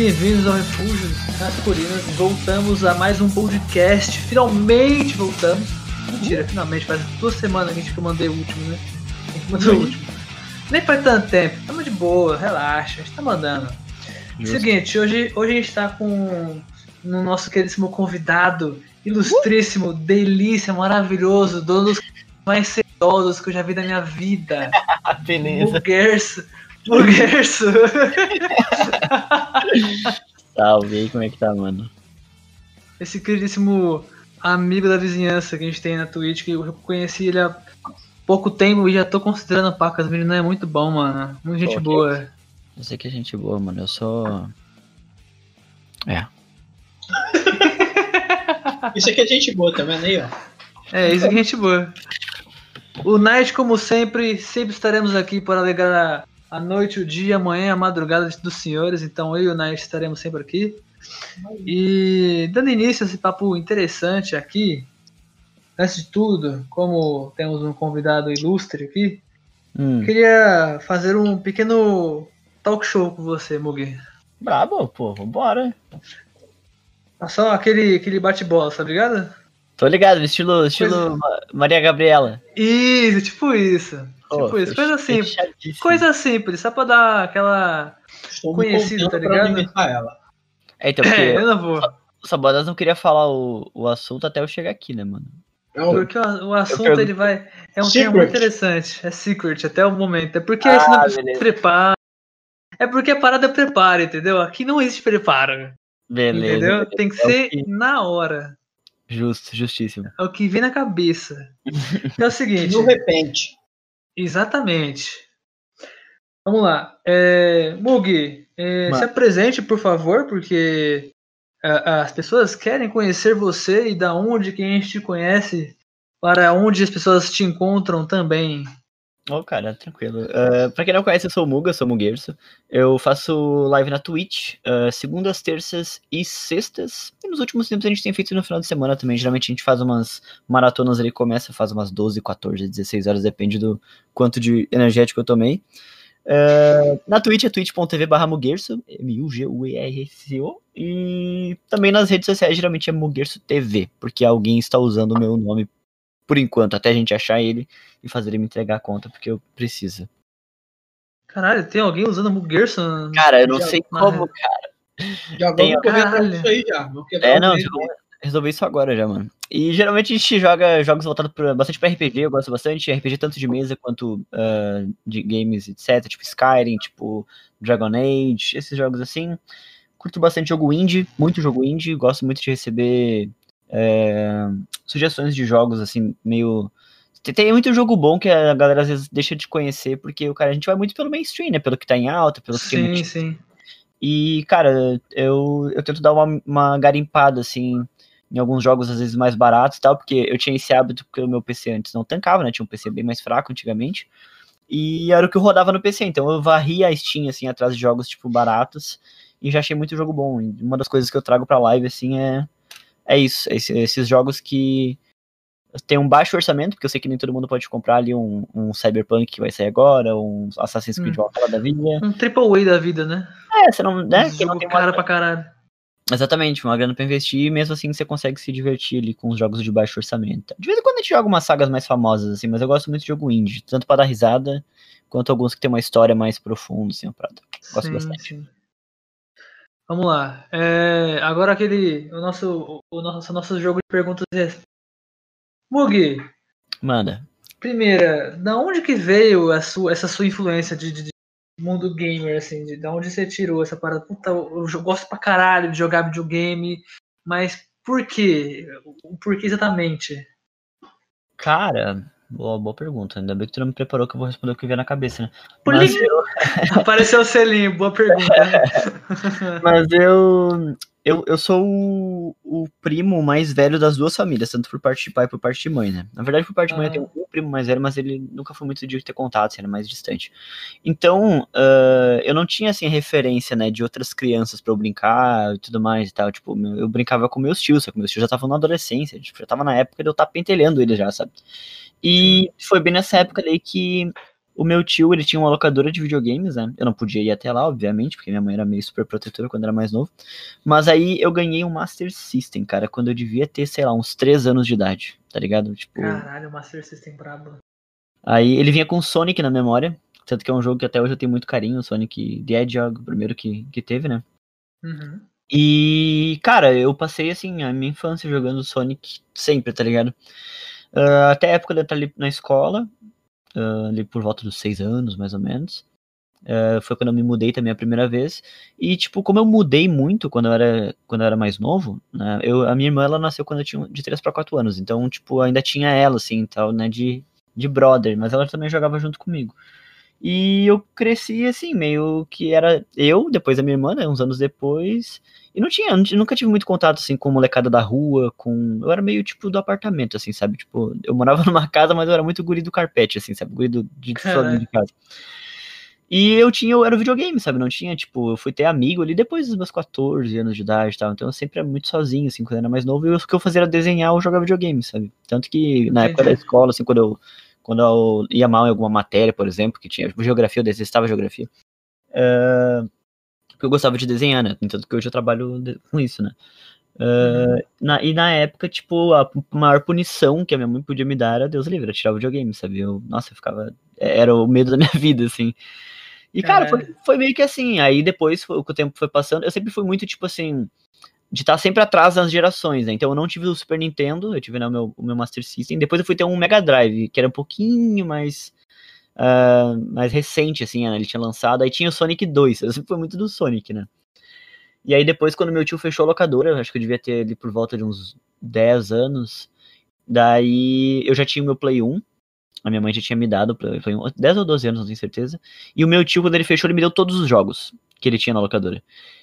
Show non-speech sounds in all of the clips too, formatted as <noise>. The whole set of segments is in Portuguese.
bem-vindos ao Refúgio das Colinas. Voltamos a mais um podcast. Finalmente voltamos. Mentira, finalmente, faz duas semanas que a gente que eu mandei o último, né? A gente mandou o último. Nem faz tanto tempo, tamo de boa, relaxa, a gente tá mandando. Justo. Seguinte, hoje, hoje a gente tá com o nosso queridíssimo convidado, ilustríssimo, delícia, maravilhoso, dono dos mais sedosos que eu já vi na minha vida. <laughs> Beleza. Burgerso. Burgerso. Salve <laughs> aí, como é que tá, mano? Esse queridíssimo amigo da vizinhança que a gente tem na Twitch, que eu conheci ele há pouco tempo e já tô considerando pacas. O menino é muito bom, mano. Muito gente Ok. boa. Eu sei que é gente boa, mano. Eu sou. É. <laughs> Isso aqui é gente boa, tá vendo aí, ó? É, isso que é gente boa. O Night, como sempre, sempre estaremos aqui para alegrar a, noite, o dia, amanhã, a madrugada dos senhores. Então eu e o Night estaremos sempre aqui. E dando início a esse papo interessante aqui, antes de tudo, como temos um convidado ilustre aqui, Hum. queria fazer um pequeno talk show com você, Mugi. Brabo, pô, vambora. Só aquele, aquele bate-bola, tá ligado? Tô ligado, estilo, estilo Ma- Maria Gabriela. Isso, tipo isso. Tipo isso, coisa simples. Coisa simples, só pra dar aquela. Estou Conhecido, me tá ligado? ela. É, então, É, porque <laughs> eu não vou. o Sabodas não queria falar o, o assunto até eu chegar aqui, né, mano? Não, Porque o, o assunto pergunto- ele vai. É um Secret. tema muito interessante. É secret até o momento. É porque Ah, você não beleza. prepara. É porque a parada prepara, entendeu? Aqui não existe preparo. Beleza. Entendeu? Tem que É ser que- na hora. Justo, justíssimo. É o que vem na cabeça. Então <laughs> é o seguinte. no repente. Exatamente. Vamos lá. É, Mugi, é, se apresente, por favor, porque ah, as pessoas querem conhecer você e da onde que a gente te conhece, para onde as pessoas te encontram também. Ô, cara, tranquilo. Uh, pra quem não conhece, eu sou o Muga, sou o Muguerso. Eu faço live na Twitch, uh, segundas, terças e sextas. E nos últimos tempos a gente tem feito no final de semana também. Geralmente a gente faz umas maratonas ali, começa, faz umas 12, 14, 16 horas, depende do quanto de energético eu tomei. Uh, na Twitch é twitch.tv barra Muguerso, M-U-G-U-E-R-S-O. E também nas redes sociais geralmente é Muguerso TV, porque alguém está usando o meu nome por enquanto, até a gente achar ele e fazer ele me entregar a conta, porque eu preciso. Caralho, tem alguém usando Mugerson? Cara, eu não Já- sei como, re- cara. Já Tem- vamos comentar isso aí já. É, o não, resolver isso agora já, mano. E geralmente a gente joga jogos voltados pra, bastante pra RPG, eu gosto bastante, RPG tanto de mesa quanto ah, de games, etc. Tipo Skyrim, tipo Dragon Age, esses jogos assim. Curto bastante jogo indie, muito jogo indie, gosto muito de receber é, sugestões de jogos, assim, meio. Tem- Tem muito jogo bom que a galera às vezes deixa de conhecer, porque o cara, a gente vai muito pelo mainstream, né? Pelo que tá em alta, pelo que tem Sim, muito sim. e, cara, eu, eu tento dar uma, uma garimpada, assim, em alguns jogos, às vezes, mais baratos e tal, porque eu tinha esse hábito porque o meu PC antes não tancava, né? Tinha um PC bem mais fraco antigamente. E era o que eu rodava no PC, então eu varria a Steam, assim, atrás de jogos, tipo, baratos. E já achei muito jogo bom. E uma das coisas que eu trago pra live, assim, é, é isso. Esse- esses jogos que tem um baixo orçamento, porque eu sei que nem todo mundo pode comprar ali um, um Cyberpunk que vai sair agora, um Assassin's Creed Hum. Valhalla da vida. Um triple A da vida, né? É, você não, né? Um Quem não tem uma cara pra caralho. Exatamente, uma grana pra investir e mesmo assim você consegue se divertir ali com os jogos de baixo orçamento. De vez em quando a gente joga umas sagas mais famosas, assim, mas eu gosto muito de jogo indie, tanto pra dar risada, quanto alguns que tem uma história mais profunda, assim, pra... Gosto Sim, bastante. sim. Vamos lá. É, agora aquele. O nosso, o nosso, nosso jogo de perguntas e respostas. Mugi, Manda. primeira, da onde que veio a sua, essa sua influência de, de- de mundo gamer, assim? De, da onde você tirou essa parada? Puta, eu, jo- gosto pra caralho de jogar videogame, mas por quê? O porquê exatamente? Cara, boa, boa pergunta. Ainda bem que tu não me preparou que eu vou responder o que vier na cabeça, né? Mas que- <laughs> Apareceu o selinho, boa pergunta. <laughs> Mas eu, eu, eu sou o, o primo mais velho das duas famílias, tanto por parte de pai e por parte de mãe, né? Na verdade, por parte de mãe eu Ah. tenho um primo mais velho, mas ele nunca foi muito de ter contato, era mais distante. Então, ah, eu não tinha, assim, referência, né, de outras crianças pra eu brincar e tudo mais e tal. Tipo, eu brincava com meus tios, só que meus tios já estavam na adolescência, tipo, já tava na época de eu estar pentelhando eles já, sabe? E foi bem nessa época ali que o meu tio, ele tinha uma locadora de videogames, né? Eu não podia ir até lá, obviamente, porque minha mãe era meio super protetora quando era mais novo. Mas aí eu ganhei um Master System, cara, quando eu devia ter, sei lá, uns 3 anos de idade, tá ligado? Tipo, Caralho, Master System brabo. aí ele vinha com Sonic na memória, tanto que é um jogo que até hoje eu tenho muito carinho, o Sonic The Hedgehog, o primeiro que, que teve, né? Uhum. E, cara, eu passei, assim, a minha infância jogando Sonic sempre, tá ligado? Ah, até a época de estar ali na escola, ah, ali por volta dos seis anos, mais ou menos. Ah, foi quando eu me mudei também a primeira vez. E, tipo, como eu mudei muito quando eu era, quando eu era mais novo, né? Eu, a minha irmã, ela nasceu quando eu tinha de 3 para 4 anos. Então, tipo, ainda tinha ela, assim, tal, né, de, de brother. Mas ela também jogava junto comigo. E eu cresci, assim, meio que era eu, depois a minha irmã, né, uns anos depois. E não tinha, nunca tive muito contato, assim, com molecada da rua, com... Eu era meio, tipo, do apartamento, assim, sabe? Tipo, eu morava <laughs> numa casa, mas eu era muito guri do carpete, assim, sabe? Guri do, de, de casa. E eu tinha, eu era videogame, sabe? Não tinha, tipo, eu fui ter amigo ali depois dos meus 14 anos de idade e tal. Então eu sempre era muito sozinho, assim, quando eu era mais novo. E o que eu fazia era desenhar ou jogar videogame, sabe? Tanto que na época da Entendi. escola, assim, quando eu, quando eu ia mal em alguma matéria, por exemplo, que tinha geografia, eu detestava geografia. eh, porque eu gostava de desenhar, né? Tanto que hoje eu trabalho de- com isso, né? Eh, na- e na época, tipo, a maior punição que a minha mãe podia me dar era Deus livre, era tirar o videogame, sabe? Eu, nossa, eu ficava. Era o medo da minha <laughs> vida, assim. E, cara, foi, foi meio que assim. Aí depois, foi- o que o tempo foi passando, eu sempre fui muito, tipo assim, de estar sempre atrás das gerações, né? Então eu não tive o Super Nintendo, eu tive né, o, meu, o meu Master System. Depois eu fui ter um Mega Drive, que era um pouquinho mais. ah, mais recente, assim, né? Ele tinha lançado. Aí tinha o Sonic 2. Eu sempre fui muito do Sonic, né? E aí depois, quando meu tio fechou a locadora, acho que eu devia ter ali por volta de uns 10 anos. Daí eu já tinha o meu Play 1. A minha mãe já tinha me dado Play Play 1, 10 ou 12 anos, não tenho certeza. E o meu tio, quando ele fechou, ele me deu todos os jogos que ele tinha na locadora.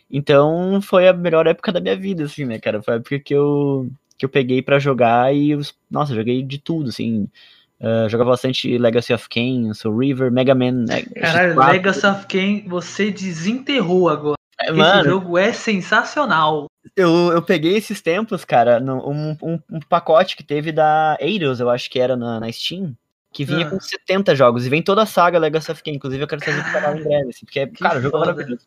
Então foi a melhor época da minha vida, assim, né, cara? Foi a época que eu, que eu peguei pra jogar e, eu- nossa, joguei de tudo, assim. Ah, jogava bastante Legacy of Kain, Soul River, Mega Man. né, Caralho, X4. Legacy of Kain, você desenterrou agora. É, Esse Mano, jogo é sensacional. eu, eu peguei esses tempos, cara, no- um, um, um pacote que teve da Eidos, eu acho que era na, na Steam, que vinha Ah. com 70 jogos, e vem toda a saga Legacy of Kain, inclusive eu quero trazer pro canal em breve, assim, porque, Que cara, o jogo é maravilhoso.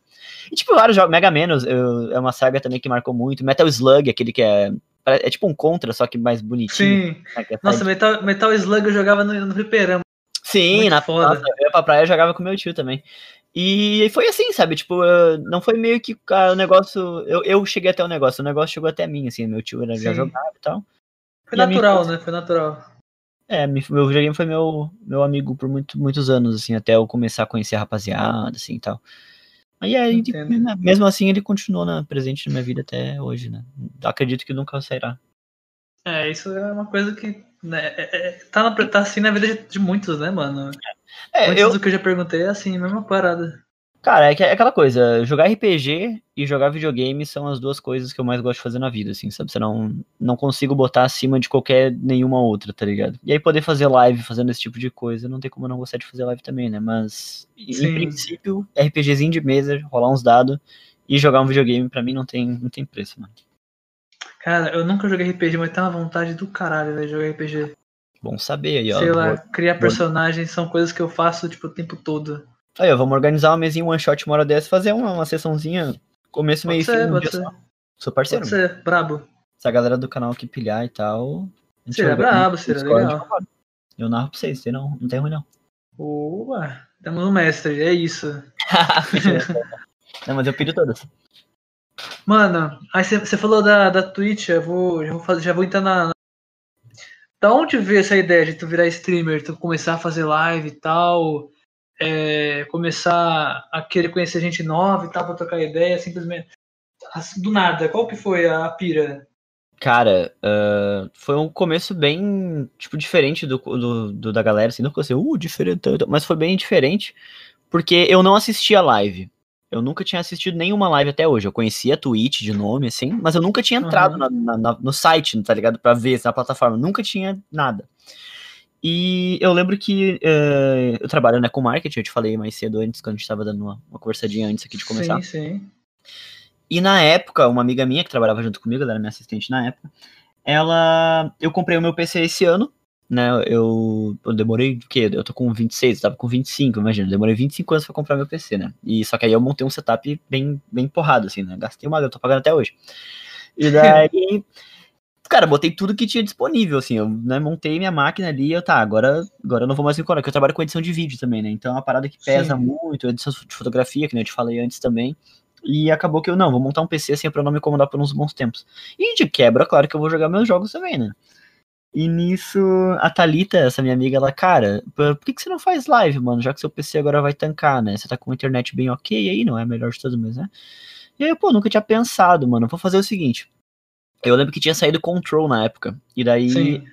E tipo, vários jogos, Mega Man eu- é uma saga também que marcou muito, Metal Slug, aquele que é, é tipo um Contra, só que mais bonitinho. Sim. né, é Nossa, Metal, Metal Slug eu jogava no, no fliperama. Sim, muito na foda. nossa, eu ia pra praia e jogava com meu tio também. E foi assim, sabe? Tipo, eu- não foi meio que ah, o negócio. Eu, eu cheguei até o negócio, o negócio chegou até mim, assim. Meu tio era, já jogava e tal. Foi E minha natural, infância- né? Foi natural. É, me- meu videogame foi meu, meu amigo por muito, muitos anos, assim, até eu começar a conhecer a rapaziada, assim e tal. Aí, aí tipo, Entendo. né, mesmo assim, ele continuou na, presente na minha vida até hoje, né? Acredito que nunca sairá. É, isso é uma coisa que né, é- é- tá, na, tá assim na vida de, de muitos, né, mano? É, Antes eu, do que eu já perguntei, é assim, mesma parada. Cara, é, é aquela coisa, jogar RPG e jogar videogame são as duas coisas que eu mais gosto de fazer na vida, assim, sabe? Você não, não consigo botar acima de qualquer nenhuma outra, tá ligado? E aí poder fazer live fazendo esse tipo de coisa, não tem como eu não gostar de fazer live também, né? Mas, em Sim. princípio, RPGzinho de mesa, rolar uns dados e jogar um videogame, pra mim, não tem, não tem preço, mano. Cara, eu nunca joguei RPG, mas tem uma vontade do caralho, velho, jogar RPG. Bom saber aí, ó. Sei lá, criar personagens são coisas que eu faço, tipo, o tempo todo. Aí, ó, vamos organizar uma mesinha one shot uma hora dessa, fazer uma, uma sessãozinha, começo, meio Pode fim, ser, um dia ser. só. Sou parceiro, Pode ser, brabo. Se a galera do canal aqui pilhar e tal. Seria brabo, no seria legal. Eu narro pra vocês, não, não tem ruim não. Boa, temos um mestre, é isso. <laughs> não, mas eu pilho todas. Mano, aí você falou da, da Twitch, eu vou, já, vou fazer, já vou entrar na, na- Da onde veio essa ideia de tu virar streamer, tu começar a fazer live e tal, é, começar a querer conhecer gente nova e tal, pra trocar ideia, simplesmente. assim, Do nada, qual que foi a pira? Cara, ah, foi um começo bem, tipo, diferente do, do, do da galera, assim, não ficou assim, uh, diferente, mas foi bem diferente, porque eu não assistia live. Eu nunca tinha assistido nenhuma live até hoje. Eu conhecia a Twitch de nome, assim, mas eu nunca tinha entrado na- na- na- no site, tá ligado? Pra ver na plataforma. Nunca tinha nada. E eu lembro que eh, eu trabalho né, com marketing, eu te falei mais cedo antes, quando a gente tava dando uma, uma conversadinha antes aqui de começar. Sim, sim. E na época, uma amiga minha que trabalhava junto comigo, ela era minha assistente na época, ela. Eu comprei o meu PC esse ano. né, eu, eu demorei o quê? Eu tô com 26, eu tava com 25, imagina. Eu demorei 25 anos pra comprar meu PC, né? E só que aí eu montei um setup bem, bem porrado, assim, né? Gastei uma, eu tô pagando até hoje. E <laughs> daí. Cara, botei tudo que tinha disponível, assim, eu né, montei minha máquina ali e eu, tá, agora, agora eu não vou mais me encontrar, porque eu trabalho com edição de vídeo também, né, então é uma parada que pesa Sim. muito, edição de fotografia, que nem eu te falei antes também, e acabou que eu, não, vou montar um PC assim pra não me incomodar por uns bons tempos. E de quebra, claro que eu vou jogar meus jogos também, né. E nisso, a Thalita, essa minha amiga, ela, cara, por que, que você não faz live, mano? Já que seu PC agora vai tancar, né? Você tá com a internet bem ok aí, não é a melhor de todos, mas né? E aí, pô, nunca tinha pensado, mano. Vou fazer o seguinte. Eu lembro que tinha saído Control na época. E daí Sim.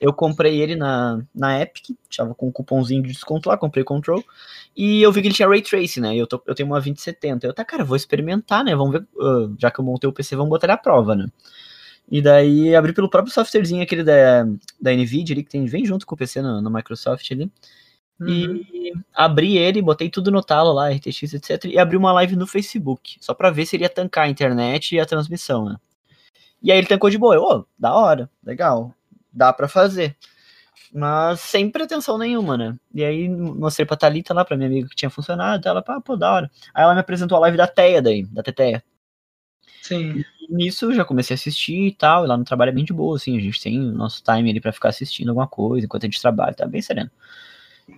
eu comprei ele na, na Epic, tava com um cupomzinho de desconto lá, comprei Control. E eu vi que ele tinha Ray Tracing, né? E eu, tô, eu tenho uma 2070. Eu, tá, cara, vou experimentar, né? Vamos ver. ah, já que eu montei o PC, vamos botar ele à prova, né? E daí abri pelo próprio softwarezinho aquele da, da NVIDIA ali, que tem, vem junto com o PC no Microsoft ali. Uhum. E abri ele, botei tudo no talo lá, RTX, etc. E abri uma live no Facebook, só pra ver se ele ia tancar a internet e a transmissão, né? E aí ele tancou de boa. Eu, ô, da hora, legal, dá pra fazer. Mas sem pretensão nenhuma, né? E aí mostrei pra Thalita lá, pra minha amiga que tinha funcionado, ela, pá, pô, da hora. Aí ela me apresentou a live da Teia daí, da Teteia. Sim. E nisso eu já comecei a assistir e tal, e lá no trabalho é bem de boa, assim, a gente tem o nosso time ali pra ficar assistindo alguma coisa enquanto a gente trabalha, tá bem sereno.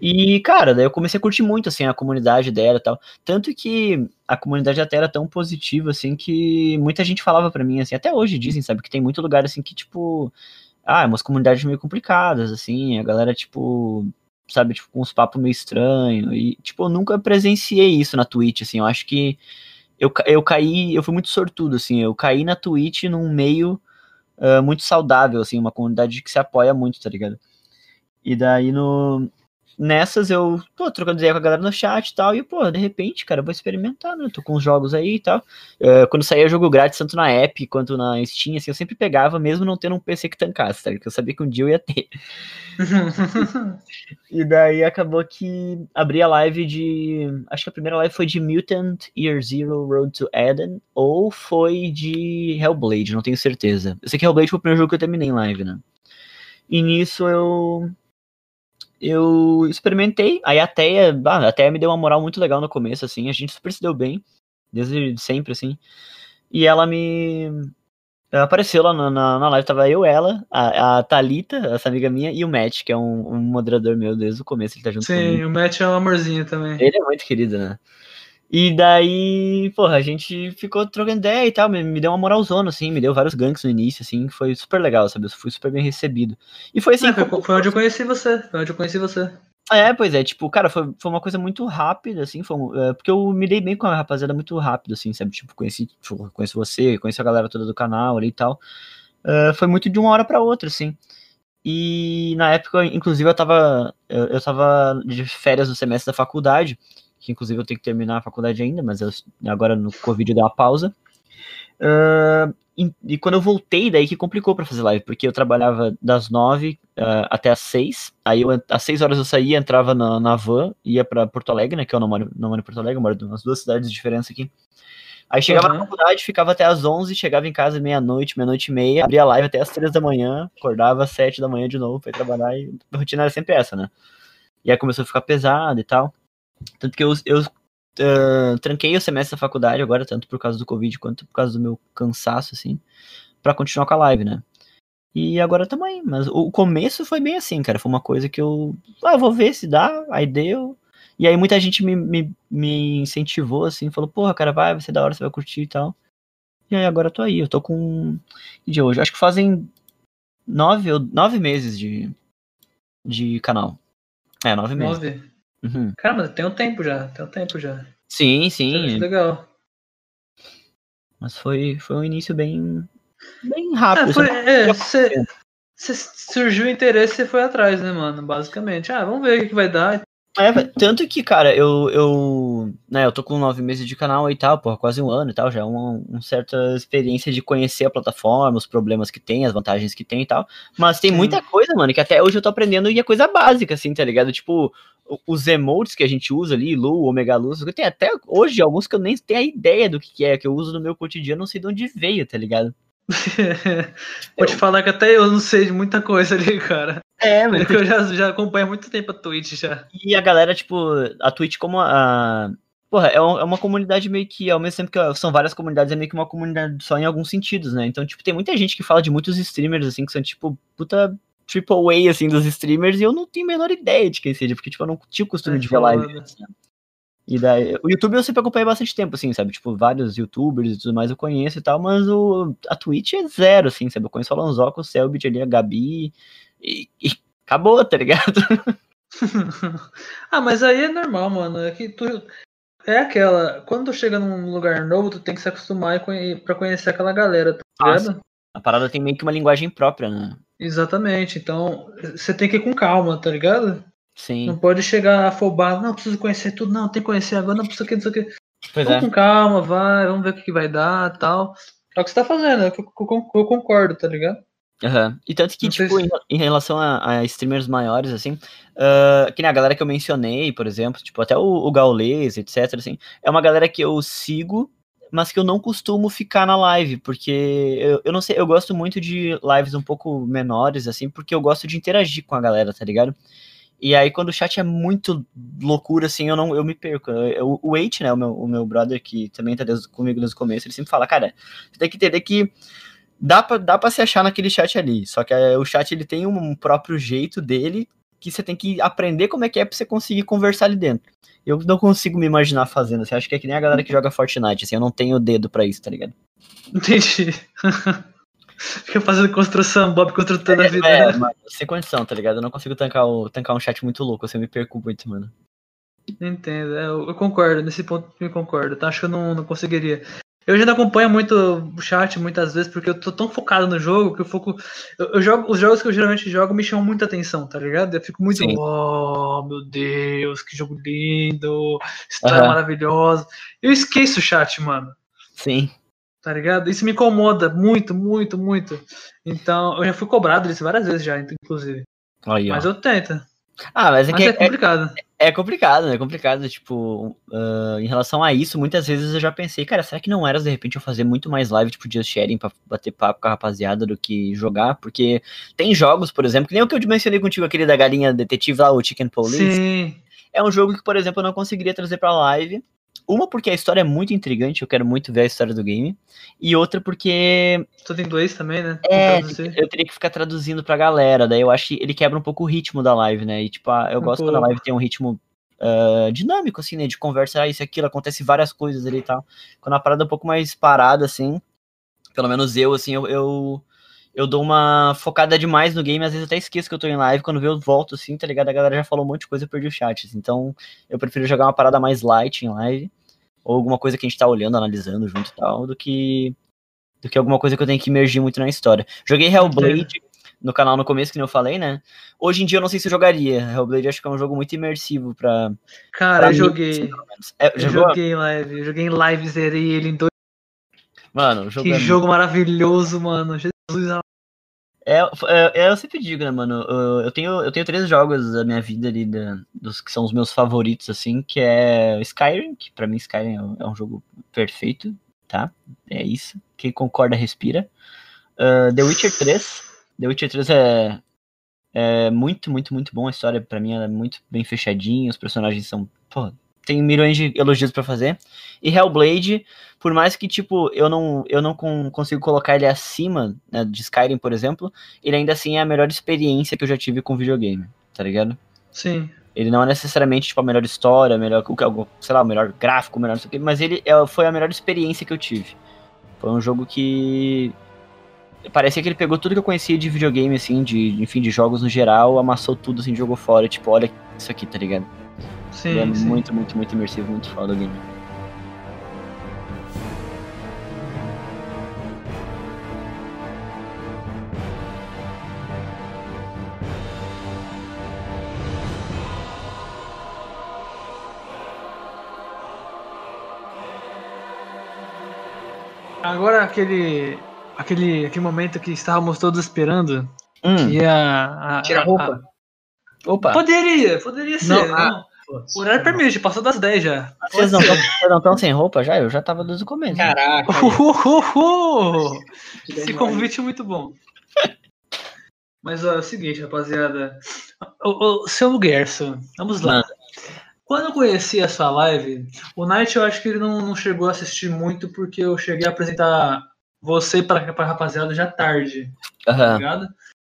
E, cara, daí eu comecei a curtir muito, assim, a comunidade dela e tal. Tanto que a comunidade até era tão positiva, assim, que muita gente falava pra mim, assim, até hoje dizem, sabe, que tem muito lugar, assim, que, tipo, ah, é umas comunidades meio complicadas, assim, a galera, tipo, sabe, tipo, com uns papos meio estranhos. E, tipo, eu nunca presenciei isso na Twitch, assim, eu acho que eu, eu caí, eu fui muito sortudo, assim, eu caí na Twitch num meio ah, muito saudável, assim, uma comunidade que se apoia muito, tá ligado? E daí no. Nessas eu, pô, trocando ideia com a galera no chat e tal, e, pô, de repente, cara, eu vou experimentar, né? Tô com os jogos aí e tal. Eh, quando saía jogo grátis, tanto na Epic quanto na Steam, assim, eu sempre pegava, mesmo não tendo um PC que tancasse, tá? Porque eu sabia que um dia eu ia ter. <laughs> E daí acabou que abri a live de. Acho que a primeira live foi de Mutant Year Zero Road to Eden, ou foi de Hellblade, não tenho certeza. Eu sei que Hellblade foi o primeiro jogo que eu terminei em live, né? E nisso eu. Eu experimentei, aí a Teia, ah, a Teia me deu uma moral muito legal no começo, assim, a gente super se deu bem, desde sempre, assim. E ela me. Ela apareceu lá na, na, na live, tava eu, ela, a, a Thalita, essa amiga minha, e o Matt, que é um, um moderador meu desde o começo, ele tá junto comigo. Sim, o Matt é um amorzinho também. Ele é muito querido, né? E daí, porra, a gente ficou trocando ideia e tal, me, me deu uma moralzona, assim, me deu vários ganks no início, assim, foi super legal, sabe? Eu fui super bem recebido. E foi assim. É, foi, foi onde eu conheci você. Foi onde eu conheci você. É, pois é, tipo, cara, foi, foi uma coisa muito rápida, assim, foi, é, porque eu me dei bem com a rapaziada muito rápido, assim, sabe? Tipo, conheci, tipo, conheci você, conheci a galera toda do canal ali e tal. É, foi muito de uma hora pra outra, assim. E na época, inclusive, eu tava, eu, eu tava de férias no semestre da faculdade, que inclusive eu tenho que terminar a faculdade ainda, mas eu, agora no Covid deu uma pausa. Ah, e, e quando eu voltei, daí que complicou pra fazer live, porque eu trabalhava das nove ah, até as seis. Aí eu, às seis horas eu saía, entrava na, na van, ia pra Porto Alegre, né? Que eu não moro, não moro em Porto Alegre, eu moro em umas duas cidades de diferença aqui. Aí chegava Uhum. na faculdade, ficava até às 11, chegava em casa meia-noite, meia-noite e meia, abria a live até às três da manhã, acordava às sete da manhã de novo pra ir trabalhar e a rotina era sempre essa, né? E aí começou a ficar pesado e tal. Tanto que eu, eu ah, tranquei o semestre da faculdade agora, tanto por causa do Covid quanto por causa do meu cansaço, assim, pra continuar com a live, né? E agora também, mas o começo foi bem assim, cara. Foi uma coisa que eu. Ah, vou ver se dá, aí deu. E aí muita gente me, me, me incentivou, assim, falou, porra, cara, vai, vai ser da hora, você vai curtir e tal. E aí agora eu tô aí, eu tô com. é hoje? Acho que fazem nove, nove meses de, de canal. É, nove meses. Nove. Uhum. Caramba, tem um tempo já. Tem um tempo já. Sim, é sim. legal. Mas foi, foi um início bem. bem É, rápido. foi, sabe? é, cê, cê surgiu o interesse e você foi atrás, né, mano? Basicamente. Ah, vamos ver o que, que vai dar. É, tanto que, cara, eu, eu, né, eu tô com nove meses de canal e tal, porra, quase um ano e tal, já é uma, uma certa experiência de conhecer a plataforma, os problemas que tem, as vantagens que tem e tal, mas tem Sim. muita coisa, mano, que até hoje eu tô aprendendo e é coisa básica, assim, tá ligado? Tipo, os emotes que a gente usa ali, Lu, Omega Luz, tem até hoje alguns que eu nem tenho a ideia do que que é, que eu uso no meu cotidiano, não sei de onde veio, tá ligado? <laughs> Vou te falar que até eu não sei de muita coisa ali, cara. É, Porque eu já, já acompanho há muito tempo a Twitch já. E a galera, tipo, a Twitch como a. Porra, é é uma comunidade meio que, ao mesmo tempo que são várias comunidades, é meio que uma comunidade só em alguns sentidos, né? Então, tipo, tem muita gente que fala de muitos streamers, assim, que são, tipo, puta triple A, assim, dos streamers, e eu não tenho a menor ideia de quem seja, porque, tipo, eu não tinha o costume É de ver live. né? E daí, o YouTube eu sempre acompanhei bastante tempo, assim, sabe? Tipo, vários youtubers e tudo mais eu conheço e tal, mas o, a Twitch é zero, assim, sabe? Eu conheço o Lanzoca, o Selbit ali, a Gabi, e, e acabou, tá ligado? <laughs> ah, mas aí é normal, mano. É que tu. É aquela. Quando tu chega num lugar novo, tu tem que se acostumar pra conhecer aquela galera, tá ligado? A parada tem meio que uma linguagem própria, né? Exatamente. Então, você tem que ir com calma, tá ligado? Sim. Não pode chegar afobado, não, preciso conhecer tudo, não, tem que conhecer agora, não precisa que, não sei o que. Pois Vamos é. com calma, vai, vamos ver o que, vai dar tal. É o que você tá fazendo, é eu, eu- eu concordo, tá ligado? Aham. E tanto que, Não tipo, se- em, em relação a, a streamers maiores, assim, ah, que nem a galera que eu mencionei, por exemplo, tipo, até o, o Gaules, etc, assim, é uma galera que eu sigo, mas que eu não costumo ficar na live, porque eu, eu não sei, eu gosto muito de lives um pouco menores, assim, porque eu gosto de interagir com a galera, tá ligado? E aí, quando o chat é muito loucura, assim, eu não eu me perco. Eu- o Wait, né, o meu, o meu brother, que também tá comigo desde o começo, ele sempre fala, cara, você tem que entender que dá pra, dá pra se achar naquele chat ali. Só que é, o chat ele tem um próprio jeito dele que você tem que aprender como é que é pra você conseguir conversar ali dentro. Eu não consigo me imaginar fazendo. Assim, acho que é que nem a galera que joga Fortnite, assim, eu não tenho dedo pra isso, tá ligado? Entendi. <laughs> Fica fazendo construção, Bob construtando a vida. É, <laughs> sem condição, tá ligado? Eu não consigo tancar, o, tancar um chat muito louco, assim, eu me perco muito, mano. Entendo, é, eu, eu concordo, nesse ponto eu concordo, tá? Acho que eu não, não conseguiria. Eu já não acompanho muito o chat muitas vezes, porque eu tô tão focado no jogo que eu foco. Eu, eu jogo, os jogos que eu geralmente jogo me chamam muita atenção, tá ligado? Eu fico muito. Sim. Oh, meu Deus, que jogo lindo, história Aham. maravilhosa. Eu esqueço o chat, mano. Sim. Tá ligado? Isso me incomoda muito, muito, muito. Então, eu já fui cobrado disso várias vezes já, inclusive. Aí. Mas eu tento. Ah, mas é Mas que é é, complicado. é complicado, né? É complicado, tipo, ah, em relação a isso, muitas vezes eu já pensei, cara, será que não era de repente eu fazer muito mais live, tipo, just sharing pra bater papo com a rapaziada do que jogar? Porque tem jogos, por exemplo, que nem o que eu mencionei contigo, aquele da galinha detetive lá, o Chicken Police. Sim. É um jogo que, por exemplo, eu não conseguiria trazer pra live. Uma, porque a história é muito intrigante, eu quero muito ver a história do game. E outra, porque Tudo em inglês também, né? é, eu teria que ficar traduzindo pra galera. Daí eu acho que ele quebra um pouco o ritmo da live, né? E, tipo, ah, eu Um gosto quando a live tem um ritmo ah, dinâmico, assim, né? De conversa, ah, isso e aquilo, acontece várias coisas ali e tal. Quando a parada é um pouco mais parada, assim, pelo menos eu, assim, eu, eu, eu dou uma focada demais no game, às vezes até esqueço que eu tô em live, quando vê eu volto, assim, tá ligado? A galera já falou um monte de coisa, eu perdi o chat, assim. Então, eu prefiro jogar uma parada mais light em live, ou alguma coisa que a gente tá olhando, analisando junto e tal, do que do que alguma coisa que eu tenho que imergir muito na história. Joguei Hellblade no canal no começo, que nem eu falei, né? Hoje em dia eu não sei se eu jogaria. Hellblade acho que é um jogo muito imersivo pra. Cara, pra eu mim, joguei. assim. É, Eu joguei em live. Eu joguei em live, zerei ele em dois. Mano, o jogo Que é jogo maravilhoso, mano. Jesus. É, é, é, eu sempre digo, né, mano? Eu, tenho, eu tenho três jogos da minha vida ali, da- dos que são os meus favoritos, assim, que é Skyrim, que pra mim Skyrim é um- é jogo perfeito, tá? É isso. Quem concorda, respira. Ah, The Witcher 3. The Witcher 3 é, é muito, muito, muito bom. A história, pra mim, é muito bem fechadinha. Os personagens são. Pô, tem milhões de elogios pra fazer. E Hellblade, por mais que, tipo, eu não, eu não con- consigo colocar ele acima né, de Skyrim, por exemplo, ele ainda assim é a melhor experiência que eu já tive com videogame, tá ligado? Sim. Ele não é necessariamente, tipo, a melhor história, melhor, que- sei lá, o melhor gráfico, o melhor não sei o quê, mas ele é- foi a melhor experiência que eu tive. Foi um jogo que parecia que ele pegou tudo que eu conhecia de videogame, assim, de, enfim, de jogos no geral, amassou tudo, assim, jogou fora, tipo, olha isso aqui, tá ligado? Sim, é sim. muito, muito, muito imersivo, muito foda o game. Agora aquele, aquele, aquele momento que estávamos todos esperando, Hum, que a, a- Tira a roupa. opa, Poderia, poderia ser. Não, ah, Putz. O horário permite, passou das 10 já. vocês não estão sem roupa já? Eu já tava desde o começo. Caraca. Que Esse convite é muito bom. Mas ó, é o seguinte, rapaziada. O, o, seu Gerson, vamos lá. Manda. Quando eu conheci a sua live, o Night eu acho que ele não, não chegou a assistir muito porque eu cheguei a apresentar você para a rapaziada já tarde, tá Aham, ligado?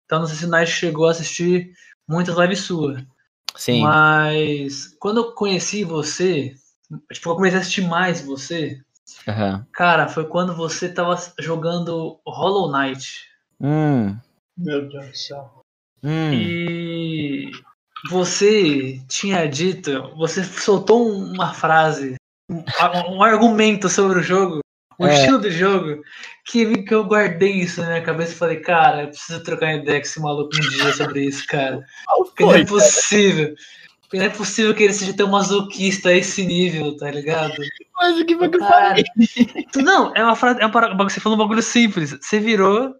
Então não sei se o Night chegou a assistir muitas lives suas. Sim. Mas quando eu conheci você, tipo, eu comecei a assistir mais você, Aham. cara, foi quando você tava jogando Hollow Knight. Hum, Meu Deus do céu. hum. E você tinha dito, você soltou uma frase, um, um argumento sobre o jogo, o É. estilo do jogo, que, que eu guardei isso na minha cabeça e falei, cara, eu preciso trocar ideia com esse maluco um dia sobre isso, cara. Qual Porque não é possível. Não é possível que ele seja tão masoquista a esse nível, tá ligado? Mas o que foi que eu falei? <laughs> tu- não, é uma frase, é uma você falou um bagulho simples. Você virou,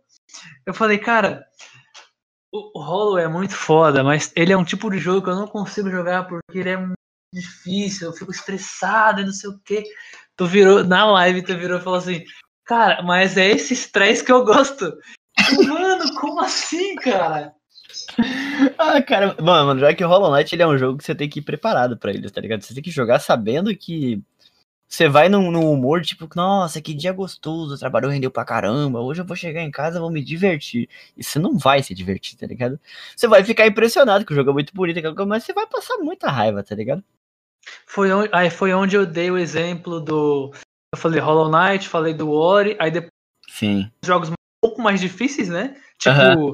eu falei, cara, o, o Hollow é muito foda, mas ele é um tipo de jogo que eu não consigo jogar porque ele é muito difícil, eu fico estressado e não sei o quê. Tu virou, na live, tu virou e falou assim, cara, mas é esse estresse que eu gosto. Mano, como assim, cara? Ah, cara, mano, já que o Hollow Knight ele é um jogo que você tem que ir preparado pra ele, tá ligado? Você tem que jogar sabendo que você vai num, num humor tipo, nossa, que dia gostoso, o trabalho rendeu pra caramba, hoje eu vou chegar em casa, vou me divertir. E você não vai se divertir, tá ligado? Você vai ficar impressionado que o jogo é muito bonito, mas você vai passar muita raiva, tá ligado? Foi onde, aí foi onde eu dei o exemplo do. Eu falei Hollow Knight, falei do Ori, aí depois Sim. jogos um pouco mais difíceis, né? Tipo Aham.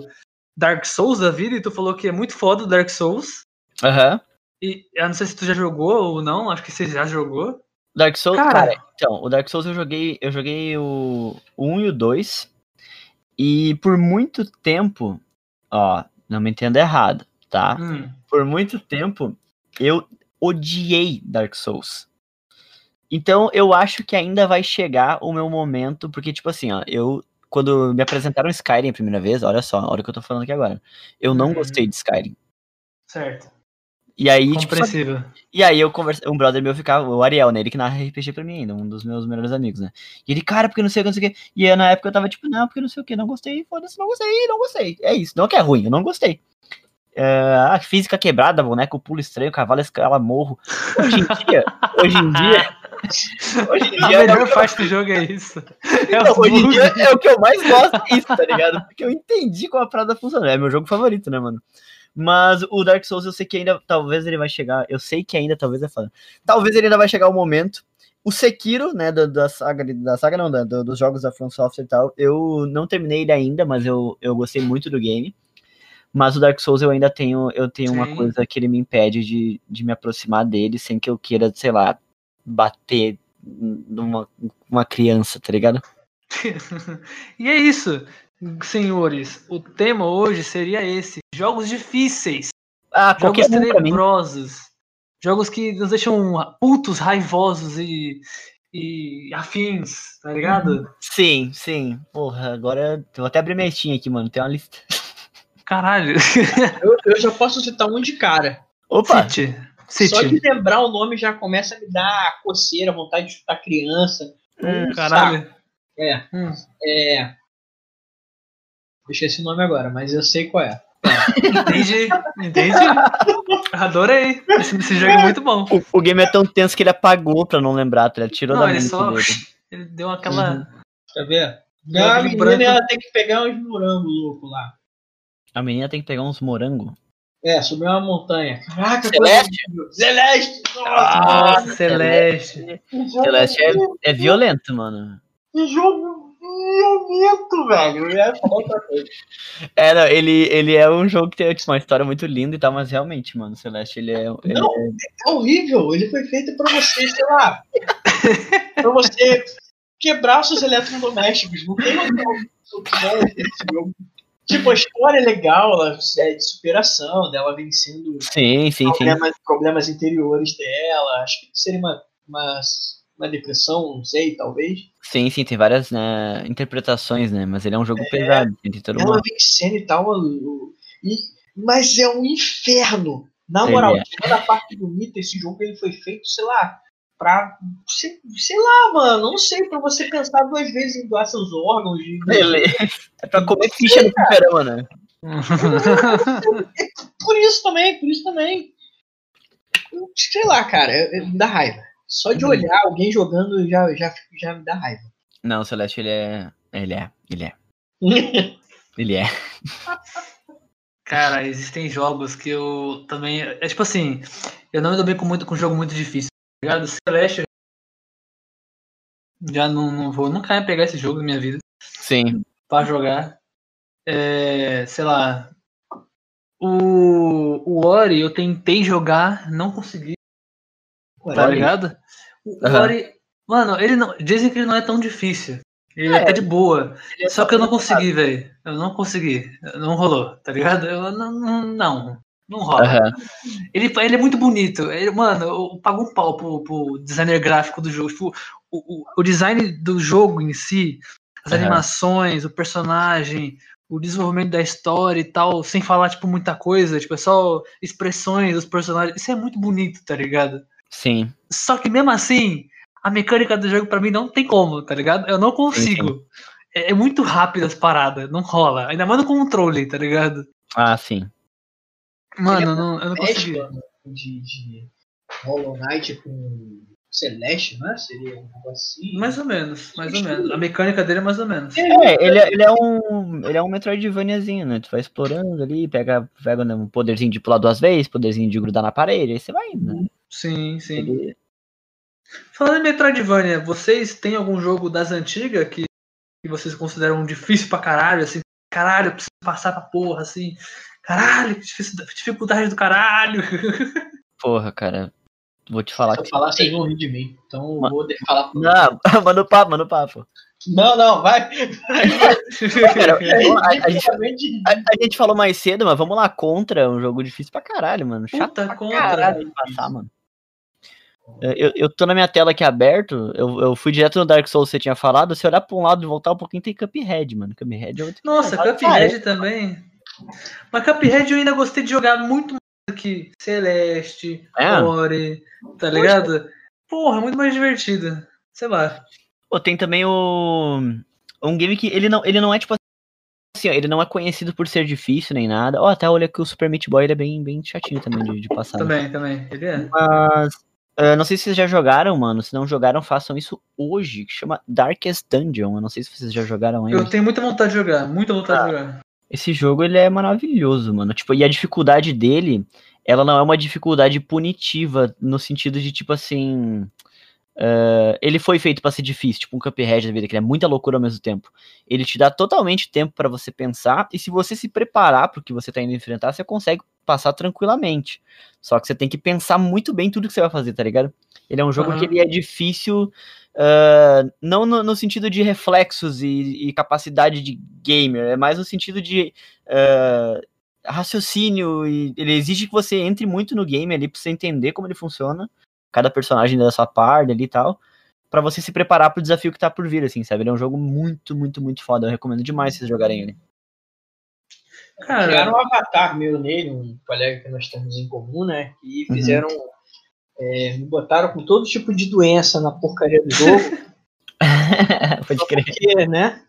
Dark Souls da vida, e tu falou que é muito foda o Dark Souls. Aham. E eu não sei se tu já jogou ou não, acho que você já jogou. Dark Souls, Cara. cara, então, o Dark Souls eu joguei, eu joguei o, o 1 e o 2. E por muito tempo, ó, não me entenda errado, tá? Hum, Por muito tempo eu odiei Dark Souls. Então eu acho que ainda vai chegar o meu momento, porque tipo assim, ó, eu quando me apresentaram Skyrim a primeira vez, olha só, olha o que eu tô falando aqui agora. Eu não Uhum. gostei de Skyrim. certo. E aí, tipo, Compreensível. e aí eu conversei, um brother meu ficava, o Ariel, né? Ele que narra RPG pra mim ainda, um dos meus melhores amigos, né? E ele, cara, porque não sei o que, não sei o que. E aí, na época eu tava tipo, não, porque não sei o que, não gostei, foda-se, não gostei, não gostei. É isso, não que é ruim, eu não gostei. É, a física quebrada, boneco pulo estranho, cavalo escala morro. Hoje em dia, hoje em dia, <laughs> hoje em A dia, é o melhor eu- parte do jogo é isso. É hoje em dia é o que eu mais gosto isso, tá ligado? Porque eu entendi como a parada funciona. É meu jogo favorito, né, mano? Mas o Dark Souls eu sei que ainda, talvez ele vai chegar, eu sei que ainda talvez é foda. Talvez ele ainda vai chegar o momento. O Sekiro, né, da, da saga, da saga não, da, do- dos jogos da From Software e tal, eu não terminei ele ainda, mas eu, eu gostei muito do game. Mas o Dark Souls eu ainda tenho, eu tenho uma Sim. coisa que ele me impede de, de me aproximar dele sem que eu queira, sei lá, bater numa uma criança, tá ligado? <laughs> e é isso, senhores. O tema hoje seria esse: jogos difíceis, Ah, jogos tenebrosos, jogos que nos deixam putos, raivosos e, e afins, tá ligado? Sim, sim. Porra, agora eu vou até abrir minha aqui, mano. Tem uma lista. Caralho. Eu, eu já posso citar um de cara. Opa! City. Só de lembrar o nome já começa a me dar coceira, vontade de chutar criança. Hum, Caralho. É, Hum. é. Eu esqueci o nome agora, mas eu sei qual é. Entendi. Entendi. Adorei. Esse, esse jogo é muito bom. O, o game é tão tenso que ele apagou pra não lembrar, tá? Ele tirou Não, da ele mente só. dele. <laughs> Ele deu aquela. Quer ver? Meu a amigo menina branco. ela tem que pegar uns morangos loucos lá. A menina tem que pegar uns morango. É, subir uma montanha. Caraca, Celeste? coisa- Celeste! Nossa! Ah, Celeste. que jogo- Celeste é, é violento, mano. Que jogo violento, velho. Outra coisa. É, não, ele, ele é um jogo que tem tipo, uma história muito linda e tal, mas realmente, mano, Celeste, ele é. Ele Não. é- É horrível. Ele foi feito pra você, sei lá. pra você quebrar os seus eletrodomésticos. Não tem outro jogo. Tipo, a história é legal, ela é de superação, dela vencendo Sim, sim, sim. problemas, problemas interiores dela. Acho que seria uma, uma, uma depressão, não sei, talvez. Sim, sim, tem várias né, interpretações, né? Mas ele é um jogo pesado. Tem toda Ela uma. vencendo e tal. e- mas é um inferno. Na moral, é. tirando a parte bonita, esse jogo ele foi feito, sei lá, pra. Sei, sei lá, mano. Não sei, pra você pensar duas vezes em doar seus órgãos. De, Ele... É pra comer ficha no fliperama, né? <laughs> Por isso também, por isso também. Sei lá, cara, me dá raiva. Só de olhar alguém jogando já, já, já me dá raiva. Não, o Celeste, ele é. Ele é. Ele é. <laughs> Ele é. Cara, existem jogos que eu também. É tipo assim, eu não me dou bem com, muito, com um jogo muito difícil. Tá ligado? Celeste. Já não, não vou nunca pegar esse jogo na minha vida Sim. pra jogar. É, sei lá. O, o Ori eu tentei jogar, não consegui, tá Ori? ligado? O Aham. Ori. Mano, ele não. Dizem que ele não é tão difícil. Ele é É, de boa. É Só que eu não consegui, velho. Eu não consegui. Não rolou, tá ligado? Eu não. Não, não, não rola. Aham. Ele, ele é muito bonito. Ele, mano, eu pago um pau pro, pro designer gráfico do jogo. Tipo, o, o, o design do jogo em si, as Aham. animações, o personagem, o desenvolvimento da história e tal, sem falar, tipo, muita coisa. Tipo, é só expressões dos personagens. Isso é muito bonito, tá ligado? Sim. Só que mesmo assim, a mecânica do jogo pra mim não tem como, tá ligado? Eu não consigo. É, é muito rápido as paradas, não rola. Ainda mais no controle, tá ligado? Ah, sim. Mano, Ele é eu não, eu não consegui. De, de Hollow Knight com Celeste, não é? Seria um negócio assim. Mais ou menos, mais ou menos. A mecânica dele é mais ou menos. É, ele é, ele é um. Ele é um Metroidvaniazinho, né? Tu vai explorando ali, pega, pega né, um poderzinho de pular duas vezes, poderzinho de grudar na parede, aí você vai indo, né? Sim, sim. Ele- Falando em Metroidvania, vocês têm algum jogo das antigas que, que vocês consideram difícil pra caralho, assim? Caralho, eu preciso passar pra porra, assim. Caralho, que dificuldade do caralho. Porra, cara. Vou te falar Se eu que. falar, vocês vão rir de mim. Então eu Ma- vou falar. Não, <laughs> manda o papo, manda o papo. Não, não, vai. Cara, a, <laughs> a gente, a- a gente falou mais cedo, mas vamos lá, contra é um jogo difícil pra caralho, mano. Chato Puta contra. caralho de passar, mano. Eu, eu tô na minha tela aqui aberto, eu, eu fui direto no Dark Souls que você tinha falado, se olhar pra um lado e voltar um pouquinho tem Cuphead, mano. Cuphead é outro. Nossa, Cuphead também. Mas Cuphead eu ainda gostei de jogar muito mais do que Celeste, É? Ori, tá ligado? Porra, muito mais divertido. Sei lá. Pô, tem também o. Um game que ele não, ele não é tipo assim, ó, ele não é conhecido por ser difícil nem nada. Ó, até olha que o Super Meat Boy ele é bem, bem chatinho também de, de passar. né? Também, também. Ele é. Mas. ah, não sei se vocês já jogaram, mano. Se não jogaram, façam isso hoje. Que chama Darkest Dungeon. Eu não sei se vocês já jogaram ainda. Eu tenho muita vontade de jogar, muita vontade de jogar. Esse jogo ele é maravilhoso, mano. Tipo, e a dificuldade dele, ela não é uma dificuldade punitiva no sentido de tipo assim, eh, ele foi feito pra ser difícil, tipo um Cuphead da vida, que ele é muita loucura ao mesmo tempo. Ele te dá totalmente tempo pra você pensar e se você se preparar pro que você tá indo enfrentar, você consegue passar tranquilamente. Só que você tem que pensar muito bem tudo que você vai fazer, tá ligado? Ele é um jogo Aham. que ele é difícil ah, não no, no sentido de reflexos e, e capacidade de gamer, é mais no sentido de ah, raciocínio e ele exige que você entre muito no game ali pra você entender como ele funciona, cada personagem da sua parte ali e tal, pra você se preparar pro desafio que tá por vir, assim, sabe? Ele é um jogo muito, muito, muito foda. Eu recomendo demais vocês jogarem ele. Cara, um avatar meu nele, um colega que nós temos em comum, né? E Uhum. É, me botaram com todo tipo de doença na porcaria do jogo. <laughs> pode crer. porque, né?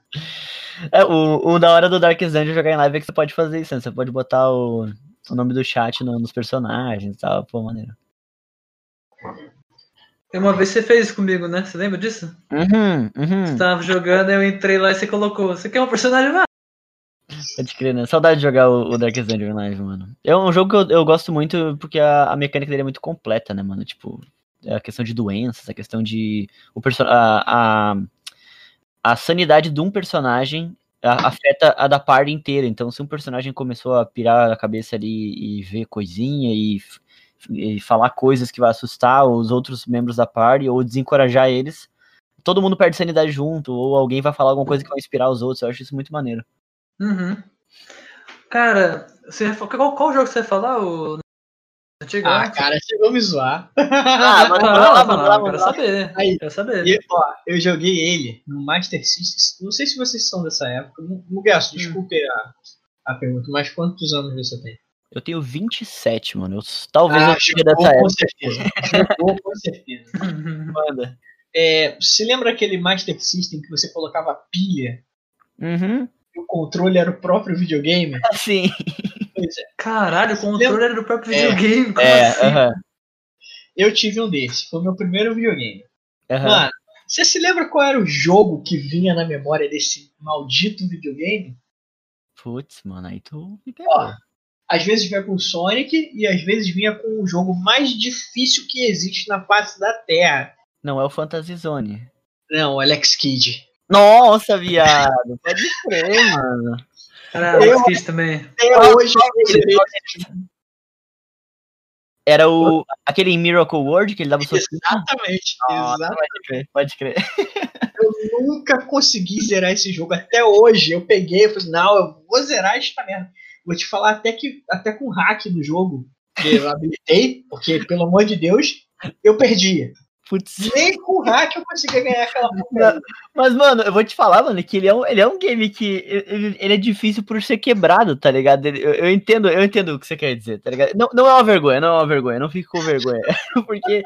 É, o, o da hora do Darkest Dungeon jogar em live é que você pode fazer isso, né? Você pode botar o, o nome do chat no- nos personagens e tal, pô, maneiro. uma vez você fez isso comigo, né? Você lembra disso? Uhum, uhum. Você tava jogando, eu entrei lá e você colocou. Você quer um personagem lá? Pode crer, né? Saudade de jogar o, o Darkest Dungeon live, mano. É um jogo que eu, eu gosto muito porque a, a mecânica dele é muito completa, né, mano? Tipo, é a questão de doenças, a questão de. O a, a, a sanidade de um personagem afeta a da party inteira. Então, se um personagem começou a pirar a cabeça ali e ver coisinha e, e falar coisas que vai assustar os outros membros da party ou desencorajar eles, todo mundo perde sanidade junto, ou alguém vai falar alguma coisa que vai inspirar os outros. Eu acho isso muito maneiro. Uhum. Cara, você, qual, qual jogo você vai falar? O... Antigo? Ah, cara, chegou a me zoar. Ah, lá, fala, vamos lá, eu vamos quero lá. saber. Aí. Quero saber. E, ó, eu joguei ele no Master System. Não sei se vocês são dessa época. Mugaço, Hum. desculpe a, a pergunta, mas quantos anos você tem? Eu tenho 27, mano. Eu, talvez eu seja chegou dessa com época. certeza. Chegou com certeza. Manda. É, você lembra aquele Master System que você colocava pilha Uhum. O controle era o próprio videogame? <laughs> Sim. Pois é. Caralho, o controle era do próprio É. videogame. Como É, assim? Eu tive um desse, foi o meu primeiro videogame. aham. Mano, você se lembra qual era o jogo que vinha na memória desse maldito videogame? Putz, mano, aí tu me Ó, pegou. às vezes vinha com o Sonic e às vezes vinha com o jogo mais difícil que existe na face da Terra. Não é o Fantasy Zone. Não, Alex Kidd. Nossa, viado. Pode crer, mano. Caralho, Eu- Alex Kidd também. Até hoje Era o. Aquele em Miracle World que ele dava o soquinho. Exatamente. Pode crer, pode crer. Eu nunca consegui zerar esse jogo até hoje. Eu peguei e falei, não, eu vou zerar esta merda. Vou te falar até que até com hack do jogo. Que eu habilitei, porque, pelo amor de Deus, eu perdia. Putz. Nem com hack eu conseguia ganhar aquela porcaria. Mas, mano, eu vou te falar, mano, que ele é um, ele é um game que ele, ele é difícil por ser quebrado, tá ligado? Ele- Eu, eu entendo, eu entendo o que você quer dizer, tá ligado? Não, não é uma vergonha, não é uma vergonha, não fique com vergonha. <laughs> Porque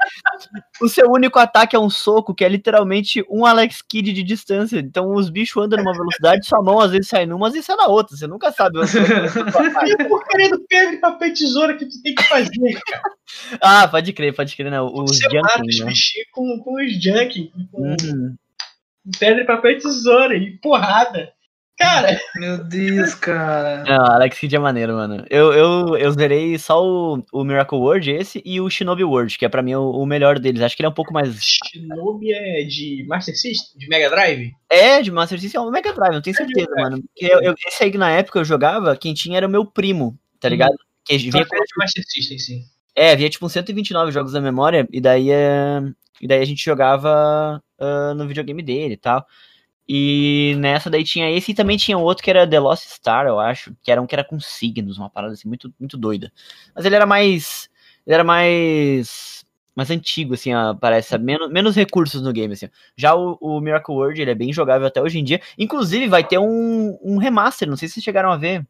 o seu único ataque é um soco, que é literalmente um Alex Kidd de distância. Então os bichos andam numa velocidade, sua mão às vezes sai numa, às vezes sai na outra. Você nunca sabe você vai. <laughs> E a porcaria do pedra e papel e tesoura que tu tem que fazer, cara. Ah, pode crer, pode crer, né? Os Você mata os jumping, né? Bichinhos com, com os junk, com Hum. pedra e papel e tesoura e porrada. Cara, <laughs> Meu Deus, cara. Não, Alex Kidd é maneiro, mano. Eu, eu, eu zerei só o, o Miracle World, esse, e o Shinobi World, que é pra mim o, o melhor deles. Acho que ele é um pouco mais. Shinobi é de Master System? De Mega Drive? É, de Master System é um Mega Drive, não tenho É certeza, Mega mano. Porque eu, eu- esse aí que na época eu jogava, quem tinha era o meu primo, tá ligado? Que Só vinha que é de Master System, sim. É, havia tipo uns 129 jogos da memória, e daí, é... e daí a gente jogava ah, no videogame dele e tal. E nessa daí tinha esse e também tinha outro que era The Lost Star, eu acho, que era um que era com signos, uma parada assim, muito, muito doida. Mas ele era mais. Ele era mais. Mais antigo, assim, parece? Menos, menos recursos no game, assim. Já o, o Miracle World, ele é bem jogável até hoje em dia. Inclusive, vai ter um, um remaster, não sei se vocês chegaram a ver.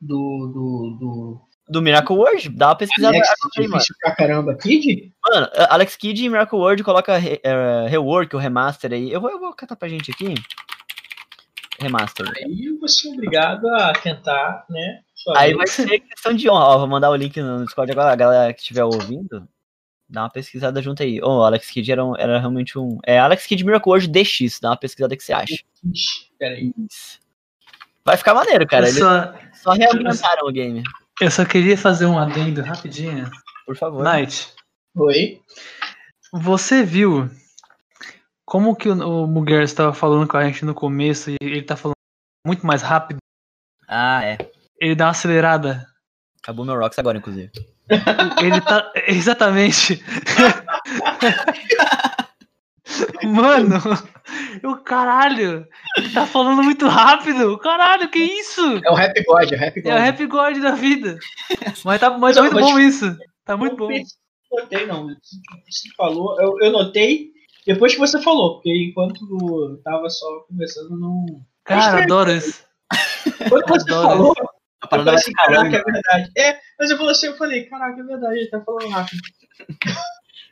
Do. do. do. Do Miracle World, dá uma pesquisada Alex, aí, mano. pra caramba, Kid? Mano, Alex Kidd em Miracle World coloca re- eh, rework, o remaster aí. Eu vou, eu vou catar pra gente aqui. Remaster. Aí você é obrigado a tentar, né? Aí vez. vai ser questão de honra. Ó, vou mandar o link no Discord agora. A galera que estiver ouvindo, dá uma pesquisada junto aí. Ô, Alex Kidd era, um- era realmente um. É Alex Kidd Miracle World DX. Dá uma pesquisada que você acha. Peraí. Vai ficar maneiro, cara. eu, Eles só, só o game. Eu só queria fazer um adendo rapidinho. Por favor. Night, Oi? você viu como que o, o Muguer estava falando com a gente no começo e ele tá falando muito mais rápido? Ah, é. Ele dá uma acelerada. Acabou meu Rocks agora, inclusive. Ele tá. <laughs> Exatamente. <laughs> Mano, o caralho, ele tá falando muito rápido. Caralho, que isso? É o Rap God, é o Rap God. É o rap god da vida. Mas tá, mas tá muito bom isso. Tá muito bom. Eu notei, não. Você falou, eu, eu notei depois que você falou, porque enquanto eu tava só conversando, não. Cara, adoro isso. Quando você Adoro. falou, A eu parada falei assim, caraca, é verdade. É, mas eu falei assim, eu falei, caraca, é verdade, ele tá falando rápido.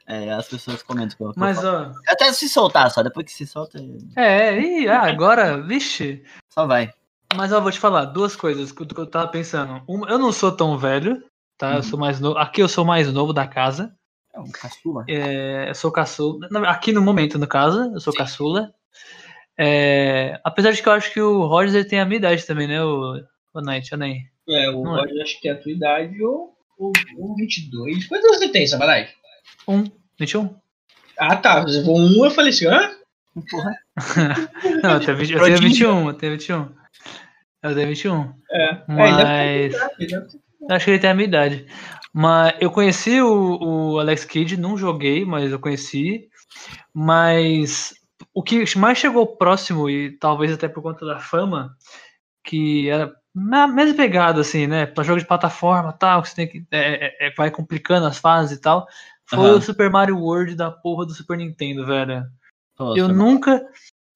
É, as pessoas comentam. que eu- eu Mas ó. Até se soltar só, depois que se solta, É, e ah, agora, vixe. só vai. Mas ó, vou te falar duas coisas que eu, eu tava pensando. Uma, eu não sou tão velho, tá? Eu Uhum. sou mais novo. Aqui eu sou mais novo da casa. É um caçula. É, eu sou caçula. Aqui no momento, no caso, eu sou Sim. caçula. É, apesar de que eu acho que o Rogers ele tem a minha idade também, né? O, o Knight, o Ney. É, o Não é. Roger acho que é a tua idade ou, ou, ou 22. Quantos anos você tem, Samurai? Um, 21? Ah, tá. Você falou um, eu falei assim, hã? <laughs> Não, eu tenho, 20, eu tenho Prodígio. 21, eu tenho 21. Eu tenho 21. É. É, ele Mas. ter- Acho que ele tem a minha idade. Mas eu conheci o, o Alex Kidd, não joguei, mas eu conheci. Mas o que mais chegou próximo, e talvez até por conta da fama, que era na mesma pegada, assim, né? Pra jogo de plataforma tal, que você tem que. é, é, é, vai complicando as fases e tal. Foi Aham. o Super Mario World da porra do Super Nintendo, velho. Nossa, Eu nunca.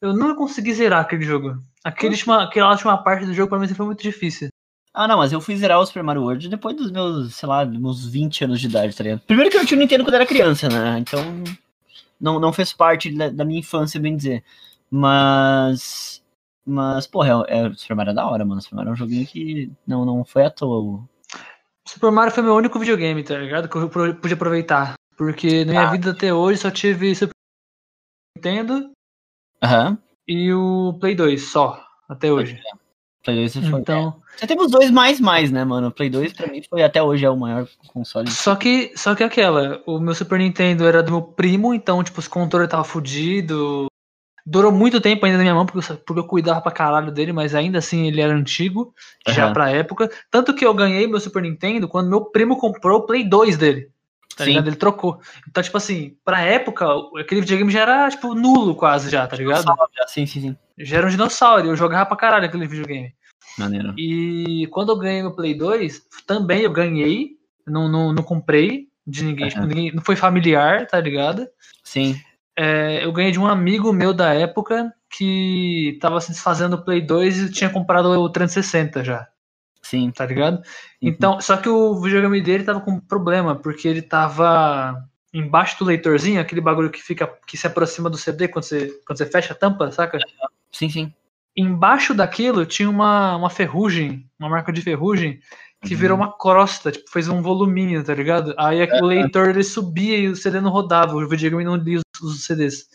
Eu nunca consegui zerar aquele jogo. Aquele última, aquela última parte do jogo pra mim foi muito difícil. Ah, não, mas eu fui zerar o Super Mario World depois dos meus, sei lá, meus 20 anos de idade, tá ligado? Primeiro que eu não tinha o Nintendo quando era criança, né? Então, não, não fez parte da, da minha infância, bem dizer. Mas. Mas, porra, é, é, Super Mario é da hora, mano. Super Mario é um joguinho que não, não foi à toa. Super Mario foi meu único videogame, tá ligado? Que eu pude aproveitar. Porque na minha Ah. vida até hoje só tive Super Nintendo Aham. e o Play 2 só, até hoje. Play 2 foi. Então, Você teve os dois mais mais, né, mano? O Play 2 pra mim foi até hoje é o maior console. só que, só que aquela, o meu Super Nintendo era do meu primo, então, tipo, os controles tava fudido. Durou muito tempo ainda na minha mão, porque eu, porque eu cuidava pra caralho dele, mas ainda assim ele era antigo, já Aham. pra época. Tanto que eu ganhei meu Super Nintendo quando meu primo comprou o Play 2 dele. Tá Sim. ligado? Ele trocou. Então, tipo assim, pra época, aquele videogame já era, tipo, nulo quase já, tá ligado? Sim, sim, sim. Já era um dinossauro, eu jogava pra caralho aquele videogame. Maneiro. E quando eu ganhei meu Play 2, também eu ganhei, não, não, não comprei de ninguém, Aham. tipo, ninguém, não foi familiar, tá ligado? Sim. É, eu ganhei de um amigo meu da época que tava se desfazendo do Play 2 e tinha comprado o 360 já, Sim. tá ligado? Uhum. Então, só que o videogame dele tava com um problema, porque ele tava embaixo do leitorzinho, aquele bagulho que fica que se aproxima do CD quando você, quando você fecha a tampa, saca? Sim, sim. Embaixo daquilo tinha uma, uma ferrugem, uma marca de ferrugem, que Uhum. virou uma crosta, tipo, fez um voluminho, tá ligado? Aí o leitor ele subia e o CD não rodava, o videogame não lia os, os CDs.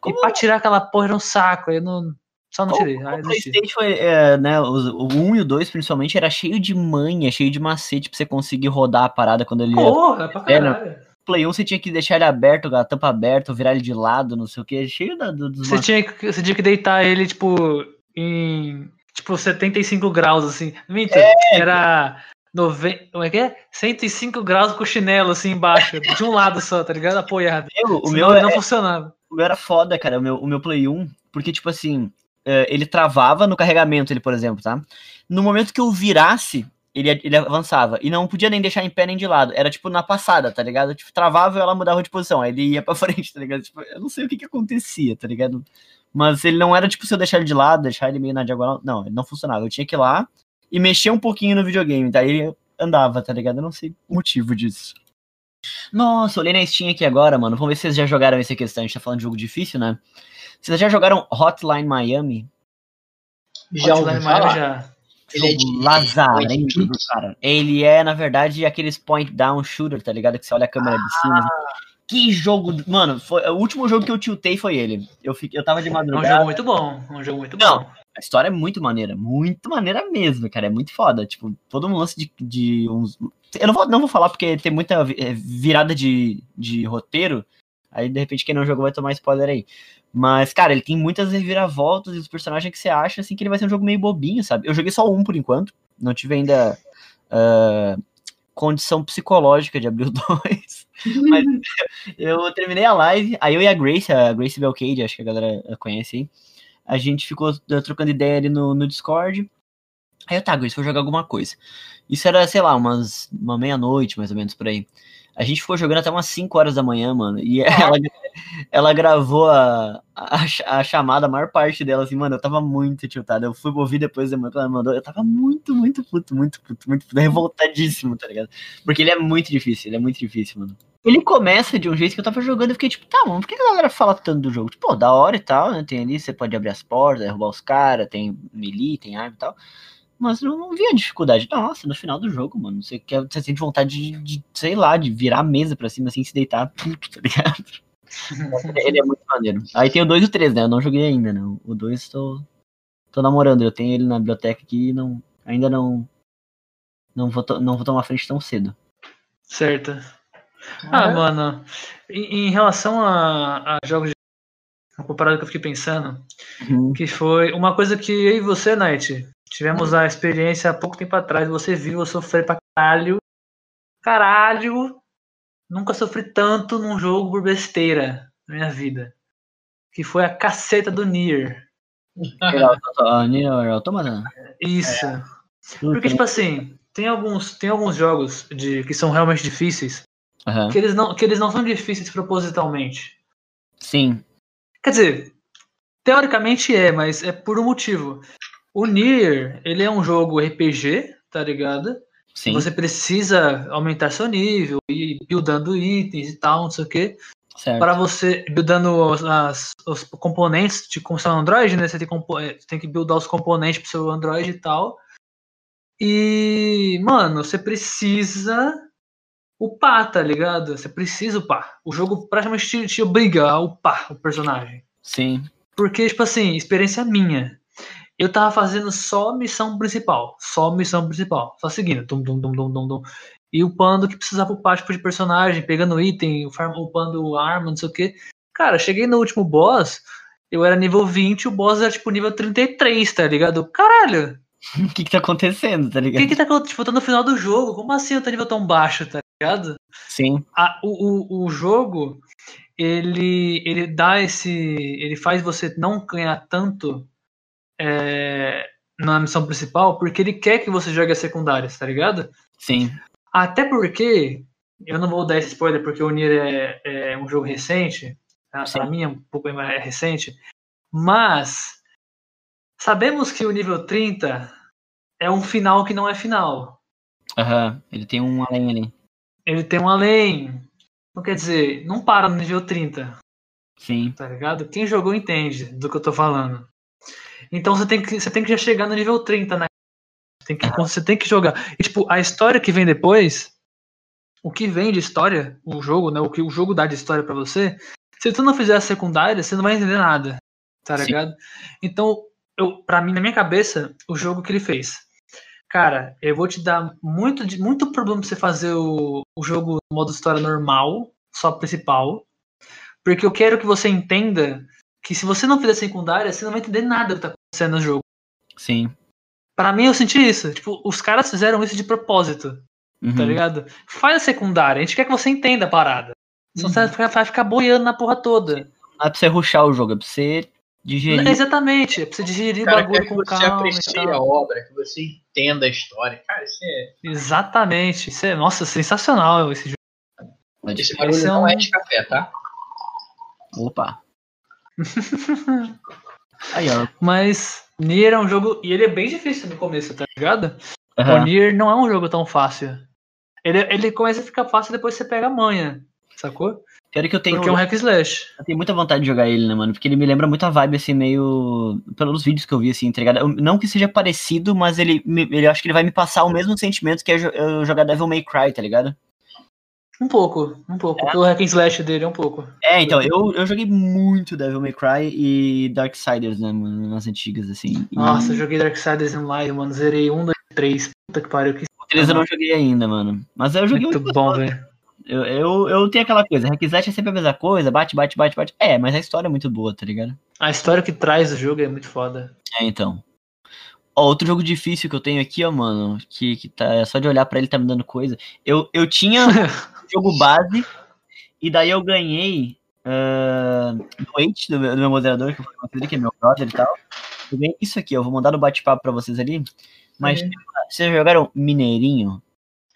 Como- E pra tirar aquela porra era um saco, aí não. Só não tirei. O eu desisti. PlayStation, é, né, o 1 e o 2 principalmente, era cheio de manha, cheio de macete pra você conseguir rodar a parada quando ele ia. Porra, pra É, não. caralho. Play 1 você tinha que deixar ele aberto, a tampa aberta, virar ele de lado, não sei o que, cheio da, do- dos Você tinha, que, você tinha que deitar ele, tipo, em. Tipo, 75 graus, assim. Mentira, É. era. Nove... Como é que é? 105 graus com o chinelo, assim, embaixo. De um lado só, tá ligado? Apoiado. Meu, o Senão meu é- não funcionava. O meu era foda, cara, o meu, o meu Play 1, porque, tipo assim, é, ele travava no carregamento, ele, por exemplo, tá? No momento que eu virasse, ele, ele avançava. E não podia nem deixar em pé nem de lado. Era, tipo, na passada, tá ligado? Tipo, travava e ela mudava de posição. Aí ele ia pra <laughs> frente, tá ligado? Tipo, eu não sei o que que acontecia, tá ligado? Mas ele não era, tipo, se eu deixar ele de lado, deixar ele meio na diagonal. Não, ele não funcionava. Eu tinha que ir lá e mexer um pouquinho no videogame. Daí ele andava, tá ligado? Eu não sei o motivo disso. Nossa, olhei na Steam aqui agora, mano. Vamos ver se vocês já jogaram esse questão. A gente tá falando de jogo difícil, né? Vocês já jogaram Hotline Miami? Já Hotline? Miami já. Ele é de- lazarento, cara. Ele é, na verdade, aqueles point down shooter, tá ligado? Que você olha a câmera de cima. Ah. Que jogo. do- Mano, foi, o último jogo que eu tiltei foi ele. Eu, fiquei, eu tava de É um madrugada. jogo muito bom. É um jogo muito Não. bom. A história é muito maneira. Muito maneira mesmo, cara. É muito foda. Tipo, todo um lance de, de uns. Eu não vou, não vou falar porque tem muita eh, virada de, de roteiro. Aí, de repente, quem não jogou vai tomar spoiler aí. Mas, cara, ele tem muitas reviravoltas e os personagens que você acha, assim, que ele vai ser um jogo meio bobinho, sabe? Eu joguei só um por enquanto. Não tive ainda ah, condição psicológica de abrir o <laughs> dois. Mas <laughs> eu terminei a live, aí eu e a Grace, a Grace Belcade, acho que a galera conhece aí. A gente ficou eh, trocando ideia ali no, no Discord. Aí eu, tá, Grace, vou jogar alguma coisa. Isso era, sei lá, umas uma meia-noite, mais ou menos, por aí. A gente ficou jogando até umas 5 horas da manhã, mano. E <laughs> ela, ela gravou a, a, a chamada, a maior parte dela, assim, mano, eu tava muito tiltado. Eu fui ouvir depois da manhã que ela mandou. Eu tava muito, muito puto, muito puto, muito puto, revoltadíssimo, tá ligado? Porque ele é muito difícil, ele é muito difícil, mano. Ele começa de um jeito que eu tava jogando e fiquei tipo, tá, mano, por que a galera fala tanto do jogo? Tipo, pô, da hora e tal, né? Tem ali, você pode abrir as portas, derrubar os caras, tem melee, tem arma e tal. Mas eu não vi a dificuldade. Nossa, no final do jogo, mano, você, quer, você sente vontade de, de, sei lá, de virar a mesa pra cima assim, se deitar, tá ligado? <laughs> ele é muito maneiro. Aí tem o 2 e o 3, né? Eu não joguei ainda, não. O 2 tô, tô namorando, eu tenho ele na biblioteca aqui e não, ainda não. Não vou, não vou tomar frente tão cedo. Certo. Ah, É. mano, em, em relação a, a jogos de. Uma parada que eu fiquei pensando, que foi uma coisa que eu e você, Night, tivemos a experiência há pouco tempo atrás. Você viu eu sofrer pra caralho. Caralho! Nunca sofri tanto num jogo por besteira na minha vida. Que foi a caceta do Nier. <laughs> Nier Automata? Isso. Porque, tipo assim, tem alguns, tem alguns jogos de, que são realmente difíceis Aham. que eles, não, que eles não são difíceis propositalmente. Sim. Quer dizer, teoricamente é, mas é por um motivo. O Nier, ele é um jogo RPG, tá ligado? Sim. Você precisa aumentar seu nível e ir buildando itens e tal, não sei o quê. Certo. para você buildando os, as- os componentes de como seu Android, né? Você tem, eh, tem que buildar os componentes pro seu Android e tal. E, mano, você precisa upar, tá ligado? Você precisa upar. O jogo praticamente te, te obriga a upar o personagem. Sim. Porque, tipo assim, experiência minha. Eu tava fazendo só missão principal. Só missão principal. Só seguindo. Dum, dum, dum, dum, dum, dum. E upando o que precisava upar, tipo, de personagem, pegando item, upando arma, não sei o que. Cara, cheguei no último boss, eu era nível 20, o boss era, tipo, nível 33, tá ligado? Caralho! <laughs> O que que tá acontecendo, tá O ligado? que que tá acontecendo? Tipo, eu tô no final do jogo. Como assim eu tô nível tão baixo, tá ligado? Sim. a- o, o, o jogo ele ele dá esse ele faz você não ganhar tanto é, na missão principal porque ele quer que você jogue as secundárias tá ligado Sim. até porque eu não vou dar esse spoiler porque o Nier é, é um jogo recente tá? Pra mim é um pouco mais recente mas sabemos que o nível 30 é um final que não é final Aham. Ele tem um além ali. ele tem um além não quer dizer não para no nível 30 Sim. tá ligado? Quem jogou entende do que eu tô falando. Então você tem que, você tem que já chegar no nível 30, né? Você tem que, você tem que jogar. E tipo, a história que vem depois, o que vem de história, o jogo, né? O que o jogo dá de história pra você, se tu não fizer a secundária, você não vai entender nada. Tá Sim. ligado? Então, eu, pra mim, na minha cabeça, o jogo que ele fez. Cara, eu vou te dar muito, de- muito problema pra você fazer o, o jogo no modo história normal, só principal. Porque eu quero que você entenda que se você não fizer secundária, você não vai entender nada do que tá acontecendo no jogo. Sim. Pra mim, eu senti isso. Tipo, os caras fizeram isso de propósito, Uhum. tá ligado? Faz a secundária, a gente quer que você entenda a parada. Senão você vai ficar, boiando na porra toda. Não é pra você ruxar o jogo, é pra você digerir. Exatamente, é pra você digerir O bagulho quer que com você calma. e aprecie tal. a obra, que você entenda a história. Cara, isso é. Exatamente. Isso é, nossa, sensacional esse jogo. Esse barulho Esse é não um- é de café, tá? Opa. <laughs> Aí, ó. Mas Nier é um jogo. E ele é bem difícil no começo, tá ligado? O Aham. Nier não é um jogo tão fácil. Ele, ele começa a ficar fácil depois você pega a manha, sacou? Pior que eu tenho, Porque é um hack slash. eu tenho muita vontade de jogar ele, né, mano? Porque ele me lembra muito a vibe, assim, meio. Pelos vídeos que eu vi, assim, tá ligado? Eu- Não que seja parecido, mas ele, me- ele acho que ele vai me passar o mesmo sentimento que é eu jogar Devil May Cry, tá ligado? Um pouco, um pouco. Pelo hack and slash dele, um pouco. É, então, eu, eu joguei muito Devil May Cry e Darksiders, né, mano, nas antigas, assim. Nossa, eu joguei Darksiders Online, mano. Zerei um, dois, três. Puta que pariu, que o três eu não joguei ainda, mano. Mas eu joguei muito muito. bom, velho. Eu, eu, eu tenho aquela coisa, hack and slash é sempre a mesma coisa, bate, bate, bate, bate. É, mas a história é muito boa, tá ligado? A história que traz o jogo é muito foda. É, então. Ó, outro jogo difícil que eu tenho aqui, ó, mano, que, que tá só de olhar pra ele tá me dando coisa. Eu, eu tinha <laughs> jogo base, e daí eu ganhei ah, do meu- do meu moderador, que eu falei com ele, que é meu brother e tal. Eu ganhei isso aqui, ó, vou mandar no bate-papo pra vocês ali. Mas Uhum. vocês jogaram Mineirinho?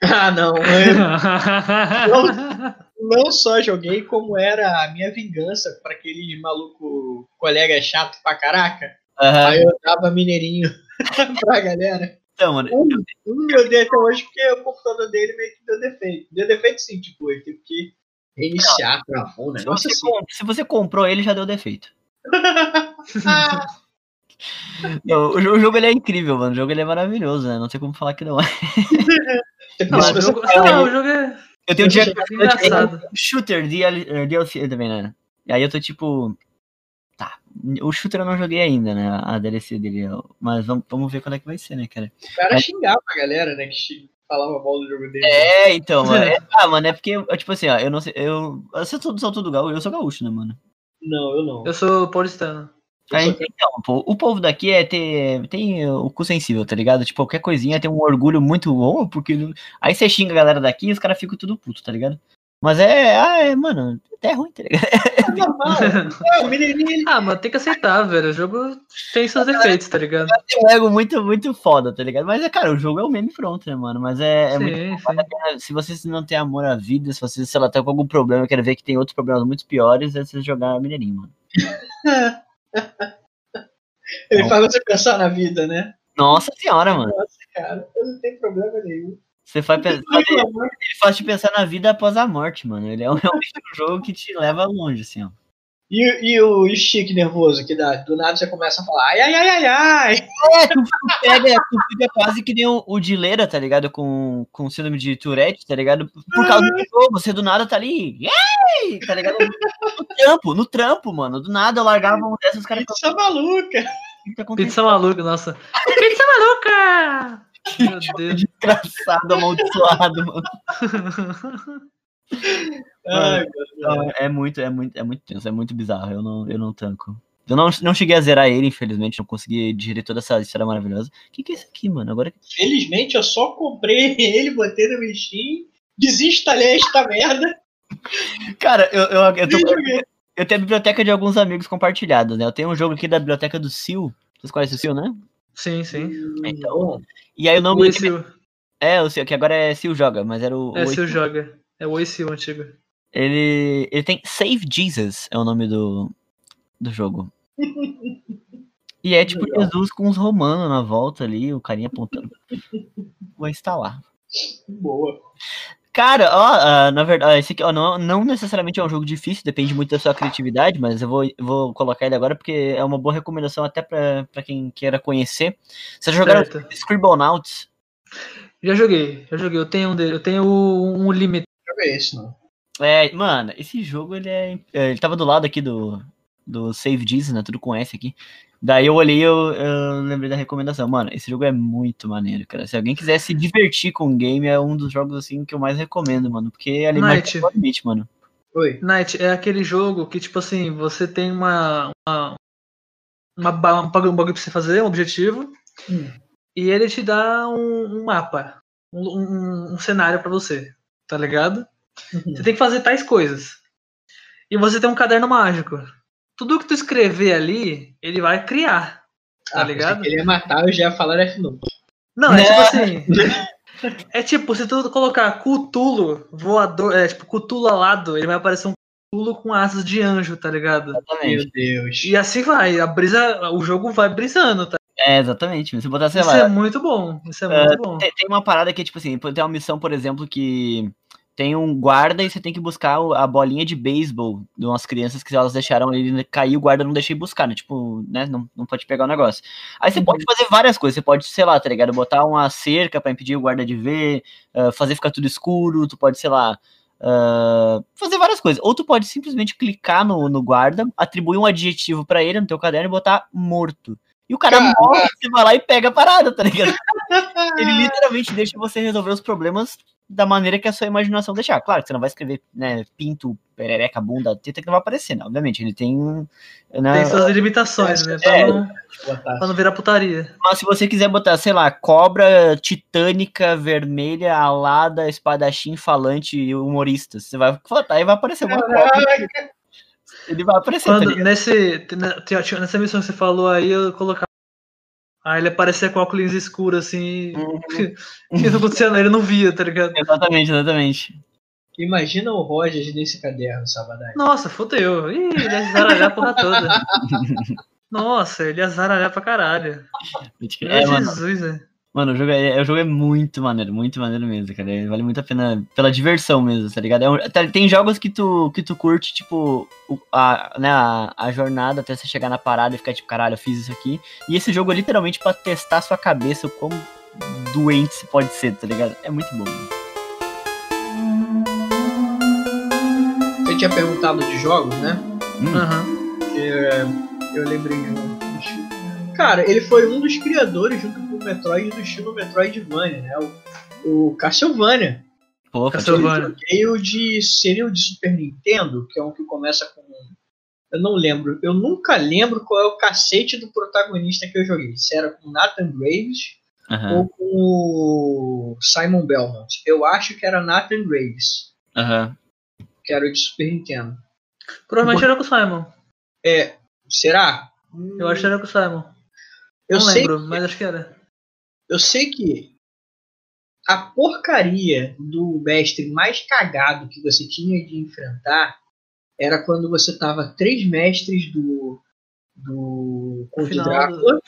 Ah, não. Eu <laughs> não só joguei, como era a minha vingança pra aquele maluco colega chato pra caraca. Aham. Aí eu dava mineirinho <laughs> pra galera. Então, mano, Um, um meu dei até hoje porque o computador dele meio que deu defeito. Deu defeito sim, tipo, ele teve que reiniciar, travou um se você, assim. se você comprou ele, já deu defeito. <laughs> Não, o, jo- o jogo ele é incrível, mano. O jogo ele é maravilhoso, né? Não tem como falar que não é. <laughs> Não, o jogo, sei lá, o jogo é Eu tenho um dia Você engraçado. Shooter DL, DLC também, né? E aí eu tô tipo. O Shooter eu não joguei ainda, né? A DLC dele. Mas vamos, vamos ver quando é que vai ser, né, cara? O cara xingava a galera, né? Que falava mal do jogo dele. É, então, mano. <laughs> É- ah, mano, é porque, eu, tipo assim, ó, eu não sei. Eu. Vocês são tudo gaúcho. Eu sou gaúcho, né, mano? Não, eu não. Eu sou paulistano. Sou- então, pô, o povo daqui é ter. Tem o cu sensível, tá ligado? Tipo, qualquer coisinha tem um orgulho muito bom, porque. Aí você xinga a galera daqui e os caras ficam tudo puto, tá ligado? Mas é. Ah, é, mano, até é ruim, tá ligado? <laughs> É normal. <laughs> É, o mineirinho, ele Ah, mas tem que aceitar, velho. O jogo tem seus defeitos, tá ligado? Tem um ego muito, muito foda, tá ligado? Mas é, cara, o jogo é o meme pronto, né, mano? Mas é, é muito. sim, sim. Se vocês não têm amor à vida, se vocês, sei lá, estão com algum problema, quer ver que tem outros problemas muito piores, é vocês jogar Mineirinho, mano. <laughs> ele faz você pensar na vida, né? Nossa senhora, mano. Nossa, cara, eu não tenho problema nenhum. Você faz, pe- faz- ele faz te pensar na vida após a morte, mano. Ele é um- realmente <laughs> um jogo que te leva longe, assim, ó. E, e o stick nervoso, que dá, do nada você começa a falar ai, ai, ai, ai, ai. É, tu, tu pega, tu fica quase que nem o, o Dileira, tá ligado? Com, com síndrome de Tourette, tá ligado? Por causa do jogo, você do nada tá ali, "Yay!", tá ligado? No trampo, no trampo, mano. Do nada eu largava um dessas, os caras Pizza maluca. o que tá acontecendo? Pizza maluca, nossa. Pizza maluca! Meu Deus. Desgraçado, amaldiçoado, mano. <laughs> Ai, Não, é muito, é muito, é muito tenso, é muito bizarro. Eu não, eu não tanco. Eu não, não cheguei a zerar ele, infelizmente, não consegui digerir toda essa história maravilhosa. O que, que é isso aqui, mano? Agora Felizmente eu só comprei ele, botei no Steam, desinstalei esta merda Cara, eu, eu, eu, tô- eu tenho a biblioteca de alguns amigos compartilhados, né? Eu tenho um jogo aqui da biblioteca do Sil. Vocês conhecem o Sil, né? Sim, sim. Então, E aí o nome O Sil. é o Sil, que agora é Sil Joga, mas era o. É, Sil joga. É o Oi Sil antigo. ele, ele tem Save Jesus, é o nome do, do jogo. <laughs> E é tipo Legal. Jesus com os romanos na volta ali, o carinha apontando. Vou instalar. Boa. Cara, ó, ah, na verdade, esse aqui ó, não, não necessariamente é um jogo difícil, depende muito da sua criatividade, mas eu vou, vou colocar ele agora porque é uma boa recomendação até pra, pra quem queira conhecer. Vocês já jogaram. Scribblenauts? Já joguei, já joguei. Eu tenho um dele. Eu tenho um limite. Joga esse, não. É, mano, esse jogo ele é. é, Ele tava do lado aqui do, do Save Jesus, né? Tudo com S aqui. Daí eu olhei e eu, eu lembrei da recomendação. Mano, esse jogo é muito maneiro, cara. Se alguém quiser se divertir com o game, é um dos jogos assim que eu mais recomendo, mano. Porque ali mais Night. limite, mano. Oi. Night é aquele jogo que, tipo assim, você tem uma. uma, uma um bagulho bagulho pra você fazer, um objetivo, Hum. e ele te dá um, um mapa, um, um- um cenário pra você, tá ligado? Você tem que fazer tais coisas. E você tem um caderno mágico. Tudo que tu escrever ali, ele vai criar. Tá Ah, ligado? Ele ia matar, eu já ia falar F novo. Não, é Né? tipo assim. <laughs> É tipo, se tu colocar Cutulo voador, é tipo Cutulo alado, ele vai aparecer um Cutulo com asas de anjo, tá ligado? Exatamente. Meu Deus. E assim vai, a brisa, o jogo vai brisando, tá? É, exatamente. Se botar, sei Isso lá. é muito bom, isso é muito bom. Tem, tem uma parada que é tipo assim, tem uma missão, por exemplo, que tem um guarda e você tem que buscar a bolinha de beisebol de umas crianças que elas deixaram ele cair, o guarda não deixa ele buscar, né? Tipo, né? Não, não pode pegar o negócio. Aí você Uhum. pode fazer várias coisas. Você pode, sei lá, tá ligado? Botar uma cerca pra impedir o guarda de ver, ah, fazer ficar tudo escuro, tu pode, sei lá. ah, fazer várias coisas. Ou tu pode simplesmente clicar no, no guarda, atribuir um adjetivo pra ele no teu caderno e botar morto. E o cara Caraca. morre, você vai lá e pega a parada, tá ligado? <laughs> Ele literalmente deixa você resolver os problemas da maneira que a sua imaginação deixar. Claro que você não vai escrever, né, pinto, perereca, bunda, teta que não vai aparecer, né? Obviamente, ele tem. Né, Tem suas limitações, né? Pra, É. não, pra não virar putaria. Mas se você quiser botar, sei lá, cobra titânica, vermelha, alada, espadachim, falante e humorista, você vai botar e vai aparecer uma cobra. Ele vai aparecer, tá Quando, ligado? nesse, nessa missão que você falou aí, eu colocava. Aí ele aparecia com óculos escuros assim. Uhum. <laughs> e não acontecia ele não via, tá ligado? Exatamente, exatamente. Imagina o Rogers nesse caderno, Sabadai. Nossa, fodeu. Ih, ele ia zaralhar a porra toda. <laughs> Nossa, ele ia zaralhar pra caralho. É, Meu mano, Jesus, né? Mano, o jogo, é, o jogo é muito maneiro, muito maneiro mesmo, cara. Ele Vale muito a pena pela diversão mesmo, tá ligado? É um- tá- tem jogos que tu, que tu curte, tipo, a, né, a, a jornada até você chegar na parada e ficar tipo, caralho, eu fiz isso aqui. E esse jogo é literalmente pra testar a sua cabeça, o quão doente você pode ser, tá ligado? É muito bom. Você tinha perguntado de jogos, né? Hum, Aham. Eu lembrei de um. Cara, ele foi um dos criadores, junto o Metroid, do estilo Metroidvania, né? O, o Castlevania. Pô, Castlevania. O de. Seria o de Super Nintendo, que é um que começa com. Eu não lembro. Eu nunca lembro qual é o cacete do protagonista que eu joguei. Se era com o Nathan Graves aham, ou com o Simon Belmont. Eu acho que era Nathan Graves, aham. que era o de Super Nintendo. Provavelmente era com o Simon. Será? Eu acho que era com o Simon. Eu não sei lembro, mas acho que era. Eu sei que a porcaria do mestre mais cagado que você tinha de enfrentar era quando você tava três mestres do do Conde Drácula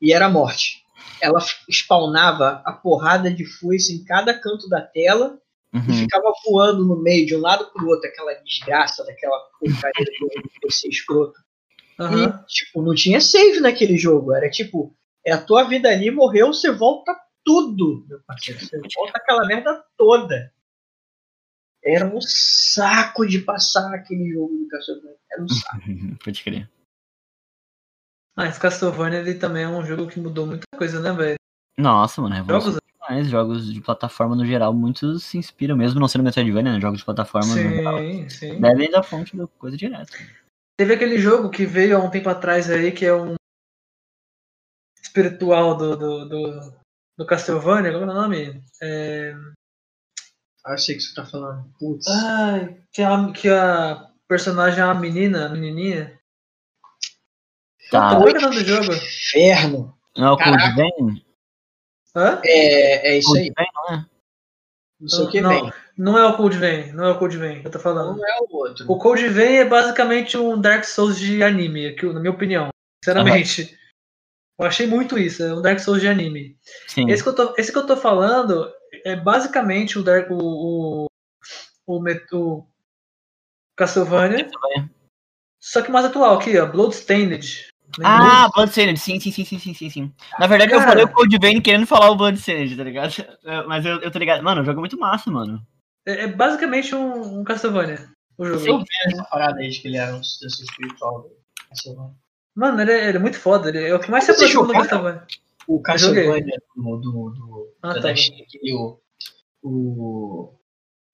e era a morte. ela spawnava a porrada de foice em cada canto da tela e Uhum. ficava voando no meio, de um lado pro outro, aquela desgraça daquela porcaria de você escroto. Aham. E, tipo, não tinha save naquele jogo. Era tipo, é a tua vida ali, morreu, você volta tudo, meu parceiro. Você volta aquela merda toda. Era um saco de passar aquele jogo do Castlevania. Era um saco. <laughs> Pode crer. Ah, esse Castlevania ele também é um jogo que mudou muita coisa, né, velho? Nossa, mano, revolução Jogos. demais. Jogos de plataforma no geral, muitos se inspiram, mesmo não sendo Metroidvania, né? Jogos de plataforma no geral, Sim, sim. devem da fonte da coisa direto. Teve aquele jogo que veio há um tempo atrás aí, que é um espiritual do, do, do, do Castlevania, qual é o nome? É... Ah, o que você tá falando. Putz. Ai, que a, que a personagem é uma menina, menininha. Tá. Qual é o nome do jogo? Inferno. Não é o Code Caraca. Vein? Hã? É, é isso Code aí. Vein, não é? Não sei o que não, vem. Não é o Code Vein, não é o Code Vein que eu tô falando. Não é o outro. O Code Vein é basicamente um Dark Souls de anime, que, na minha opinião. Sinceramente. Eu achei muito isso, é um Dark Souls de anime. Sim. Esse que eu tô, esse que eu tô falando é basicamente o Dark. O, o, o, o Castlevania, só que mais atual aqui, ó. Bloodstained. Ah, Bloodstained, sim, sim, sim, sim, sim, sim, sim. Na verdade, eu Cara. falei o Code Vein querendo falar o Bloodstained, tá ligado? Mas eu, eu tô ligado. Mano, o jogo é muito massa, mano. É, é basicamente um, um Castlevania. O jogo. Eu vi essa parada aí de que ele era um sucessor espiritual do Castlevania. Mano, ele é, ele é muito foda. Ele é o que mais se Você aproxima do? Castlevania. O Castlevania do, do, do Ah, da tá. O, o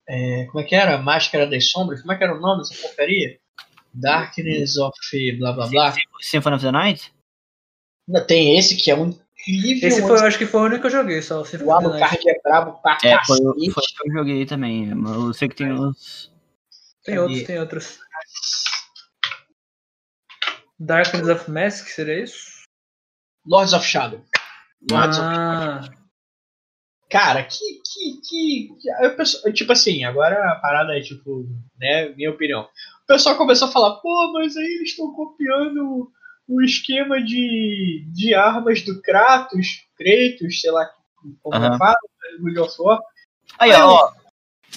é, como é que era? Máscara das Sombras? Como é que era o nome dessa porcaria? Darkness of blá blá blá. Symphony of the Night? Ainda tem esse que é um incrível. Esse foi, eu acho que foi o único que eu joguei só. o Symphony o of the Night. Alucard é brabo pra É, foi, o- cacete. foi o que eu joguei também. Eu sei que tem uns. Tem Cadê? outros, tem outros. Darkness of Mask, seria isso? Lords of Shadow. Lords of Ah, Cara, que. que, que, que eu penso- tipo assim, agora a parada é tipo, né, minha opinião. O pessoal começou a falar, pô, mas aí eles estão copiando o esquema de, de armas do Kratos, Kratos, sei lá como Aham. fala, God of War. Aí, ó.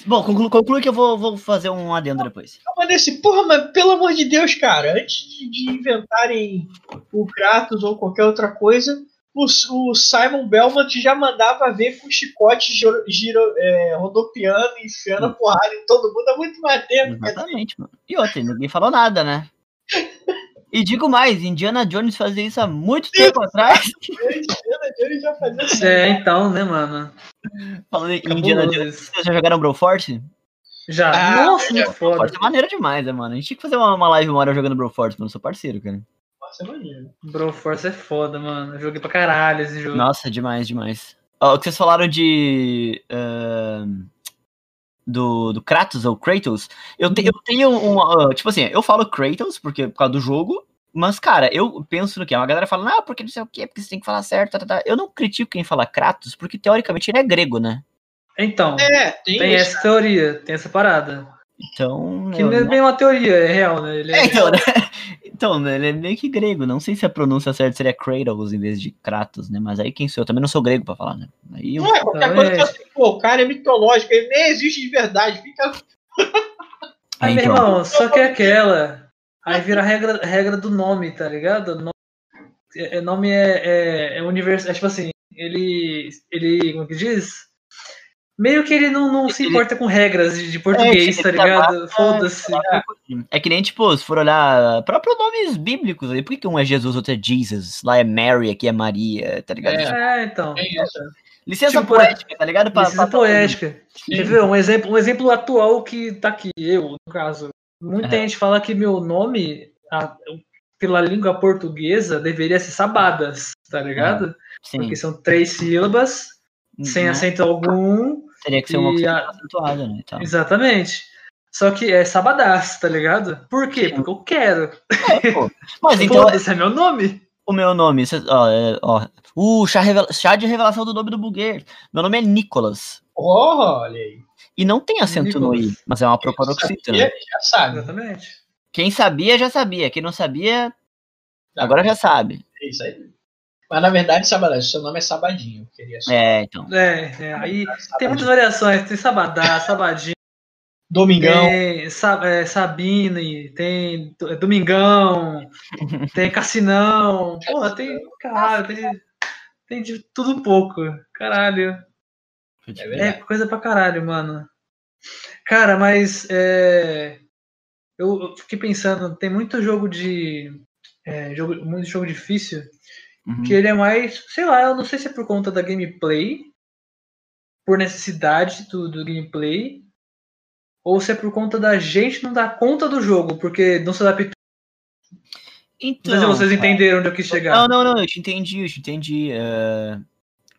Bom, conclui, que eu vou, vou fazer um adendo depois. Mas desse, porra, mas pelo amor de Deus, cara, antes de, de inventarem o Kratos ou qualquer outra coisa, o, o Simon Belmont já mandava ver com chicote giro, giro- é, rodopiando, enfiando a porrada em todo mundo há muito mais tempo. cara. Exatamente, mano. E outra, ninguém falou nada, né? <laughs> E digo mais, Indiana Jones fazia isso há muito tempo atrás. <laughs> Indiana Jones já fazia isso. é, então, né, mano? Falando em Indiana Jones, vocês já jogaram Broforce? Já. Ah, Nossa, muito foda. Broforce é maneiro demais, né, mano? A gente tinha que fazer uma, uma live uma hora jogando Broforce, mano. Eu sou parceiro, cara. Nossa, é maneiro. Broforce é foda, mano. Eu joguei pra caralho esse jogo. Nossa, demais, demais. Ó, o que vocês falaram de. ahn, do, do Kratos ou Kratos, eu, te- eu tenho um. ah, tipo assim, eu falo Kratos porque, por causa do jogo, mas, cara, eu penso no que? Uma galera fala, não, porque não sei o quê, porque você tem que falar certo, tá, tá, tá. Eu não critico quem fala Kratos, porque teoricamente ele é grego, né? Então, É, tem, tem essa teoria, tem essa parada. Então. Que não é bem uma teoria, é real, né? Ele é, É, então, né? Então, ele é meio que grego. Não sei se a pronúncia certa seria Kratos em vez de Kratos, né? Mas aí quem sou eu? Também não sou grego pra falar, né? Aí eu... Não é, qualquer coisa é. que assim, pô, o cara é mitológico, ele nem existe de verdade. Fica. <laughs> Aí, meu então, irmão, só que é aquela. Aí vira a regra, regra do nome, tá ligado? Nome é, é- nome é, é, é universal. É tipo assim, ele. ele. Como que diz? Meio que ele não, não se Ele- importa com regras de, de português, ele tá ligado? Foda-se. É que nem, tipo, se for olhar próprios nomes bíblicos aí, por que, que um é Jesus, outro é Jesus? Lá é Mary, aqui é Maria, tá ligado? É. É, então. Isso. Licença Tipo, poética, tá ligado? Pra- Licença pra- poética. Quer ver? Um exemplo, um exemplo atual que tá aqui, eu, no caso. Muita É. gente fala que meu nome, a- pela língua portuguesa, deveria ser Sabadas, tá ligado? Sim. Porque são três sílabas, sem Né? acento algum. Teria que ser uma coisa a- acentuada, né? Então. Exatamente. Só que é Sabadás, tá ligado? Por quê? Porque eu quero. É, pô. Mas <laughs> então, Foda-se, é meu nome. o meu nome, cês- ó, é, ó, uh, chá, revela- chá de revelação do nome do bugueiro. Meu nome é Nicolas. Oh, olha aí. E não tem acento no I, Nicolas. mas é uma proparoxítona. Sabia? Já sabe. Mas na verdade, Sabadão, seu nome é Sabadinho. eu Queria só. É, então. É, é, aí tem muitas variações. Tem Sabadá, Sabadinho, Domingão. tem é, Sabine, tem Do- Domingão, tem Cassinão. Porra, tem. Caralho, tem, tem de tudo um pouco. Caralho. É É verdade. coisa pra caralho, mano. Cara, mas é, eu, eu fiquei pensando, tem muito jogo de. é, jogo, muito jogo difícil Uhum. que ele é mais, sei lá, eu não sei se é por conta da gameplay, por necessidade do, do gameplay, ou se é por conta da gente não dar conta do jogo, porque não se adaptou. Então, não sei se vocês entenderam onde eu quis chegar. Não, não, não, eu te entendi, eu te entendi. é,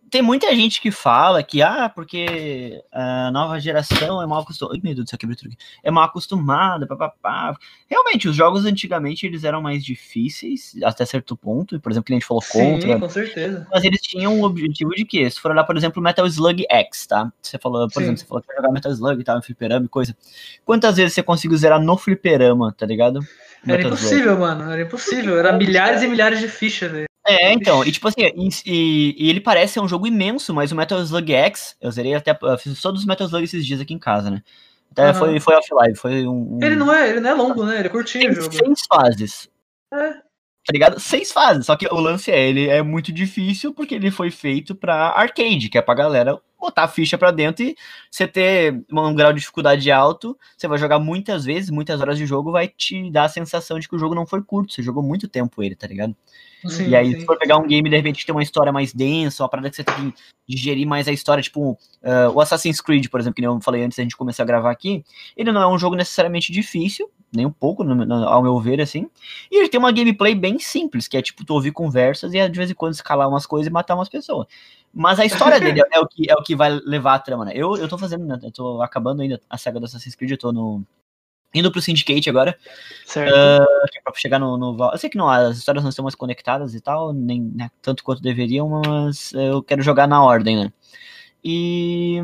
Tem muita gente que fala que, ah, porque a nova geração é mal acostumada. Meu Deus do céu, quebrei tudo aqui. É mal acostumada, papapá. Realmente, os jogos antigamente eles eram mais difíceis, até certo ponto. Por exemplo, que a gente falou Sim, contra. com certeza. Mas eles tinham o objetivo de quê? Se for olhar, por exemplo, Metal Slug X, tá? Você falou, por Sim. exemplo, você falou que vai jogar Metal Slug e tal, no fliperama e coisa. Quantas vezes você conseguiu zerar no fliperama, tá ligado? Era impossível, mano. Era impossível. Era milhares e milhares de fichas, velho. É, então, e tipo assim, e, e- e ele parece ser um jogo imenso, mas o Metal Slug X, eu zerei até, eu fiz todos os Metal Slug esses dias aqui em casa, né? Até Aham. foi, foi off-live, foi um... um- Ele não é, ele não é longo, né? Ele é curtinho Tem seis fases. É. Tá ligado? Seis fases, só que o lance é, ele é muito difícil porque ele foi feito pra arcade, que é pra galera botar a ficha pra dentro e você ter um grau de dificuldade alto, você vai jogar muitas vezes, muitas horas de jogo, vai te dar a sensação de que o jogo não foi curto, você jogou muito tempo ele, tá ligado? Sim, e aí, sim. se for pegar um game, de repente, tem uma história mais densa, uma parada que você tem que digerir mais a história, tipo uh, o Assassin's Creed, por exemplo, que nem eu falei antes da gente começar a gravar aqui, ele não é um jogo necessariamente difícil, nem um pouco, no- no- ao meu ver, assim, e ele tem uma gameplay bem simples, que é tipo, tu ouvir conversas e de vez em quando escalar umas coisas e matar umas pessoas. Mas a história <laughs> dele é o que, é o que vai levar a trama, né? Eu, eu tô fazendo, né? Eu tô acabando ainda a saga do Assassin's Creed, eu tô no... Indo pro Syndicate agora, Certo. é pra chegar no, no Eu sei que não, as histórias não estão mais conectadas e tal, nem né, tanto quanto deveriam, mas eu quero jogar na ordem, né? E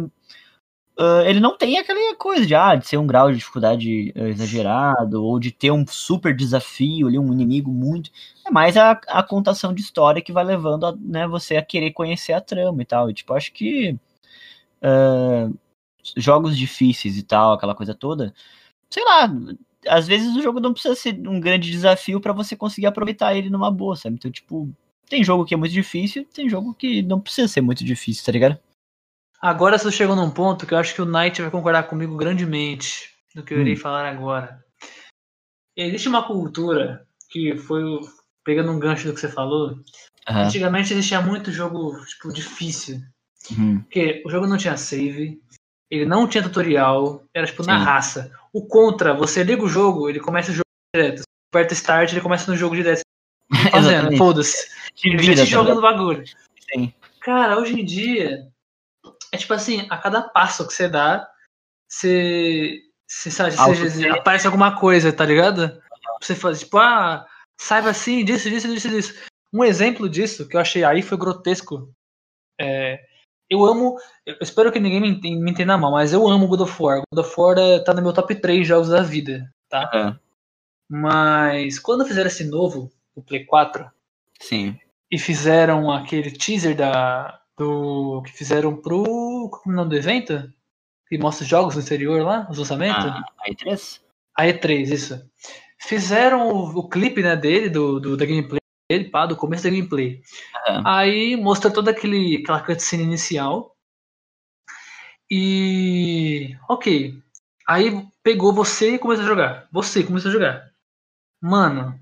ah, ele não tem aquela coisa de, ah, de ser um grau de dificuldade eh, exagerado, ou de ter um super desafio ali, um inimigo muito. É mais a, a contação de história que vai levando a, né, você a querer conhecer a trama e tal. E tipo, acho que ah, jogos difíceis e tal, aquela coisa toda, sei lá, às vezes o jogo não precisa ser um grande desafio pra você conseguir aproveitar ele numa boa, sabe? Então, tipo, tem jogo que é muito difícil, tem jogo que não precisa ser muito difícil, tá ligado? Agora você chegou num ponto que eu acho que o Knight vai concordar comigo grandemente do que eu irei Hum. falar agora. Existe uma cultura que foi pegando um gancho do que você falou. Aham. Antigamente existia muito jogo tipo difícil, Uhum. porque o jogo não tinha save, ele não tinha tutorial, era tipo na Sim. raça. O contra, você liga o jogo, ele começa o jogo direto. Aperta start, ele começa no jogo direto. <laughs> Fazendo, Exatamente. foda-se. Ele vira, tá jogando bagulho. Sim. Cara, hoje em dia, é tipo assim, a cada passo que você dá, você, você sabe, você- aparece alguma coisa, tá ligado? Você faz, tipo, ah, saiba assim, disso, disso, disso, disso. Um exemplo disso que eu achei aí foi grotesco. É, eu amo, eu espero que ninguém me enten- me entenda mal, mas eu amo God of War. God of War é- tá no meu top 3 jogos da vida, tá? Aham. Mas quando fizeram esse novo, o Play 4, Sim. e fizeram aquele teaser da do que fizeram pro como é o nome do evento? Que mostra os jogos no exterior lá os lançamentos? Ah, aí três? a E3 isso. Fizeram o, o clipe né dele do, do da gameplay dele pá, do começo da gameplay. Aham. aí mostra toda aquele aquela cutscene inicial. E ok. Aí pegou você e começou a jogar. Você começou a jogar. Mano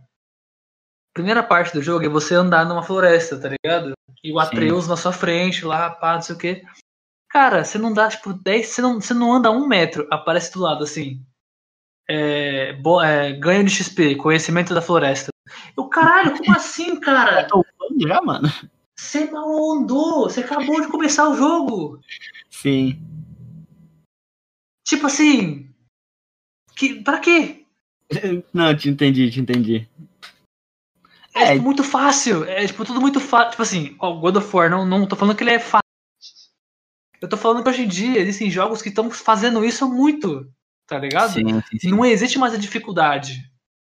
primeira parte do jogo é você andar numa floresta, tá ligado? E o Sim. Atreus na sua frente, lá, pá, não sei o quê. Cara, você não dá, tipo, 10, você não, você não anda um metro, aparece do lado assim. É, bo- é, ganho de XP, conhecimento da floresta. Eu, caralho, como assim, cara? <laughs> Já, mano. Você mal andou, você acabou de começar o jogo. Sim. Tipo assim. Que, pra quê? Não, te entendi, te entendi. É, É. tipo, muito fácil. É tipo, tudo muito fácil. Tipo assim, ó, God of War, não, não tô falando que ele é fácil. Eu tô falando que hoje em dia existem jogos que estão fazendo isso muito. Tá ligado? Sim, sim, sim. Não existe mais a dificuldade.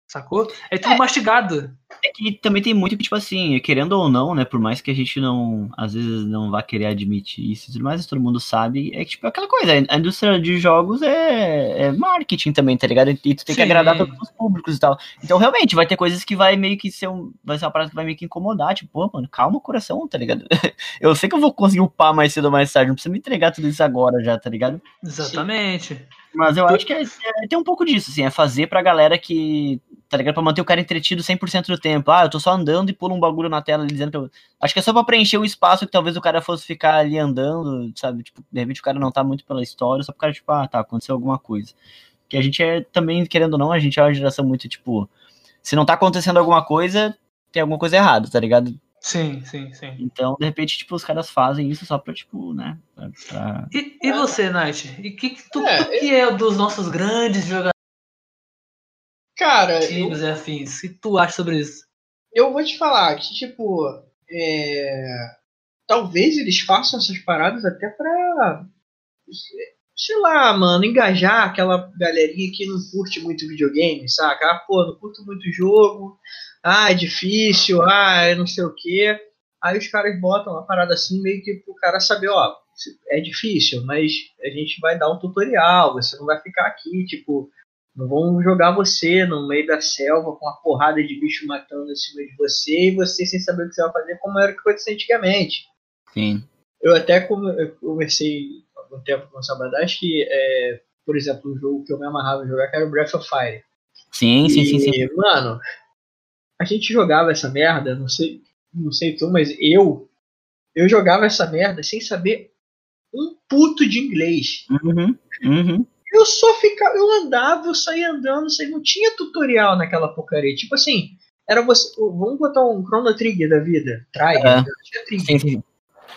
Sacou? É tudo mastigado. É que também tem muito que, tipo assim, querendo ou não, né? Por mais que a gente não, às vezes, não vá querer admitir isso e tudo mais, todo mundo sabe, é que, tipo, aquela coisa, a indústria de jogos é, é marketing também, tá ligado? E tu tem que Sim. agradar todos os públicos e tal. Então, realmente, vai ter coisas que vai meio que ser um. Vai ser uma parada que vai meio que incomodar, tipo, pô, mano, calma o coração, tá ligado? <laughs> Eu sei que eu vou conseguir upar mais cedo ou mais tarde, não precisa me entregar tudo isso agora já, tá ligado? Exatamente. Mas eu acho que é, é- tem um pouco disso, assim, é fazer pra galera que, tá ligado? Pra manter o cara entretido 100% do tempo. Ah, eu tô só andando e pulo um bagulho na tela ali dizendo que eu... Acho que é só pra preencher o espaço que talvez o cara fosse ficar ali andando, sabe? Tipo, de repente o cara não tá muito pela história, só pro cara, tipo, ah, tá, aconteceu alguma coisa. Que a gente é também, querendo ou não, a gente é uma geração muito, tipo, se não tá acontecendo alguma coisa, tem alguma coisa errada, tá ligado? Sim, sim, sim. Então, de repente, tipo, os caras fazem isso só pra, tipo, né? Pra, pra- E, e você, Night? E que, que tu, É, tu que é dos nossos grandes jogadores Cara, eu, e afins? O que tu acha sobre isso? eu vou te falar que, tipo, é, talvez eles façam essas paradas até pra, sei lá, mano, engajar aquela galerinha que não curte muito videogame, saca? Ah, pô, não curto muito jogo, ah, é difícil, ah, é não sei o quê. Aí os caras botam uma parada assim, meio que pro cara saber, ó, é difícil, mas a gente vai dar um tutorial, você não vai ficar aqui, tipo, não vão jogar você no meio da selva com uma porrada de bicho matando em cima de você e você sem saber o que você vai fazer, como era o que acontecia antigamente. Sim. Eu até conversei algum tempo com o Sabadash que, é, por exemplo, um jogo que eu me amarrava a jogar que era o Breath of Fire. Sim, sim, sim, sim. E, mano, a gente jogava essa merda, não sei, não sei tu, mas eu eu jogava essa merda sem saber um puto de inglês. Uhum, uhum. Eu só ficava, eu andava, eu saía andando, não tinha tutorial naquela porcaria. Tipo assim, era você, vamos botar um Chrono Trigger da vida, Trigger, É. tinha Trigger. Sim, sim.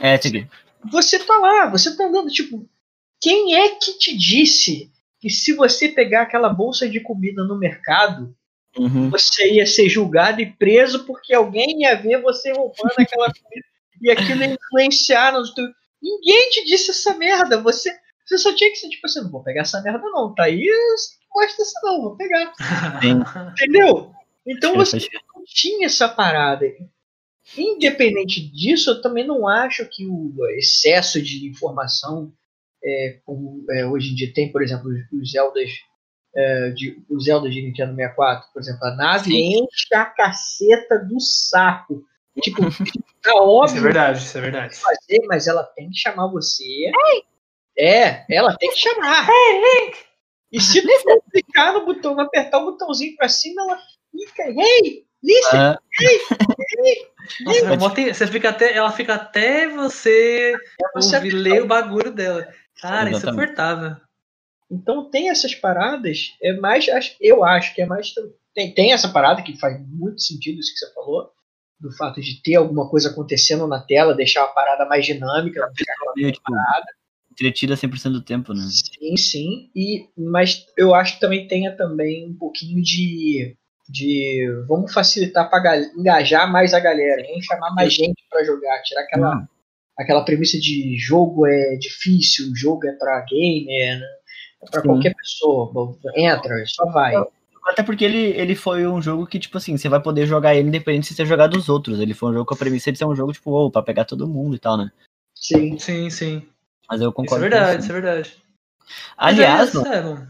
É, Tigre. Você tá lá, você tá andando, tipo, quem é que te disse que se você pegar aquela bolsa de comida no mercado, Uhum. você ia ser julgado e preso porque alguém ia ver você roubando aquela <laughs> comida e aquilo ia influenciar no teu... Ninguém te disse essa merda, você, você só tinha que ser tipo assim, não vou pegar essa merda não, tá aí, não gosta dessa não, vou pegar, Sim. entendeu? Então você não tinha essa parada. Independente disso, eu também não acho que o excesso de informação, é, como é, hoje em dia tem, por exemplo, os, os Zeldas, é, de, os Zeldas de Nintendo 64, por exemplo, a nave Sim. enche a caceta do saco. <laughs> Tipo, tá Isso é óbvio verdade, isso é verdade. fazer, mas ela tem que chamar você. É, ela tem que chamar. E se tu não clicar no botão, apertar o botãozinho pra cima, ela fica, hey, listen, Ah, <laughs> Nossa, tem- você fica até, ela fica até você, você ouvir, ler o bagulho dela. Cara, Exatamente. insuportável. Então tem essas paradas, é mais, eu acho que é mais tem, tem essa parada que faz muito sentido isso que você falou, do fato de ter alguma coisa acontecendo na tela, deixar a parada mais dinâmica, não ficar meio, tipo, entretida 100% do tempo, né? Sim, sim. E, mas eu acho que também tenha também um pouquinho de. De vamos facilitar para engajar mais a galera, hein? chamar mais gente para jogar, tirar aquela, Não. aquela premissa de jogo é difícil, jogo é para gamer, né? é para qualquer pessoa. Entra, só vai. Até porque ele, ele foi um jogo que, tipo assim, você vai poder jogar ele independente de você jogar dos outros. Ele foi um jogo com a premissa de ser um jogo, tipo, oh, pra pegar todo mundo e tal, né? Sim. Sim, sim. Mas eu Isso é concordo. com verdade, isso é verdade. Aliás, mano, é, mano.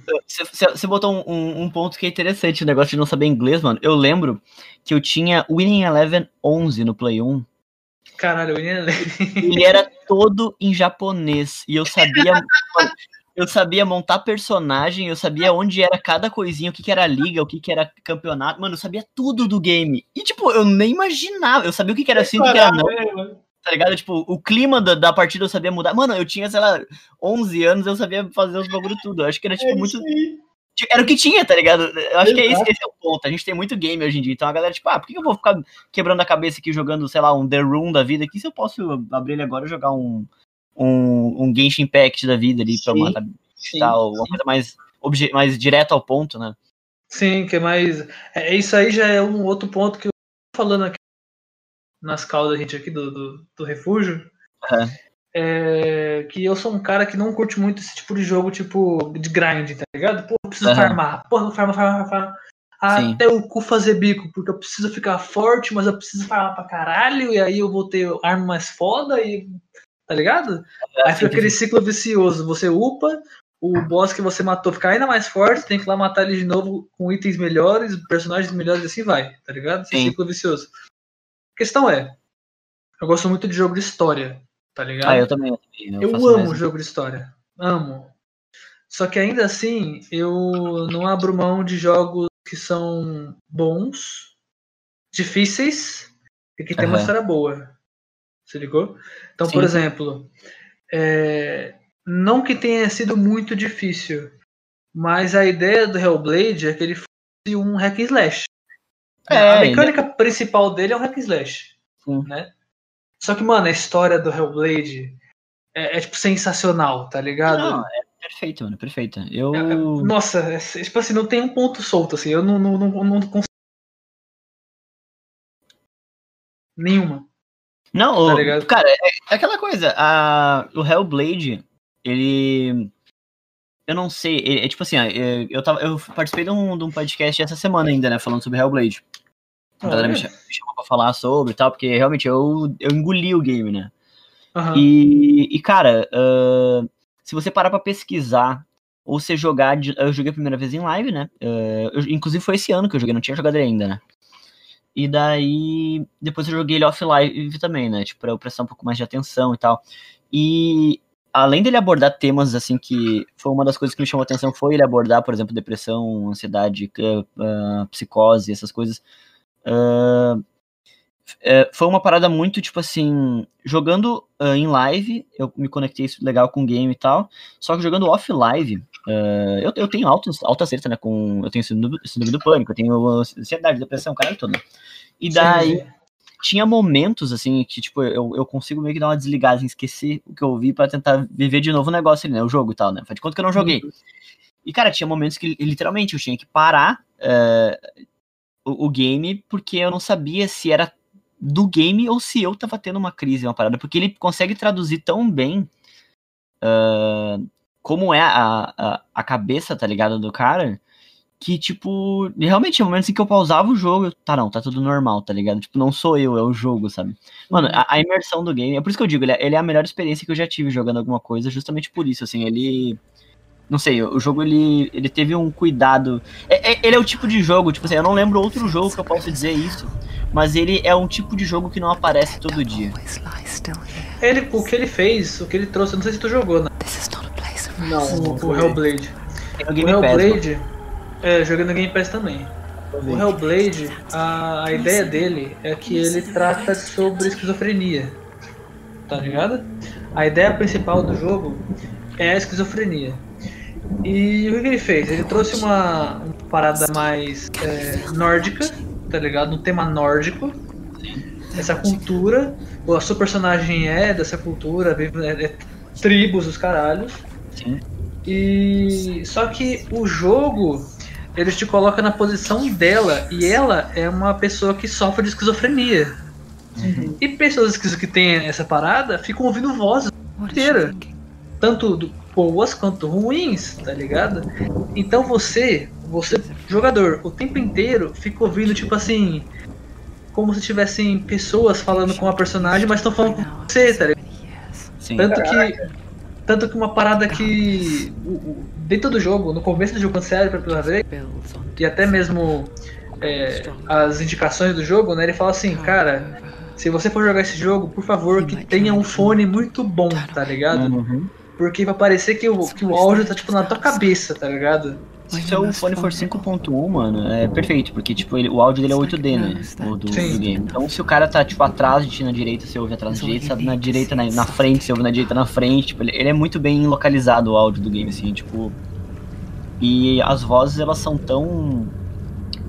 você, botou um, um- ponto que é interessante, o negócio de não saber inglês, mano. Eu lembro que eu tinha Winning Eleven 11 no Play 1. Caralho, o menino Ele era todo em japonês. E eu sabia. eu sabia montar personagem, eu sabia onde era cada coisinha, o que, que era liga, o que, que era campeonato. Mano, eu sabia tudo do game. E, tipo, eu nem imaginava. Eu sabia o que, que era sim, o que era não. Tá ligado? Tipo, o clima da, da partida eu sabia mudar. Mano, eu tinha, sei lá, 11 anos, eu sabia fazer os bagulho tudo. Eu acho que era, tipo, É muito. Era o que tinha, tá ligado? Eu acho que é esse, Exato. esse é o ponto. A gente tem muito game hoje em dia. Então a galera, tipo, ah, por que eu vou ficar quebrando a cabeça aqui jogando, sei lá, um The Room da vida aqui se eu posso abrir ele agora e jogar um, um, um Genshin Impact da vida ali pra Sim, matar Sim, tal, uma coisa mais, mais direto ao ponto, né? Sim, que é mais. É, isso aí já é um outro ponto que eu tô falando aqui nas caldas da gente aqui do, do, do refúgio. Aham. É, que eu sou um cara que não curte muito esse tipo de jogo, tipo, de grind, tá ligado? Pô, eu preciso Aham. farmar. Porra, farma, farma, farma. até o cu fazer bico, porque eu preciso ficar forte, mas eu preciso falar pra caralho, e aí eu vou ter arma mais foda e. Tá ligado? aí fica aquele ciclo vicioso. Você upa, o boss que você matou fica ainda mais forte, tem que ir lá matar ele de novo com itens melhores, personagens melhores e assim vai, tá ligado? Esse Sim. ciclo vicioso. A questão é, eu gosto muito de jogo de história, tá ligado? Ah, eu também. Eu, Eu amo mesmo. jogo de história. Amo. Só que ainda assim, eu não abro mão de jogos que são bons, difíceis e que tem uma Aham. história boa. Se ligou? Então, por Sim. exemplo, é, não que tenha sido muito difícil, mas a ideia do Hellblade é que ele fosse um hack and slash. É, a mecânica principal dele é um hack slash. Sim. Né? Só que, mano, a história do Hellblade é, é, tipo sensacional, tá ligado? Não, é perfeito, mano, perfeito. Eu. É, é, Nossa, é, é, tipo assim, não tem um ponto solto, assim, eu não, não, não, não consigo. Nenhuma. Não, Tá o- cara, é, é aquela coisa. A, o Hellblade, ele. Eu não sei, é, é tipo assim, é, eu, tava, eu participei de um, de um podcast essa semana ainda, né, falando sobre Hellblade. A galera me chamou pra falar sobre e tal, porque realmente eu, eu engoli o game, né? Aham. E, e, cara, ahn, se você parar pra pesquisar ou você jogar. eu joguei a primeira vez em live, né? Ah, eu- inclusive foi esse ano que eu joguei, não tinha jogado ele ainda, né? E daí. Depois eu joguei ele off live também, né? Tipo, pra eu prestar um pouco mais de atenção e tal. E. Além dele abordar temas assim que foi uma das coisas que me chamou a atenção foi ele abordar, por exemplo, depressão, ansiedade, ah, psicose, essas coisas. É, foi uma parada muito, tipo assim, jogando ah, em live, eu me conectei legal com o game e tal, só que jogando off live, eu, eu tenho altos, alta acerta, né, com, eu tenho síndrome, do- pânico, eu tenho ansiedade, depressão, caralho todo. E daí, Sim, tinha momentos, assim, que, tipo, eu, eu consigo meio que dar uma desligada, assim, esquecer o que eu ouvi pra tentar viver de novo o negócio ali, né, o jogo e tal, né, faz de conta que eu não joguei. E, cara, tinha momentos que literalmente eu tinha que parar eh, o, o game porque eu não sabia se era do game ou se eu tava tendo uma crise, uma parada. Porque ele consegue traduzir tão bem ah, como é a, a, a cabeça, tá ligado, do cara, que, tipo, realmente tinha momentos em que eu pausava o jogo eu, tá, não, tá tudo normal, tá ligado? Tipo, não sou eu, é o jogo, sabe? Mano, a, a imersão do game, é por isso que eu digo, ele é, ele é a melhor experiência que eu já tive jogando alguma coisa, justamente por isso, assim, ele não sei, o jogo ele, ele teve um cuidado. É- é- ele é o tipo de jogo, tipo assim, eu não lembro outro jogo que eu possa dizer isso, mas ele é um tipo de jogo que não aparece todo dia. Ele, o que ele fez, o que ele trouxe, eu não sei se tu jogou, né? Não, O, o. Hellblade. No O. Hellblade, é, joguei no Game Pass também. O Hellblade, a, a ideia dele é que ele trata sobre esquizofrenia. Tá ligado? A ideia principal do jogo é a esquizofrenia. E o que ele fez? Ele trouxe uma, uma parada mais é, nórdica, tá ligado? Um tema nórdico. Essa cultura, a sua personagem é dessa cultura, vive- é, é tribos, os caralhos. Sim. E só que o jogo ele te coloca na posição dela e ela é uma pessoa que sofre de esquizofrenia. E pessoas esquizo- que têm essa parada ficam ouvindo vozes inteira. tanto boas quanto ruins, tá ligado? Então você, você jogador, o tempo inteiro fica ouvindo tipo assim, como se tivessem pessoas falando com a personagem, mas estão falando com você, tá ligado? Sim. Tanto que. Tanto que uma parada que. o- o- dentro do jogo, no começo do jogo, quando você abre pela primeira vez, e até mesmo é, as indicações do jogo, né? Ele fala assim, cara, se você for jogar esse jogo, por favor, que tenha um fone muito bom, tá ligado? Uhum. Porque vai parecer que o, que o áudio tá tipo na tua cabeça, tá ligado? Se o fone for 5.1, mano, é perfeito, porque tipo, ele- o áudio dele é 8D, né? O do, do Sim. game. Então se o cara tá, tipo, atrás de ti na direita, você ouve atrás da direita, sabe, na direita, na, na frente, você ouve na direita, na frente, tipo, ele, ele é muito bem localizado o áudio do game, assim, tipo. E as vozes, elas são tão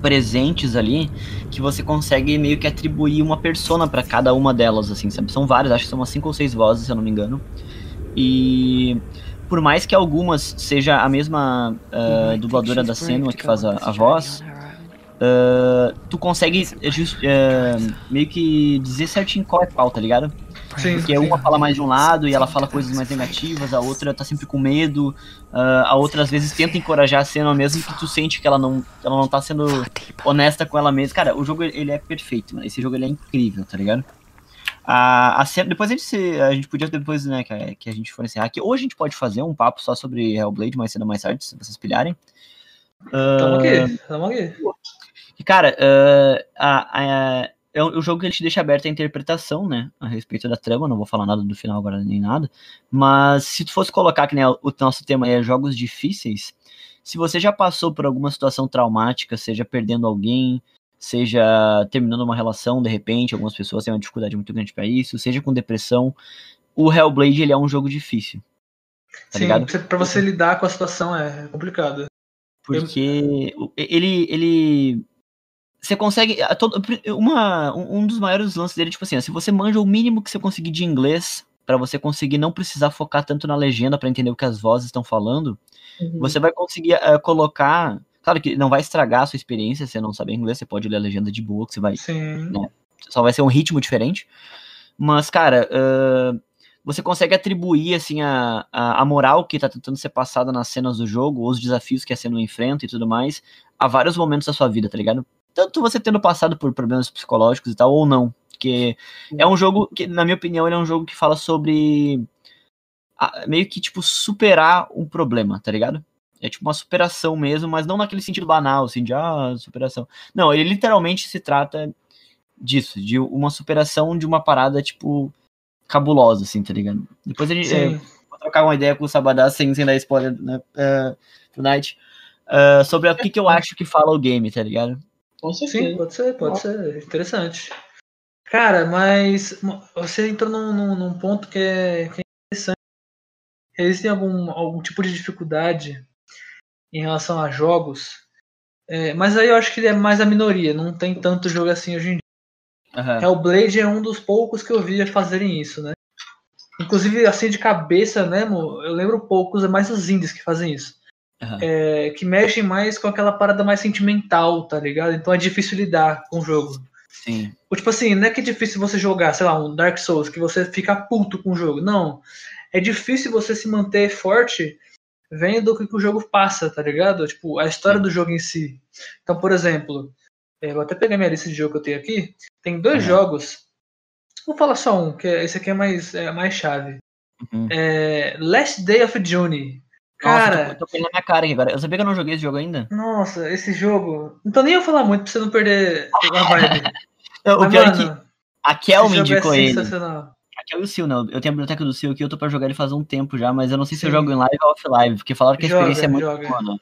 presentes ali que você consegue meio que atribuir uma persona pra cada uma delas, assim, sabe? São várias, acho que são umas cinco ou seis vozes, se eu não me engano. E por mais que algumas seja a mesma ah, dubladora da Senua que faz a, a voz, ah, tu consegue just- eh, meio que dizer certinho qual é qual, tá ligado? Sim. Porque uma fala mais de um lado e ela fala coisas mais negativas, a outra tá sempre com medo, a outra às vezes tenta encorajar a cena mesmo que tu sente que ela não, ela não tá sendo honesta com ela mesma. Cara, o jogo ele é perfeito, mano. Esse jogo ele é incrível, tá ligado? A, a cena, depois a gente, se- a gente podia depois, né, que, a- que a gente for encerrar aqui, ou a gente pode fazer um papo só sobre Hellblade mais cedo ou mais tarde, se vocês pilharem. Tamo Ah, aqui, tamo aqui. e, cara, ah, a- a- é um, o jogo que ele te deixa aberto a interpretação, né? A respeito da trama, não vou falar nada do final agora nem nada. Mas se tu fosse colocar que né, o nosso tema é jogos difíceis, se você já passou por alguma situação traumática, seja perdendo alguém, seja terminando uma relação de repente, algumas pessoas têm uma dificuldade muito grande pra isso, seja com depressão, o Hellblade ele é um jogo difícil, tá Sim, ligado? pra você- você lidar com a situação é complicado. Porque o- ele. ele você consegue. a todo- uma, um dos maiores lances dele, tipo assim, se você manja o mínimo que você conseguir de inglês, pra você conseguir não precisar focar tanto na legenda pra entender o que as vozes estão falando, você vai conseguir eh, colocar. Claro que não vai estragar a sua experiência se você não saber inglês, você pode ler a legenda de boa, que você vai Sim. só vai ser um ritmo diferente. Mas, cara, ah, você consegue atribuir, assim, a, a, a moral que tá tentando ser passada nas cenas do jogo, os desafios que a cena enfrenta e tudo mais, a vários momentos da sua vida, tá ligado? Tanto você tendo passado por problemas psicológicos e tal, ou não. Porque é um jogo que, na minha opinião, ele é um jogo que fala sobre a- meio que, tipo, superar um problema, tá ligado? É tipo uma superação mesmo, mas não naquele sentido banal, assim, de ah, superação. Não, ele literalmente se trata disso, de uma superação de uma parada, tipo, cabulosa, assim, tá ligado? Depois a gente é, vou trocar uma ideia com o Sabadá sem, sem dar spoiler né, Night. é, sobre o que, que eu acho que fala o game, tá ligado? Com Sim, pode ser, pode ser. Interessante. Cara, mas você entrou num, num- num ponto que é, que é interessante. Existe algum, algum tipo de dificuldade em relação a jogos, é, mas aí eu acho que é mais a minoria, não tem tanto jogo assim hoje em dia. Aham. Hellblade é um dos poucos que eu via fazerem isso, né? Inclusive, assim de cabeça mesmo, eu lembro poucos, é mais os indies que fazem isso. Aham. É, que mexem mais com aquela parada mais sentimental, tá ligado? Então é difícil lidar com o jogo. Sim. Ou, tipo assim, não é que é difícil você jogar, sei lá, um Dark Souls, que você fica puto com o jogo. Não. É difícil você se manter forte vendo o que, que o jogo passa, tá ligado? Tipo, a história do jogo em si. Então, por exemplo, é, vou até pegar minha lista de jogo que eu tenho aqui. Tem dois Uhum. jogos. Vou falar só um, que é- esse aqui é mais, é mais chave. Uhum. É, Last Day of June. Nossa, Cara, eu tô, tô pegando na minha cara aqui agora. Eu sabia que eu não joguei esse jogo ainda. nossa, esse jogo. Tô nem eu falar muito pra você não perder a vibe. <laughs> Não, o Mas, pior é que mano, a Kel me é indicou ele. Sensacional. A Kel e o Sil, né? Eu tenho a biblioteca do Sil aqui, eu tô pra jogar ele faz um tempo já, mas eu não sei se eu Sim. jogo em live ou off-live, porque falaram que a Joga, experiência é muito joga. boa, né?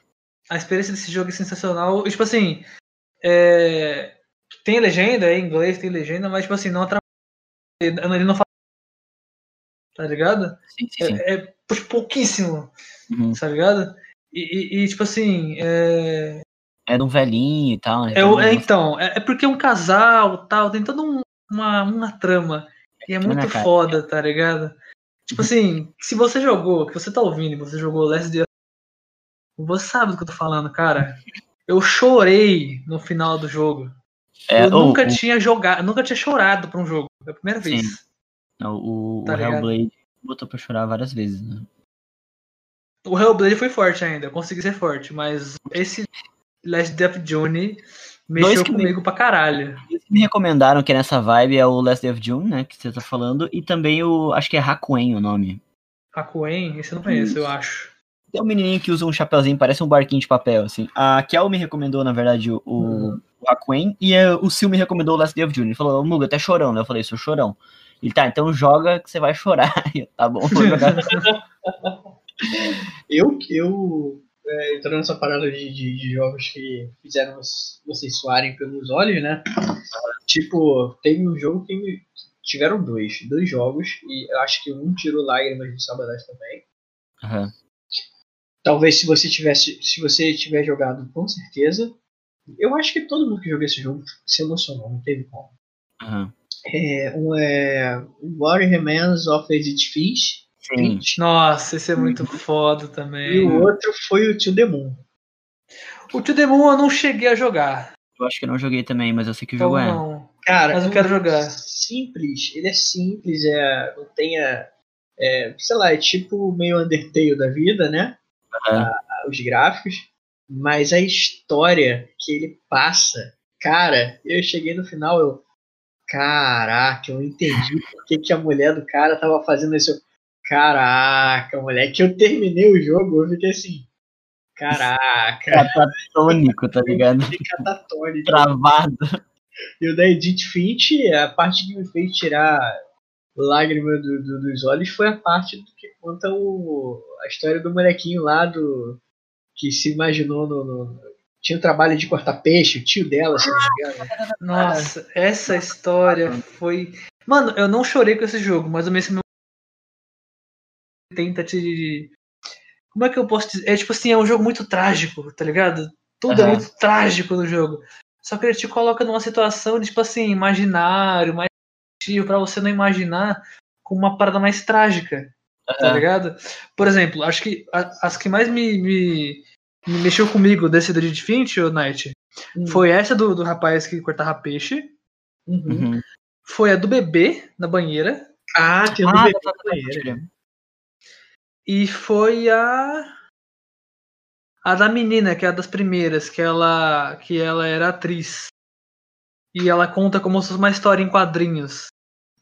A experiência desse jogo é sensacional. E, Tipo assim, é, tem legenda, é em inglês, tem legenda, mas tipo assim, não atrapalha. Ele não fala. Tá ligado? Sim, sim, sim. É, é pouquíssimo, Uhum. tá ligado? E, e- e, tipo assim, é, É de um velhinho e tal, né? é, é, então, é, é porque é um casal tal, tem toda um- uma, uma trama. E é Né, muito cara? foda, tá ligado? Tipo assim, se você jogou, que você tá ouvindo, você jogou Last Day você sabe do que eu tô falando, cara. Eu chorei no final do jogo. É, eu o- nunca o- tinha jogado, nunca tinha chorado pra um jogo. É a primeira vez. Sim. Não, o, Tá o? Hellblade botou pra chorar várias vezes, né? O Hellblade foi forte ainda, eu consegui ser forte, mas esse Last Day of Mexeu que comigo pra caralho. Me recomendaram que é nessa vibe é o Last Day of June, né? Que você tá falando, e também o. Acho que é Hakuen o nome. Hakuen, esse eu não conheço, eu acho. É um menininho que usa um chapeuzinho, parece um barquinho de papel, assim. A Kel me recomendou, na verdade, o, Uhum. o Hakuen, e eh, o Sil me recomendou o Last Day of June. Ele falou, Muga, até chorão, né? Eu falei, sou chorão. Ele, tá, então joga que você vai chorar. <laughs> Eu, tá bom, vou jogar. <laughs> Eu, eu é, entrando nessa parada de, de, de jogos que fizeram vocês- suarem pelos olhos, né? Tipo, teve um jogo que me- tiveram dois, dois jogos, e eu acho que um tirou lágrimas de Sabadas também. Aham. Talvez se você tivesse, se você tiver jogado, com certeza. Eu acho que todo mundo que jogou esse jogo se emocionou, não teve como. aham. É, um é What Remains of Edith Finch, Sim. Nossa, esse é muito foda e também. o outro foi o To The Moon. O To The Moon eu não cheguei a jogar. Eu acho que eu não joguei também, mas eu sei que o Então jogo é. não. Cara, Mas eu é quero um jogar. Simples, ele é simples, é, não tem a, é, sei lá, é tipo meio Undertale da vida, né? Aham. A- os gráficos, mas a história que ele passa, cara, eu cheguei no final, eu, caraca, eu entendi por que, que a mulher do cara tava fazendo isso. Eu, Caraca, moleque, eu terminei o jogo, eu fiquei assim, caraca, Catatônico, tá ligado? catatônico. Travado. E o da Edith Finch, a parte que me fez tirar lágrima do- do- dos olhos foi a parte do que conta o, a história do molequinho lá do que se imaginou no, no- tinha o trabalho de cortar peixe, o tio dela, se não me engano. Nossa, essa história foi. Mano, eu não chorei com esse jogo, mas o mesmo tenta te. Como é que eu posso dizer? É tipo assim, é um jogo muito trágico, tá ligado? Tudo é Aham. muito trágico no jogo. Só que ele te coloca numa situação de, tipo assim, imaginário, mais pra você não imaginar com uma parada mais trágica, tá Aham. ligado? Por exemplo, acho que a- as que mais me, me, me mexeu comigo desse Dead Finch, ô Night, foi essa do, do rapaz que cortava peixe. Uhum. Uhum. Foi a do bebê na banheira. Ah, tem o do Ah, bebê tá, tá, na tá, banheira. E foi a. A da menina, que é a das primeiras, que ela, que ela era atriz. E ela conta como se fosse uma história em quadrinhos.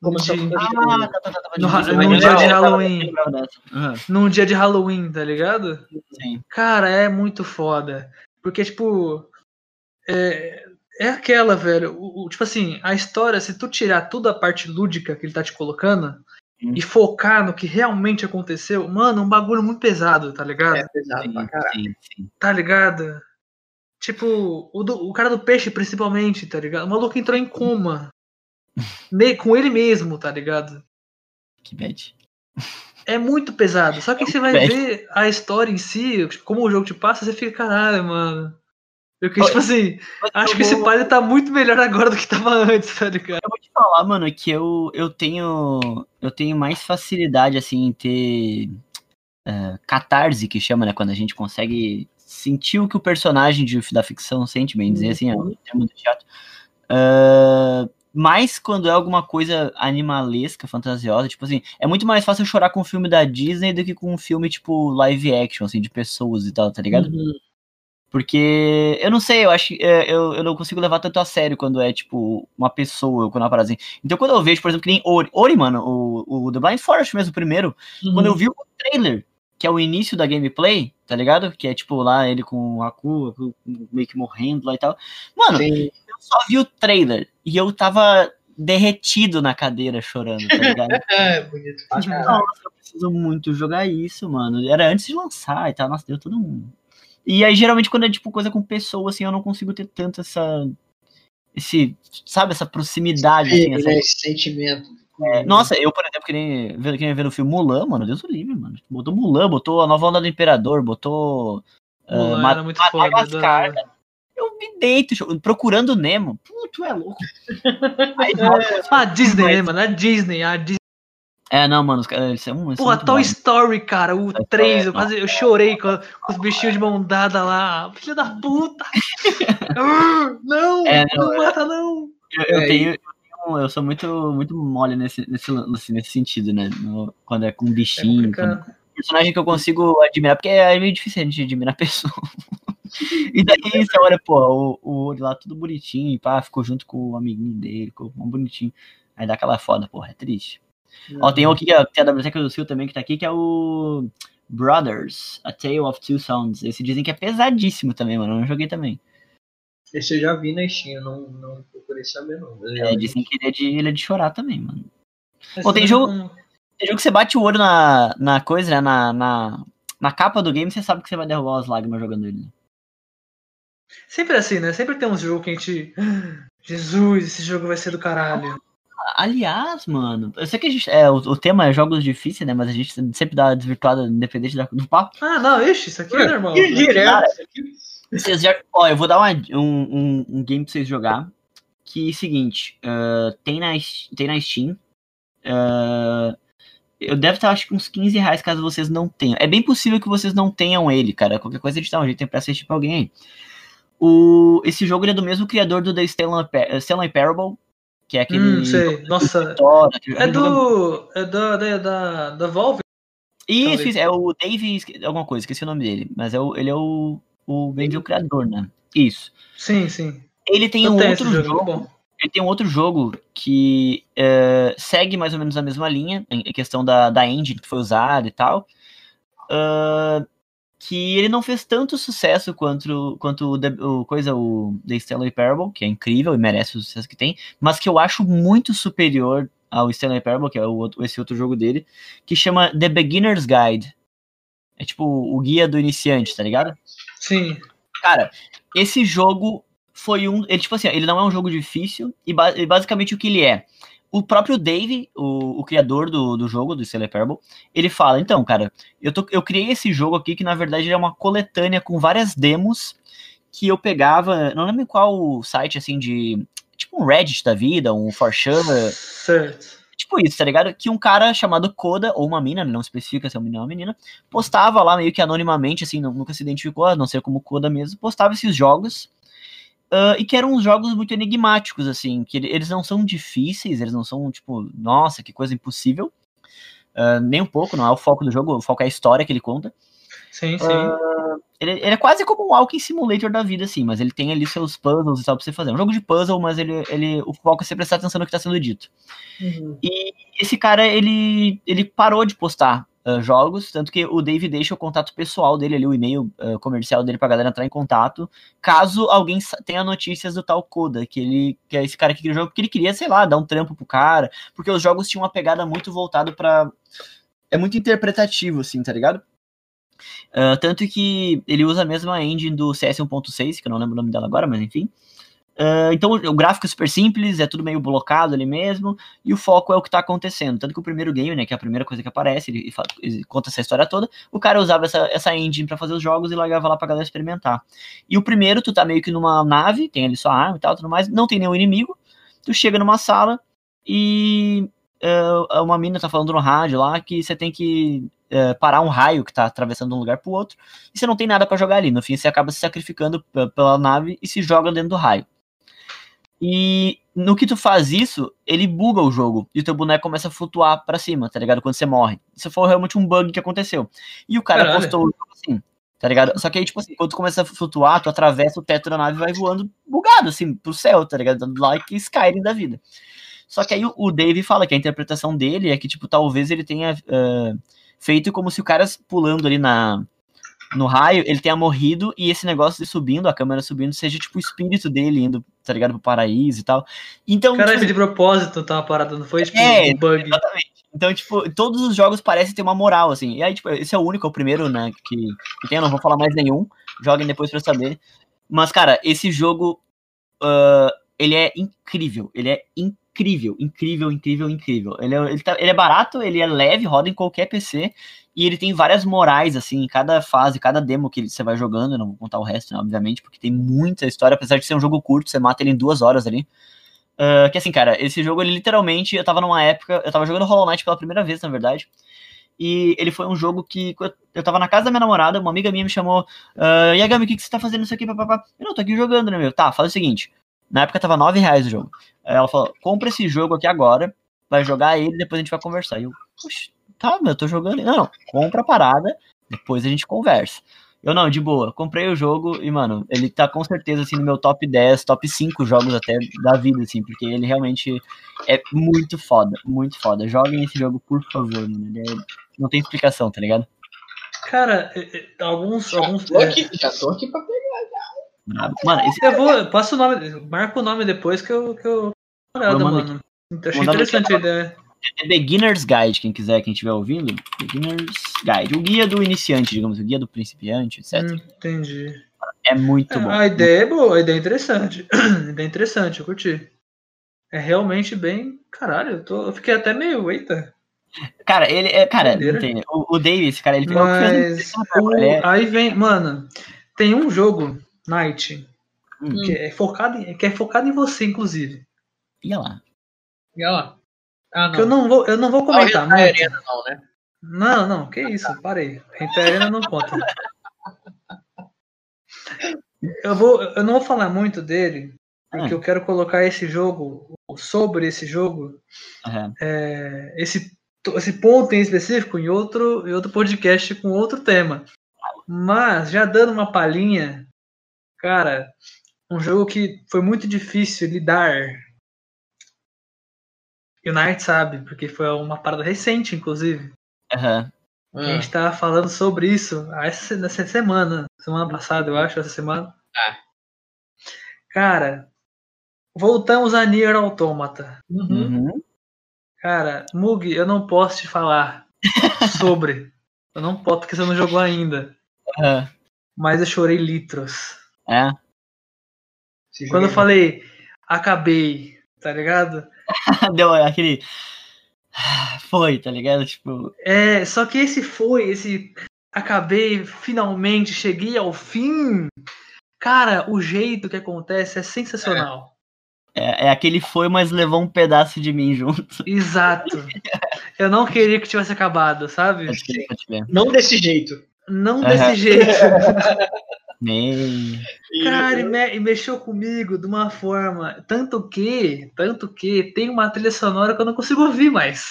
Como De- se fosse- Ah, tá, tá, tá, tá, No num dia de Halloween. Num dia de Halloween, tá ligado? Sim. Cara, é muito foda. Porque, tipo. É, é aquela, velho. o- o- tipo assim, a história, se tu tirar toda a parte lúdica que ele tá te colocando Hum. e focar no que realmente aconteceu, mano, é um bagulho muito pesado, tá ligado? É pesado Sim, pra caralho. sim, sim. Tá ligado? Tipo, o, do- o cara do peixe, principalmente, tá ligado? O maluco entrou em coma. <laughs> Ne- com ele mesmo, tá ligado? Que bad. É muito pesado. Só que você vai bad. ver a história em si, tipo, como o jogo te passa, você fica, caralho, mano. Eu que, tipo assim, acho que esse pai tá muito melhor agora do que tava antes, tá ligado? Falar, mano, que eu, eu tenho eu tenho mais facilidade, assim, em ter é, catarse, que chama, né? Quando a gente consegue sentir o que o personagem de, da ficção sente, bem dizer assim, é um termo muito chato. Ah, mas quando é alguma coisa animalesca, fantasiosa, tipo assim, é muito mais fácil chorar com um filme da Disney do que com um filme, tipo, live action, assim, de pessoas e tal, tá ligado? Uhum. Porque eu não sei, eu acho que é, eu, eu não consigo levar tanto a sério quando é, tipo, uma pessoa, quando é uma parada assim. Então, quando eu vejo, por exemplo, que nem Ori, Ori mano, o, o The Blind Forest mesmo, o primeiro, quando eu vi o trailer, que é o início da gameplay, tá ligado? Que é, tipo, lá ele com o Aku, Aku meio que morrendo lá e tal. Mano, Sim. eu só vi o trailer e eu tava derretido na cadeira chorando, tá ligado? <laughs> É, bonito caralho. Nossa, eu preciso muito jogar isso, mano. Era antes de lançar e tal. Nossa, deu todo um. E aí, geralmente, quando é tipo coisa com pessoa, assim, eu não consigo ter tanto essa. Esse. Sabe, essa proximidade, assim, Sim, essa- né, esse sentimento. é, Nossa, eu, por exemplo, que nem, vendo- que nem vendo o filme Mulan, mano, Deus o livre, mano. Botou Mulan, botou a nova onda do Imperador, botou. ah, Mulan Ma- era muito foda. Madagascar, da- Eu me deito, procurando Nemo. Puto, é louco. <laughs> Aí, Ah, Disney, né, mano? A Disney, a Disney. É, não, mano, os caras, eles são, eles Porra, muito Toy. Story, cara, o Toy 3, Story, eu quase eu chorei com, com os bichinhos de mão dada lá. Filha da puta! <laughs> Não! É, não, não, mata, não! Eu, eu É, tenho, eu tenho- eu sou muito, muito mole nesse, nesse, nesse sentido, né? No- quando é com É bichinho, quando, complicado. personagem que eu consigo admirar, porque é meio difícil a gente admirar a pessoa. <laughs> e daí você olha, pô, o, o olho lá tudo bonitinho, pá, ficou junto com o amiguinho dele, ficou bonitinho. Aí dá aquela foda, porra, é triste. Ó, tem um aqui que é, tem a da Biblioteca do Sil também que tá aqui, que é o Brothers, A Tale of Two Sons. Esse dizem que é pesadíssimo também, mano. Eu não joguei também. Esse eu já vi na Steam, não, não procurei saber não. É, dizem que ele é, de, ele é de chorar também, mano. Mas Pô, tem jogo- Tem jogo que você bate o olho na, na coisa, né? Na, na, na capa do game, você sabe que você vai derrubar as lágrimas jogando ele. né? Sempre assim, né? Sempre tem uns jogos que a gente. "Ah, Jesus, esse jogo vai ser do caralho. Aliás, mano, eu sei que a gente. É, o, o tema é jogos difíceis, né? Mas a gente sempre dá uma desvirtuada independente da- do papo. Ah, não, ixi, isso aqui é normal. Que direto. Vocês já, ó, eu vou dar uma- um, um, um game pra vocês jogar. Que é o seguinte: ah, tem, na, tem na Steam. ah, eu devo estar, acho que uns 15 reais caso vocês não tenham. É bem possível que vocês não tenham ele, cara. Qualquer coisa a gente dá um jeito, tem pra assistir pra alguém aí. O, esse jogo ele é do mesmo criador do The Stanley, Stanley Parable. Que é aquele. Hum, sei. Nossa. É do. É da, da, da, da Valve? Isso, talvez. isso, é o Dave, alguma coisa, esqueci o nome dele, mas é o, ele é o, o dizer, o criador, né? Isso. Sim, sim. Ele tem Eu um outro jogo, jogo, ele tem um outro jogo que é, segue mais ou menos a mesma linha, em questão da, da engine que foi usada e tal, ah, que ele não fez tanto sucesso quanto, quanto o, The- o coisa, o The Stanley Parable, que é incrível e merece o sucesso que tem, mas que eu acho muito superior ao Stanley Parable, que é o outro- esse outro jogo dele, que chama The Beginner's Guide. É tipo o guia do iniciante, tá ligado? Sim. Cara, esse jogo foi um. Ele, tipo assim, ele não é um jogo difícil, e, ba- e basicamente o que ele é. O próprio Dave, o, o criador do, do jogo, do Stellar Parable, ele fala: então, cara, eu, tô, eu criei esse jogo aqui que na verdade é uma coletânea com várias demos que eu pegava. Não lembro em qual site assim de. Tipo um Reddit da vida, um 4chan, Certo. Tipo isso, tá ligado? Que um cara chamado Koda, ou uma mina, não especifica se é um menino ou uma menina, postava lá meio que anonimamente, assim, nunca se identificou, a não ser como Koda mesmo, postava esses jogos. Ah, e que eram uns jogos muito enigmáticos, assim, que ele- eles não são difíceis, eles não são, tipo, nossa, que coisa impossível. ah, nem um pouco, não é o foco do jogo, o foco é a história que ele conta. Sim, sim. Ele, ele é quase como um Walking Simulator da vida, assim, mas ele tem ali seus puzzles e tal pra você fazer. É um jogo de puzzle, mas ele, ele, o foco é você prestar atenção no que tá sendo dito. Uhum. E esse cara, ele, ele parou de postar ah, jogos, tanto que o Dave deixa o contato pessoal dele ali, o e-mail ah, comercial dele pra galera entrar em contato, caso alguém tenha notícias do tal Koda, que ele que é esse cara que cria o jogo, porque ele queria, sei lá, dar um trampo pro cara, porque os jogos tinham uma pegada muito voltada pra... É muito interpretativo, assim, tá ligado? Ah, tanto que ele usa a mesma engine do CS 1.6, que eu não lembro o nome dela agora, mas enfim. Ah, então o gráfico é super simples, é tudo meio blocado ali mesmo, e o foco é o que tá acontecendo. Tanto que o primeiro game, né, que é a primeira coisa que aparece, ele, fa- ele conta essa história toda, o cara usava essa, essa engine pra fazer os jogos e largava lá pra galera experimentar. E o primeiro, tu tá meio que numa nave, tem ali sua arma e tal, tudo mais, não tem nenhum inimigo, tu chega numa sala e ah, uma mina tá falando no rádio lá que você tem que eh, parar um raio que tá atravessando de um lugar pro outro, e você não tem nada pra jogar ali. No fim, você acaba se sacrificando pela nave e se joga dentro do raio. E no que tu faz isso, ele buga o jogo e o teu boneco começa a flutuar pra cima, tá ligado? Quando você morre. Isso foi realmente um bug que aconteceu. E o cara Caralho. postou o jogo assim, tá ligado? Só que aí, tipo assim, quando tu começa a flutuar, tu atravessa o teto da nave e vai voando bugado, assim, pro céu, tá ligado? Like Skyrim da vida. Só que aí o- Dave fala que a interpretação dele é que, tipo, talvez ele tenha eh, feito como se o cara pulando ali na, no raio, ele tenha morrido e esse negócio de subindo, a câmera subindo, seja tipo o espírito dele indo, tá ligado, pro paraíso e tal. Então, Caralho, tipo, de propósito tá uma parada, não foi? Tipo, É, um bug. Exatamente. Então, tipo, todos os jogos parecem ter uma moral, assim. E aí, tipo, esse é o único, é o primeiro, né, que, que tem, eu não vou falar mais nenhum. Joguem depois pra saber. Mas, cara, esse jogo, ah, ele é incrível. Ele é incrível, incrível, incrível, incrível. Ele é, ele, tá- ele é barato, ele é leve, roda em qualquer PC. E ele tem várias morais, assim, em cada fase, cada demo que você vai jogando. Eu não vou contar o resto, né, obviamente, porque tem muita história. Apesar de ser um jogo curto, você mata ele em duas horas ali. Ah, que assim, cara, esse jogo, ele literalmente, eu tava numa época, eu tava jogando Hollow Knight pela primeira vez, na verdade. E ele foi um jogo que eu- tava na casa da minha namorada, uma amiga minha me chamou, uh, e aí, Gami, o que, que você tá fazendo isso aqui, papapá? Eu não, tô aqui jogando, né, meu? Tá, faz o seguinte, na época tava 9 reais o jogo. Aí ela falou, compra esse jogo aqui agora, vai jogar ele, depois a gente vai conversar. E eu, poxa, tá, meu, eu tô jogando. Não, não, compra a parada, depois a gente conversa. Eu não, de boa, comprei o jogo e, mano, ele tá com certeza, assim, no meu top 10, top 5 jogos até da vida, assim, porque ele realmente é muito foda, muito foda. Joguem esse jogo, por favor, mano. Ele é- não tem explicação, tá ligado? Cara, é- é, alguns. alguns Tô é, aqui, já tô aqui pra pegar. Brabo. Mano, esse eu vou. Passo o nome. Marca o nome depois que eu. Que eu olhada, Eu mando mano. Então, achei interessante a ideia. é Beginner's Guide, quem quiser, quem estiver ouvindo. Beginner's Guide. O guia do iniciante, digamos, o guia do principiante, etc. Hum, entendi. É muito É, bom. a ideia é boa, a ideia é interessante. <clears throat> a ideia é interessante, eu curti. É realmente bem. Caralho, eu, tô, eu fiquei até meio. Eita. Cara, ele é. Cara, tem. O, o Davis, cara, ele fez Mas. o- é- Aí vem. Mano, tem um jogo, Night, Hum. que é focado em, que é focado em você, inclusive. Ia lá. E olha lá. Ah, não. Que eu não vou, eu não vou Não, comentar Hentai muito. Arena não, né? Não, não, que isso, parei. Hentai Arena não conta. Eu, vou, eu não vou falar muito dele, Porque Ah. eu quero colocar esse jogo, sobre esse jogo, Aham. é, esse, esse ponto em específico em outro, em outro podcast com outro tema. Mas, já dando uma palhinha, cara, um jogo que foi muito difícil lidar. E o Night sabe, porque foi uma parada recente, inclusive. Aham. A gente tava falando sobre isso essa, nessa semana, semana passada, eu acho, essa semana. Ah. Cara, voltamos a Nier Automata. Uhum. Uhum. Cara, Mug, eu não posso te falar <laughs> sobre. Eu não posso porque você não jogou ainda. Aham. Mas eu chorei litros. É. Esse Quando eu é- falei, acabei, tá ligado? <laughs> Deu aquele. <sighs> Foi, tá ligado? Tipo. É, só que esse foi, esse acabei, finalmente, cheguei ao fim. Cara, o jeito que acontece é sensacional. É, é aquele foi, mas levou um pedaço de mim junto. <laughs> Exato. Eu não queria que tivesse acabado, sabe? Não desse jeito. Não Aham. desse jeito. <laughs> Nem. E- Cara, e, me- e mexeu comigo de uma forma. Tanto que, tanto que tem uma trilha sonora que eu não consigo ouvir mais.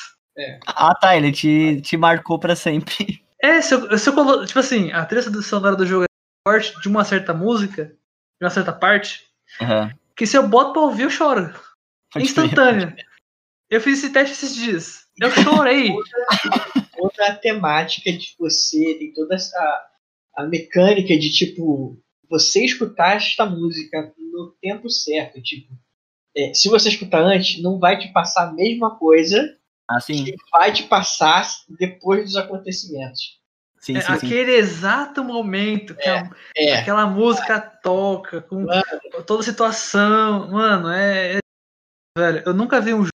Ah, tá. Ele te, te marcou pra sempre. <laughs> É, se eu, se eu colo... Tipo assim, a trilha sonora do jogo é forte de uma certa música, de uma certa parte, Aham. que se eu boto pra ouvir, eu choro. Pode. Instantâneo. Eu fiz esse teste esses dias. Eu chorei. <laughs> outra temática de você, tem toda essa a mecânica de tipo você escutar esta música no tempo certo, tipo é, se você escutar antes, não vai te passar a mesma coisa Ah, sim. que vai te passar depois dos acontecimentos. Sim, É sim, sim. aquele exato momento que a- É, aquela música toca, com toda a situação. Mano, é. é- Velho, eu nunca vi um jogo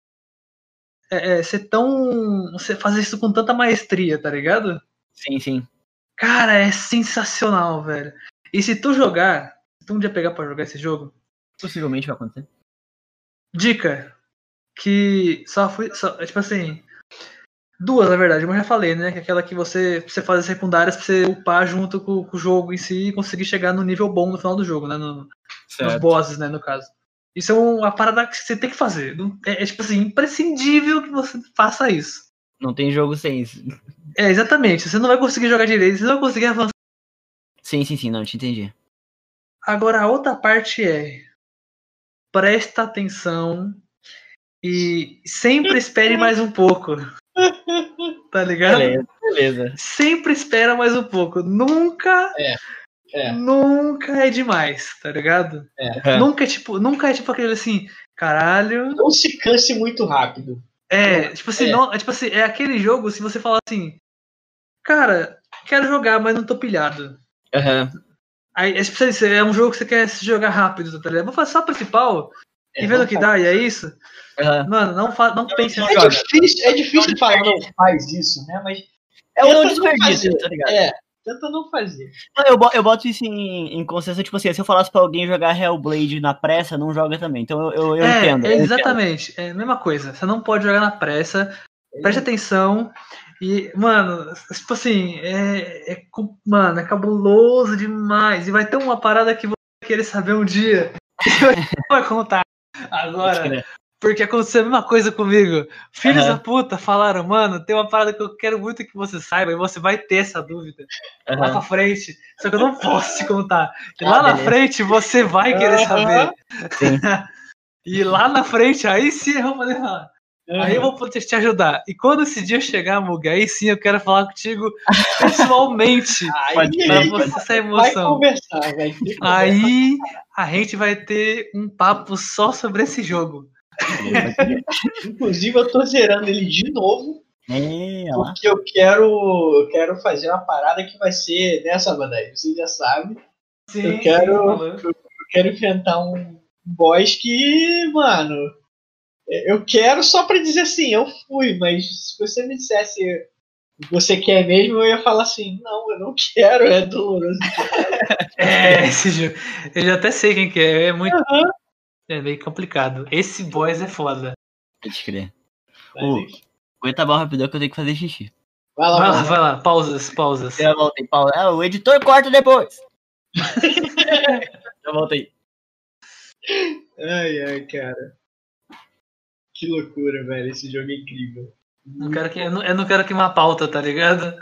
é, é, ser tão. Você fazer isso com tanta maestria, tá ligado? Sim, sim. Cara, é sensacional, velho. E se tu jogar, se tu um dia pegar pra jogar esse jogo, Possivelmente vai acontecer. dica que só fui. Só, é tipo assim. Duas, na verdade, mas eu já falei, né? Que é aquela que você, você faz as secundárias pra você upar junto com, com o jogo em si e conseguir chegar no nível bom no final do jogo, né? No, nos bosses, né, no caso. Isso é uma parada que você tem que fazer. É, é, tipo assim, imprescindível que você faça isso. Não tem jogo sem isso. É, exatamente. Você não vai conseguir jogar direito, você não vai conseguir avançar. Sim, sim, sim. Não, te entendi. Agora, a outra parte é. Presta atenção e sempre espere mais um pouco. <laughs> Tá ligado? Beleza, beleza. Sempre espera mais um pouco. Nunca. é. Nunca é demais, tá ligado? É. Nunca é tipo, nunca é tipo aquele assim, caralho. Não se canse muito rápido. É, tipo assim, É. não, é tipo assim, é aquele jogo se você falar assim, cara, quero jogar, mas não tô pilhado. Aham. Aí é, tipo assim, é um jogo que você quer se jogar rápido, tá ligado? Vou fazer só o principal É, e vendo o que faz- dá, e é isso. Aham. Mano, não, fa não pense É em jogar. difícil, é difícil falar não faz isso, né? Mas É um desperdício, tá ligado? é, tenta não fazer. Eu, eu boto isso em, em consciência, tipo assim, se eu falasse pra alguém jogar Hellblade na pressa, não joga também. Então eu, eu, eu é, entendo. é entendo. exatamente. É a mesma coisa. Você não pode jogar na pressa. Preste atenção. E, mano, tipo assim, é, é mano, é cabuloso demais. E vai ter uma parada que você vai querer saber um dia. E <laughs> vai contar agora. Porque aconteceu a mesma coisa comigo. Filhos Aham. da puta falaram, mano, tem uma parada que eu quero muito que você saiba e você vai ter essa dúvida lá Aham. pra frente. Só que eu não posso te contar. E Ah, lá na beleza. frente você vai querer saber. Sim. <laughs> E lá na frente, aí sim eu vou poder falar. Aí eu vou poder te ajudar. E quando esse dia chegar, Muga, aí sim eu quero falar contigo <laughs> pessoalmente. Aí, pra você essa vai emoção. conversar, vai ter conversa. Aí a gente vai ter um papo só sobre esse jogo. Inclusive, eu tô zerando ele de novo, É, porque eu quero, eu quero fazer uma parada que vai ser nessa banda aí, você já sabe. Sim, Eu quero- falou. Eu quero enfrentar um boss que, mano, eu quero só pra dizer assim, eu fui, mas se você me dissesse você quer mesmo, eu ia falar assim, não, eu não <laughs> quero, é doloroso. É, esse jogo. Eu já até sei quem que é. É muito. Aham. É meio complicado. Esse boss é foda. Pode crer. Ô, Aguenta mal rapidão que eu tenho que fazer xixi. vai lá, Vai lá, vai lá. vai lá. Pausas, pausas. Eu voltei, Paulo. Ah, o editor corta depois. <laughs> eu voltei. Ai, ai, cara. Que loucura, velho. Esse jogo é incrível. Não quero que, eu, não, eu não quero queimar pauta, tá ligado?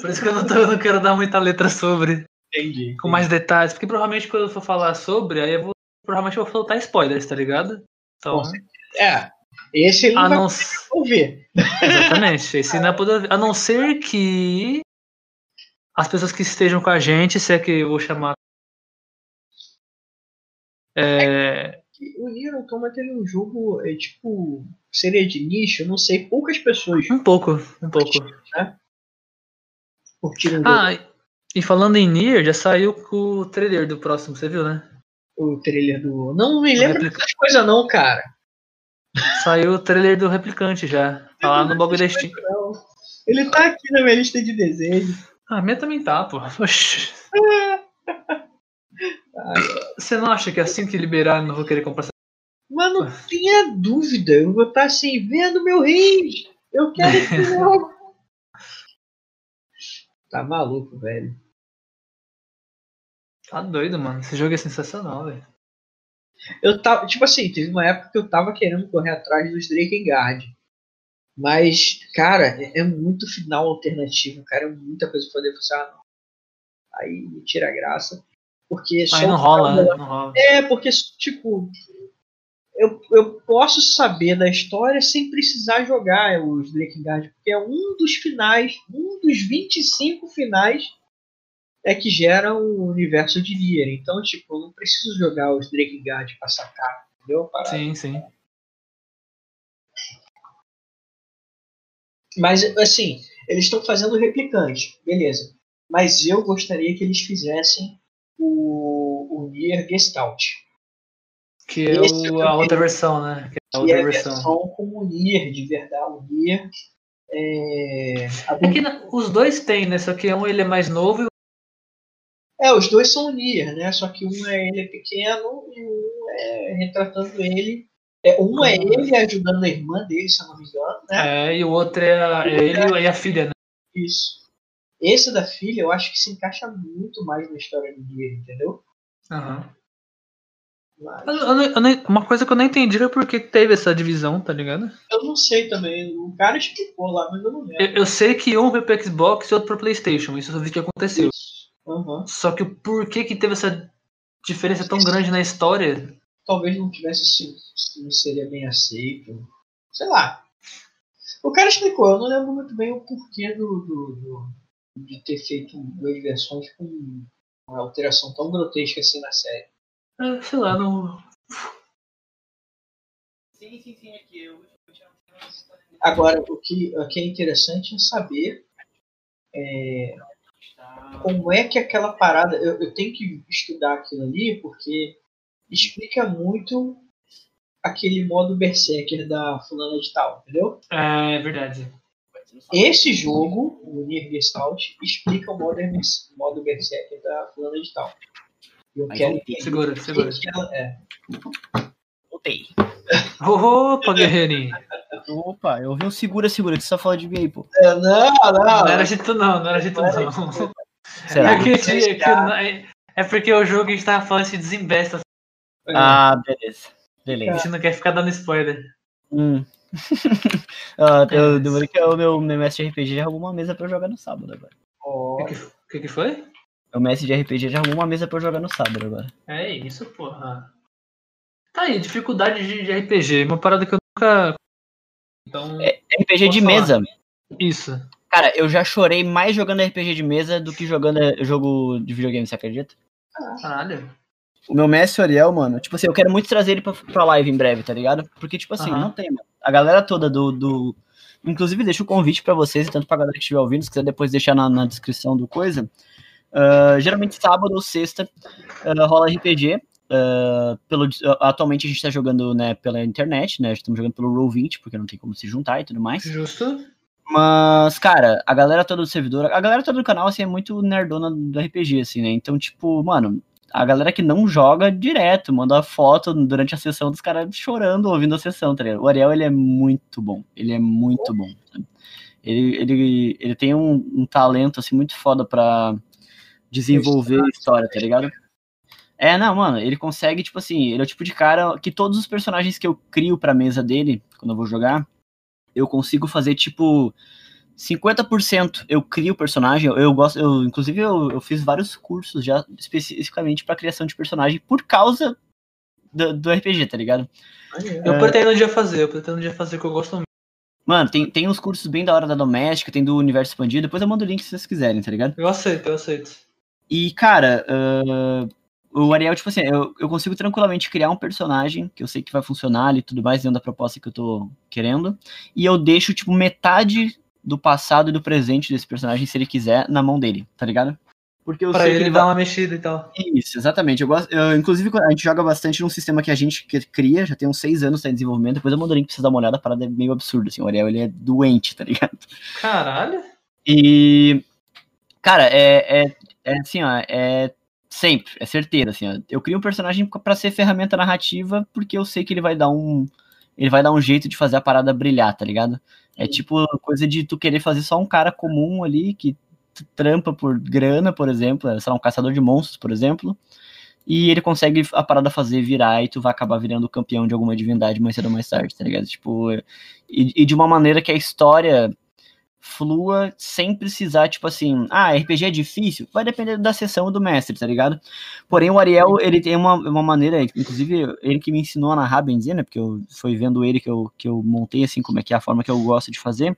Por isso que eu não, tô, eu não quero dar muita letra sobre, Entendi. com mais detalhes. Porque provavelmente quando eu for falar sobre, aí eu vou. Provavelmente eu vou soltar spoilers, tá ligado? Então. É. Esse ele não vai não, ouvir. exatamente. Esse não é poder, a não ser que as pessoas que estejam com a gente, se é que eu vou chamar. É, O Nier Automata ele é um jogo, é tipo, seria de nicho, eu não sei, poucas pessoas um pouco, um pouco. curtiram o jogo. Ah, e falando em Nier, já saiu com o trailer do próximo, você viu, né? O trailer do. Não me lembro dessas coisas, não, cara. Saiu o trailer do Replicante já. Tá lá no bagulho da Steam. Ele tá aqui na minha lista de desejos. Ah, a minha também tá, pô. Oxi. <laughs> Você não acha que assim que liberar eu não vou querer comprar essa Mas não tenha dúvida, eu vou estar assim, vendo meu rei. Eu quero <laughs> esse jogo. Tá maluco, velho. Tá doido, mano. Esse jogo é sensacional, velho. Eu tava, tipo assim, teve uma época que eu tava querendo correr atrás dos Drakengard. Mas, cara, é, é muito final alternativo, cara. É muita coisa pra poder funcionar. Aí me tira a graça. Porque só Aí não rola, né? Não rola. É, porque, tipo, eu, eu posso saber da história sem precisar jogar os Drakengard, porque é um dos finais, um dos 25 finais é que gera o universo de Nier. Então, tipo, eu não preciso jogar os Drakengard pra sacar, entendeu? Sim, sim. Mas, assim, eles estão fazendo replicante, beleza. Mas eu gostaria que eles fizessem o, o Nier Gestalt. Que é o- a outra versão, né? Que é a outra é a versão. versão como o Nier, de verdade, o Nier. É, É que os dois tem, né? Só que um ele é mais novo e o é, os dois são o Nier, né? Só que um é ele é pequeno e um é retratando ele. É, um é ele ajudando a irmã dele, se eu não me engano, né? é, e o outro é, a, é ele e a filha, né? Isso. Esse da filha eu acho que se encaixa muito mais na história do Nier, entendeu? Aham. Mas Eu- eu eu uma coisa que eu não entendi é por que teve essa divisão, tá ligado? eu não sei também. O cara explicou lá, mas eu não lembro. Eu, sei que um foi pro Xbox e outro pro Playstation. Isso eu vi que aconteceu. Aham. Só que o porquê que teve essa diferença tão grande na história? talvez não tivesse sido, não seria bem aceito. Sei lá. O cara explicou, eu não lembro muito bem o porquê do, do- do- de ter feito duas versões com uma alteração tão grotesca assim na série. É, sei lá, não. Sim, sim, sim, aqui eu. Agora, o que, o que é interessante é saber é, como é que aquela parada. Eu, eu tenho que estudar aquilo ali porque explica muito aquele modo Berserker da fulana de tal, entendeu? É verdade. Esse jogo, o Nier Gestalt, explica o modo, modo Berserker da fulana de tal. Eu Mas quero não Segura, segura. que ela é. Voltei. Opa, guerreirinho. Opa, eu ouvi um segura, segura, que você só fala de mim aí, pô. É, Não, não. Não era jeito não, não era jeito não. Será? É, que, é, que é- é porque o jogo que a gente tava falando se desembesta. É, Ah, beleza. A Beleza. gente não quer ficar dando spoiler. Hum. <laughs> ah, eu demorei que o meu, meu mestre de RPG já arrumou uma mesa pra eu jogar no sábado agora. O que, o que que foi? O mestre de RPG já arrumou uma mesa pra eu jogar no sábado agora. É isso, porra. Tá aí, dificuldade de, de RPG. Uma parada que eu nunca. Então. RPG de Posso mesa. Isso. Cara, eu já chorei mais jogando RPG de mesa do que jogando eh, jogo de videogame, você acredita? Caralho. O meu mestre Ariel, mano, tipo assim, eu quero muito trazer ele pra, pra live em breve, tá ligado? Porque, tipo assim, Aham. não tem, mano. A galera toda do. do... Inclusive, deixa o convite pra vocês, e tanto pra galera que estiver ouvindo, se quiser depois deixar na, na descrição do coisa. Ah, geralmente sábado ou sexta ah, rola RPG. ah, pelo, atualmente a gente tá jogando né, pela internet, né? Estamos jogando pelo Roll20, porque não tem como se juntar e tudo mais. Justo. Mas, cara, a galera toda do servidor, a galera toda do canal, assim, é muito nerdona do RPG, assim, né? Então, tipo, mano, a galera que não joga direto, manda foto durante a sessão dos caras chorando ouvindo a sessão, tá ligado? O Ariel, ele é muito bom. Ele é muito bom. Ele, ele, ele tem um, um talento, assim, muito foda pra desenvolver a história, tá ligado? É, não, mano, ele consegue, tipo assim, ele é o tipo de cara que todos os personagens que eu crio pra mesa dele, quando eu vou jogar, eu consigo fazer, tipo, 50% eu crio o personagem, eu, eu gosto, eu, inclusive eu, eu fiz vários cursos já especificamente pra criação de personagem por causa do, do RPG, tá ligado? Eu pretendo um dia fazer, eu pretendo um dia fazer que eu gosto muito. Mano, tem, tem uns cursos bem da hora da doméstica, tem do universo expandido, depois eu mando o link se vocês quiserem, tá ligado? Eu aceito, eu aceito. E, cara, ah, o Ariel, tipo assim, eu, eu consigo tranquilamente criar um personagem que eu sei que vai funcionar ali e tudo mais, dentro da proposta que eu tô querendo. E eu deixo, tipo, metade do passado e do presente desse personagem, se ele quiser, na mão dele, tá ligado? Porque eu Pra sei ele, que ele dar vai. uma mexida e tal. Isso, exatamente. Eu gosto, eu, inclusive, a gente joga bastante num sistema que a gente que cria, já tem uns seis anos tá em desenvolvimento. Depois eu pra vocês dar uma olhada, a parada é meio absurda, assim. O Ariel, ele é doente, tá ligado? Caralho. E, cara, é, é, é assim, ó, é sempre, é certeiro, assim, ó. Eu crio um personagem pra ser ferramenta narrativa porque eu sei que ele vai dar um, ele vai dar um jeito de fazer a parada brilhar, tá ligado? É tipo coisa de tu querer fazer só um cara comum ali que trampa por grana, por exemplo, é, sei lá, um caçador de monstros, por exemplo. E ele consegue a parada fazer virar e tu vai acabar virando campeão de alguma divindade mais cedo ou mais tarde, tá ligado? Tipo, e, e de uma maneira que a história flua sem precisar, tipo assim, ah, RPG é difícil? Vai depender da sessão do mestre, tá ligado? Porém, o Ariel, ele tem uma, uma maneira, inclusive, ele que me ensinou a narrar, bem dizer, né? Porque eu, foi vendo ele que eu, que eu montei, assim, como é que é a forma que eu gosto de fazer.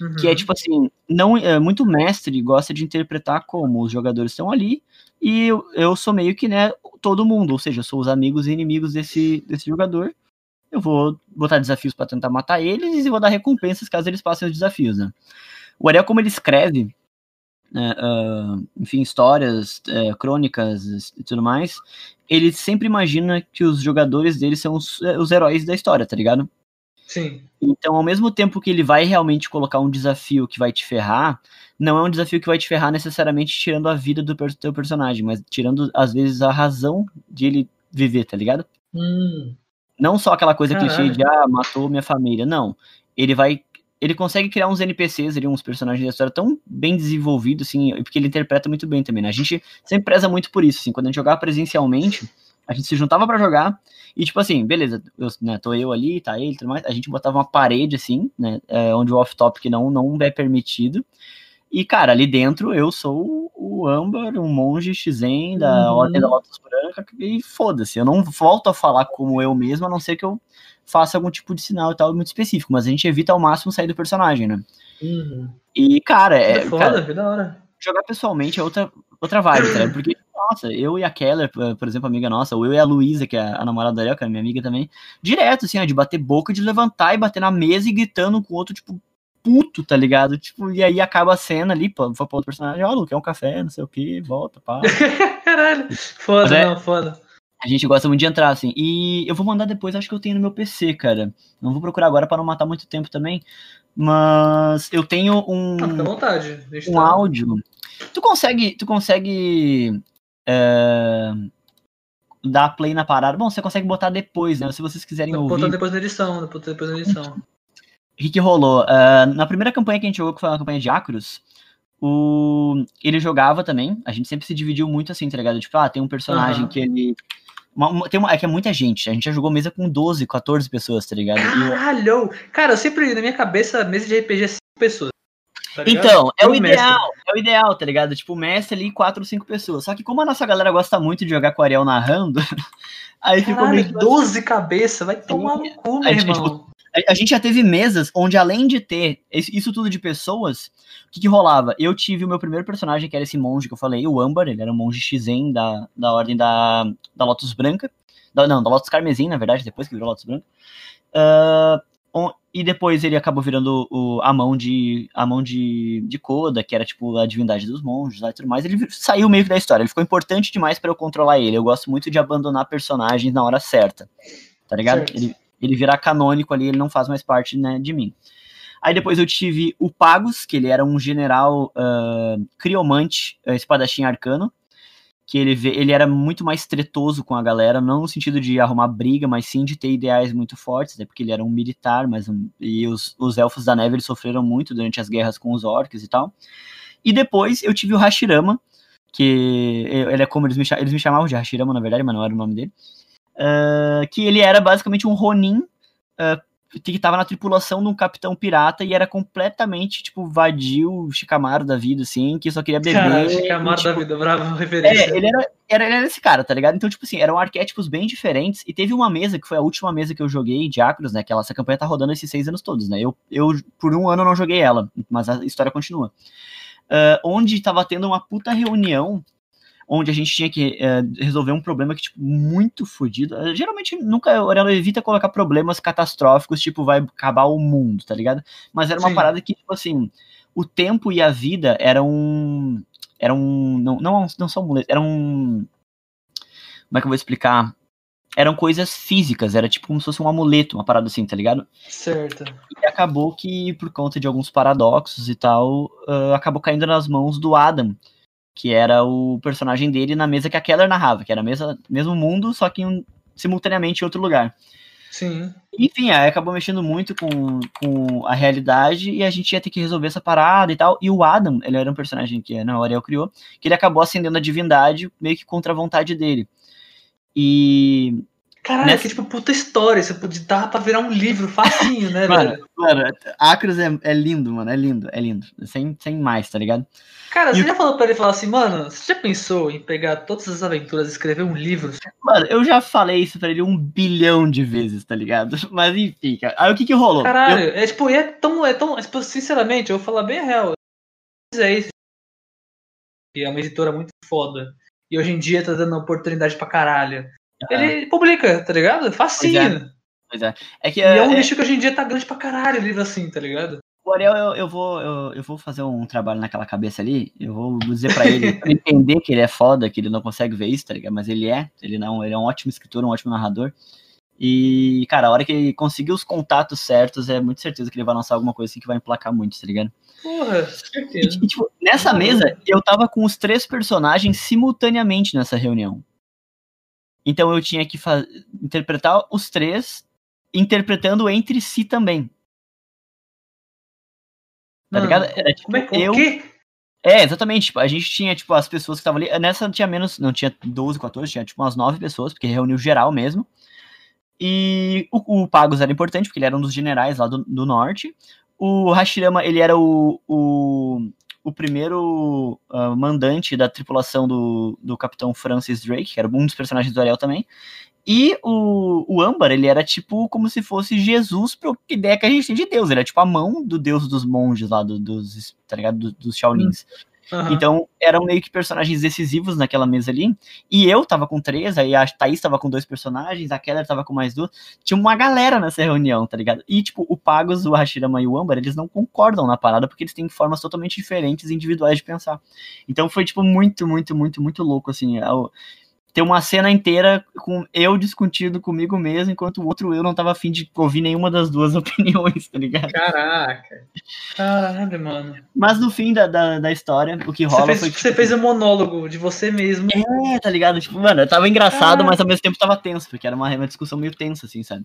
Uhum. Que é tipo assim, não é, muito mestre gosta de interpretar como os jogadores estão ali e eu, eu sou meio que né todo mundo, ou seja, eu sou os amigos e inimigos desse, desse jogador. Eu vou botar desafios para tentar matar eles e vou dar recompensas caso eles passem os desafios, né? O Ariel, como ele escreve, ah, enfim, histórias, eh, crônicas e tudo mais, ele sempre imagina que os jogadores dele são os, eh, os heróis da história, tá ligado? Sim. Então, ao mesmo tempo que ele vai realmente colocar um desafio que vai te ferrar, não é um desafio que vai te ferrar necessariamente tirando a vida do teu personagem, mas tirando, às vezes, a razão de ele viver, tá ligado? Hum. Não só aquela coisa clichê Caralho. de, ah, matou minha família. Não. Ele vai. Ele consegue criar uns NPCs ali, uns personagens da história tão bem desenvolvidos, assim, porque ele interpreta muito bem também, né? A gente sempre preza muito por isso, assim, quando a gente jogava presencialmente, a gente se juntava pra jogar, e tipo assim, beleza, eu, né, tô eu ali, tá ele, tudo mais, a gente botava uma parede, assim, né, é, onde o off-topic não, não é permitido, e, cara, ali dentro eu sou o Amber, um monge Xizen da Uhum. Ordem da Lotus Branca, e foda-se, eu não volto a falar como eu mesmo, a não ser que eu faça algum tipo de sinal e tal muito específico, mas a gente evita ao máximo sair do personagem, né? Uhum. E, cara, É, é, foda, cara, que da hora. jogar pessoalmente é outra, outra vibe, tá? Porque, nossa, eu e a Keller, por por exemplo, amiga nossa, ou eu e a Luísa, que é a namorada da Ariel, que é minha amiga também, direto, assim, ó, de bater boca, de levantar e bater na mesa e gritando com o outro, tipo, puto, tá ligado? Tipo, e aí acaba a cena ali, pô, foi pra outro personagem, ó, Lu, quer um café, não sei o que, volta, pá. <laughs> Caralho. Foda, é- não, foda. A gente gosta muito de entrar, assim. E eu vou mandar depois, acho que eu tenho no meu PC, cara. Não vou procurar agora pra não matar muito tempo também. Mas eu tenho um, Ah, fica à vontade. A gente um tá- áudio. Tu consegue. Tu consegue. é, dar play na parada. Bom, você consegue botar depois, né? Se vocês quiserem Vou botar ouvir. depois na edição, depois na edição. O que, que rolou? Ah, na primeira campanha que a gente jogou, que foi uma campanha de Acros, o... ele jogava também. A gente sempre se dividiu muito assim, tá ligado? Tipo, ah, tem um personagem Aham. que ele. uma- uma- tem uma, é que é muita gente. A gente já jogou mesa com 12, 14 pessoas, tá ligado? Caralho! Cara, eu sempre, na minha cabeça, mesa de RPG é 5 pessoas. Tá? Então, é o mestre? ideal, é o ideal, tá ligado? Tipo, o mestre ali, quatro ou cinco pessoas. Só que como a nossa galera gosta muito de jogar com o Ariel narrando, <laughs> aí ficou meio Caralho, que 12 cabeças, vai tomar no cu, meu gente- irmão. A, a gente já teve mesas onde, além de ter isso tudo de pessoas, o que, que rolava? Eu tive o meu primeiro personagem, que era esse monge que eu falei, o Ambar, ele era um monge Xizen da, da ordem da, da Lotus Branca. Da- não, da Lotus Carmesim, na verdade, depois que virou Lotus Branca. On- e depois ele acabou virando o, a mão de a mão de, de Koda, que era tipo a divindade dos monges lá e tudo mais. Ele saiu meio que da história. Ele ficou importante demais pra eu controlar ele. Eu gosto muito de abandonar personagens na hora certa. Tá ligado? Certo. Ele, ele virar canônico ali, ele não faz mais parte né, de mim. Aí depois eu tive o Pagos, que ele era um general ah, criomante, ah, espadachim arcano, que ele, ele era muito mais tretoso com a galera, não no sentido de arrumar briga, mas sim de ter ideais muito fortes, né, porque ele era um militar, mas um- e os, os elfos da neve sofreram muito durante as guerras com os orcs e tal. E depois eu tive o Hashirama, que ele é como eles me, eles me chamavam de Hashirama, na verdade, mas não era o nome dele. Ah, que ele era basicamente um Ronin ah, que tava na tripulação de um capitão pirata e era completamente, tipo, vadio, chicamaro da vida, assim, que só queria beber. Cara, Chicamaro tipo, da vida, brava referência. é, ele era, era, ele era esse cara, tá ligado? Então, tipo assim, eram arquétipos bem diferentes. E teve uma mesa, que foi a última mesa que eu joguei de Acros, né? Que ela, essa campanha tá rodando esses seis anos todos, né? Eu, eu, por um ano, não joguei ela, mas a história continua. Ah, onde tava tendo uma puta reunião, onde a gente tinha que eh, resolver um problema que, tipo, muito fodido. Ah, Geralmente, nunca, o Ariano evita colocar problemas catastróficos, tipo, vai acabar o mundo, tá ligado? Mas era uma Sim. parada que, tipo assim, o tempo e a vida eram era um. Não, não, não são muletas, eram. Como é que eu vou explicar? Eram coisas físicas, era tipo como se fosse um amuleto, uma parada assim, tá ligado? Certo. E acabou que, por conta de alguns paradoxos e tal, ah, acabou caindo nas mãos do Adam, que era o personagem dele na mesa que a Keller narrava, que era mesa, mesmo mundo, só que um- simultaneamente em outro lugar. Sim. Enfim, aí acabou mexendo muito com, com a realidade e a gente ia ter que resolver essa parada e tal. E o Adam, ele era um personagem que né, o Ariel criou, que ele acabou acendendo a divindade meio que contra a vontade dele. E. Caralho, Nessa- que tipo, puta história. Você podia dar pra virar um livro facinho, né, <laughs> Mano, velho? mano Acros é, é lindo, mano, é lindo, é lindo. Sem, sem mais, tá ligado? Cara, E você o- já falou pra ele falar assim, mano, você já pensou em pegar todas as aventuras e escrever um livro? Mano, eu já falei isso pra ele um bilhão de vezes, tá ligado? <laughs> Mas enfim, cara. Aí o que que rolou? Caralho, Eu- é tipo, e é tão, é tão, é, tipo, sinceramente, eu vou falar bem a real. É isso. Que é uma editora muito foda. E hoje em dia tá dando oportunidade pra caralho. Ele publica, tá ligado? Facinho. Pois é. É que E é um é- nicho que hoje em dia tá grande pra caralho, livro assim, tá ligado? Ariel, eu, eu vou, eu, eu vou fazer um trabalho naquela cabeça ali. Eu vou dizer pra ele, pra entender que ele é foda, que ele não consegue ver isso, tá ligado? Mas ele é. Ele não, ele é um ótimo escritor, um ótimo narrador. E, cara, a hora que ele conseguir os contatos certos, é muito certeza que ele vai lançar alguma coisa assim que vai emplacar muito, tá ligado? Porra, certeza. e, tipo, nessa mesa, eu tava com os três personagens simultaneamente nessa reunião. Então eu tinha que interpretar os três, interpretando entre si também. Tá Mano, ligado? Era tipo Como é que eu. É, exatamente. Tipo, a gente tinha, tipo, as pessoas que estavam ali. Nessa tinha menos. Não, tinha 12, 14, tinha tipo umas 9 pessoas, porque reuniu geral mesmo. E o, o Pagos era importante, porque ele era um dos generais lá do, do norte. O Hashirama, ele era o, o, o primeiro ah, mandante da tripulação do, do capitão Francis Drake, que era um dos personagens do Ariel também. E o, o Âmbar, ele era tipo como se fosse Jesus pra que ideia que a gente tem de Deus. Ele é tipo a mão do Deus dos monges lá, do- dos, tá ligado? Do- dos Shaolins. Aham. Então, eram meio que personagens decisivos naquela mesa ali. E eu tava com três, aí a Thaís tava com dois personagens, a Keller tava com mais duas. Tinha uma galera nessa reunião, tá ligado? E, tipo, o Pagos, o Hashirama e o Amber, eles não concordam na parada, porque eles têm formas totalmente diferentes e individuais de pensar. Então foi, tipo, muito, muito, muito, muito louco, assim. ao- Ter uma cena inteira com eu discutindo comigo mesmo, enquanto o outro eu não tava afim de ouvir nenhuma das duas <laughs> opiniões, tá ligado? Caraca. Caralho, mano. Mas no fim da, da, da história, o que Você rola fez, foi. você fez um monólogo de você mesmo. É, tá ligado? Tipo, mano, tava engraçado, Ah. mas ao mesmo tempo tava tenso, porque era uma, uma discussão meio tensa, assim, sabe?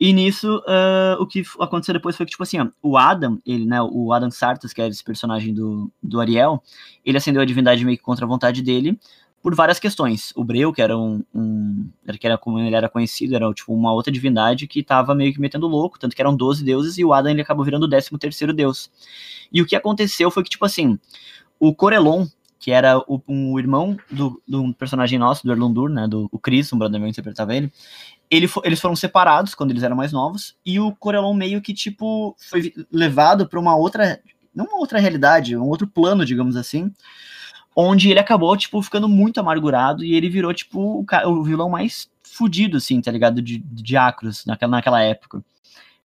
E nisso, ah, o que aconteceu depois foi que, tipo assim, ó, o Adam, ele, né, o Adam Sartas, que era esse personagem do, do Ariel, ele acendeu a divindade meio que contra a vontade dele, por várias questões. O Breu, que era um, um que era como ele era conhecido, era tipo uma outra divindade que tava meio que metendo louco, tanto que eram 12 deuses, e o Adam ele acabou virando o 13 terceiro deus. E o que aconteceu foi que, tipo assim, o Corelon, que era o, um irmão do, do personagem nosso, do Erlundur, né, do o Chris, um brother interpretava ele, ele fo- eles foram separados quando eles eram mais novos, e o Corelon meio que, tipo, foi levado pra uma outra, não uma outra realidade, um outro plano, digamos assim, onde ele acabou, tipo, ficando muito amargurado, e ele virou, tipo, o, o vilão mais fudido, assim, tá ligado, de, de Acros, naquela, naquela época.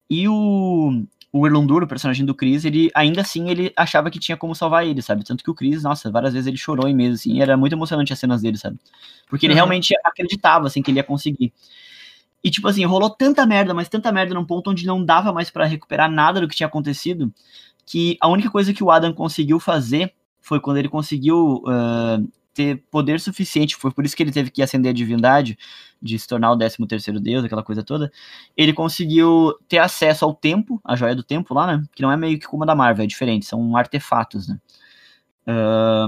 E o, o Erlundur, o personagem do Chris, ele ainda assim ele achava que tinha como salvar ele, sabe? Tanto que o Chris, nossa, várias vezes ele chorou em mesa, assim, e era muito emocionante as cenas dele, sabe? Porque ele Uhum. realmente acreditava, assim, que ele ia conseguir. E, tipo assim, rolou tanta merda, mas tanta merda num ponto onde não dava mais pra recuperar nada do que tinha acontecido, que a única coisa que o Adam conseguiu fazer foi quando ele conseguiu ah, ter poder suficiente, foi por isso que ele teve que acender a divindade, de se tornar o 13 terceiro deus, aquela coisa toda, ele conseguiu ter acesso ao tempo, a joia do tempo lá, né? Que não é meio que como a da Marvel, é diferente, são artefatos, né? Ah,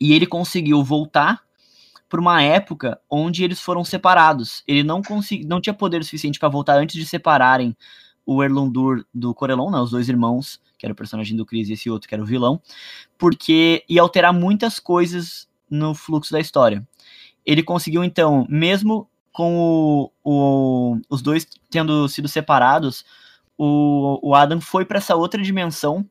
E ele conseguiu voltar para uma época onde eles foram separados. Ele não consegui, não tinha poder suficiente para voltar antes de separarem o Erlundur do Corelon, né, os dois irmãos, que era o personagem do Chris e esse outro que era o vilão, porque ia alterar muitas coisas no fluxo da história. Ele conseguiu então, mesmo com o, o, os dois tendo sido separados, o, o Adam foi para essa outra dimensão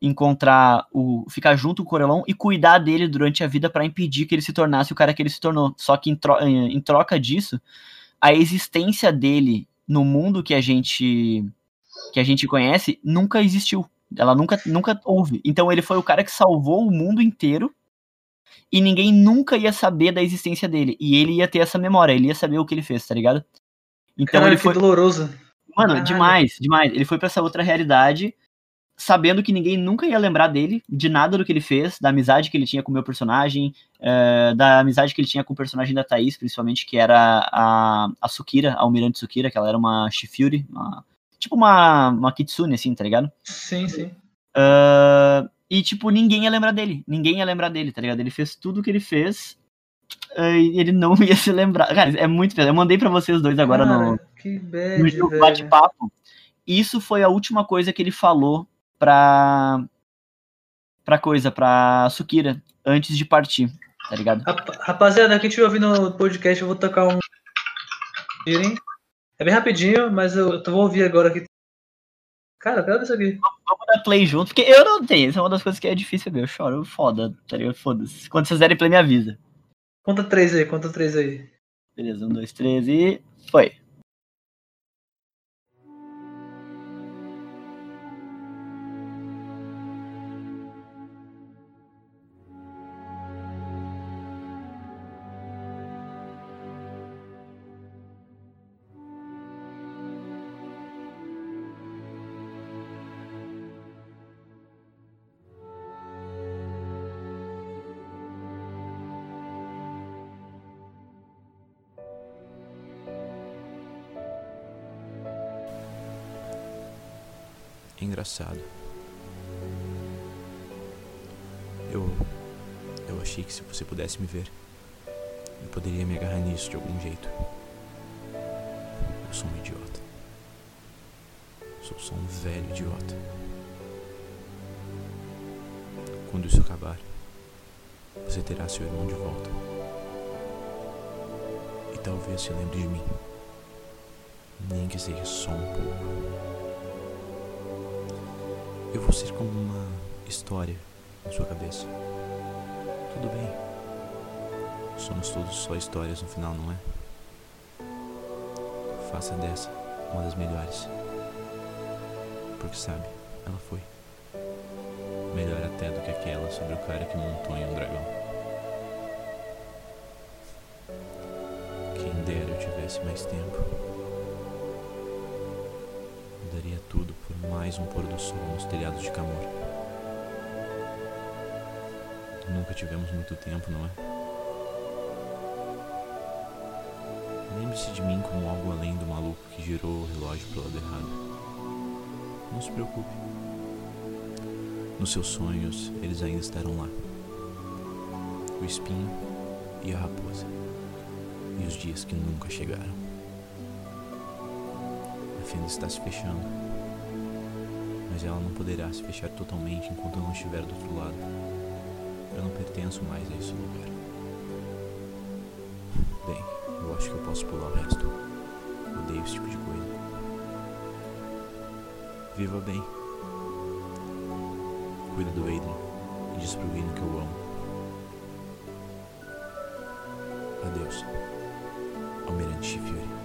encontrar o ficar junto com o Corelon e cuidar dele durante a vida para impedir que ele se tornasse o cara que ele se tornou. Só que em, tro em troca disso, a existência dele no mundo que a gente que a gente conhece nunca existiu. Ela nunca nunca houve. Então ele foi o cara que salvou o mundo inteiro e ninguém nunca ia saber da existência dele. E ele ia ter essa memória, ele ia saber o que ele fez, tá ligado? Então Caralho, ele foi doloroso. Mano, Caralho. demais, demais. Ele foi para essa outra realidade sabendo que ninguém nunca ia lembrar dele, de nada do que ele fez, da amizade que ele tinha com o meu personagem, uh, da amizade que ele tinha com o personagem da Thaís, principalmente, que era a, a Sukira, a Almirante Sukira, que ela era uma Shifuri, uma, tipo uma, uma Kitsune, assim, tá ligado? Sim, sim. Uh, e, tipo, ninguém ia lembrar dele, ninguém ia lembrar dele, tá ligado? Ele fez tudo o que ele fez uh, e ele não <laughs> ia se lembrar. Cara, é muito pesado. Eu mandei para vocês dois agora Cara, no, que bad, no bate-papo. Isso foi a última coisa que ele falou pra. pra coisa, pra Sukira, antes de partir, tá ligado? Rapaziada, quem estiver ouvindo o podcast, eu vou tocar um. É bem rapidinho, mas eu, eu vou ouvir agora aqui. Cara, eu quero isso aqui. Vamos dar play junto, porque eu não tenho. Isso é uma das coisas que é difícil ver. Eu choro foda, tá ligado? Foda-se. Quando vocês derem play, me avisa. Conta três aí, conta três aí. Beleza, um, dois, três e. Foi. Eu poderia me agarrar nisso de algum jeito. Eu sou um idiota. Sou só um velho idiota. Quando isso acabar, você terá seu irmão de volta. E talvez se lembre de mim. Nem que seja só um pouco. Eu vou ser como uma história na sua cabeça. Tudo bem. Somos todos só histórias no final, não é? Faça dessa uma das melhores. Porque sabe, ela foi. Melhor até do que aquela sobre o cara que montou em um dragão. Quem dera eu tivesse mais tempo daria tudo por mais um pôr do sol nos telhados de Camor. Nunca tivemos muito tempo, não é? Lembre-se de mim como algo além do maluco que girou o relógio pro lado errado. Não se preocupe. Nos seus sonhos, eles ainda estarão lá. O espinho e a raposa. E os dias que nunca chegaram. A fenda está se fechando. Mas ela não poderá se fechar totalmente enquanto eu não estiver do outro lado. Eu não pertenço mais a esse lugar. Bem, acho que eu posso pular o resto. Odeio esse tipo de coisa. Viva bem. Cuida do Aiden e diz pro Vino que eu amo. Adeus. Almirante Fury.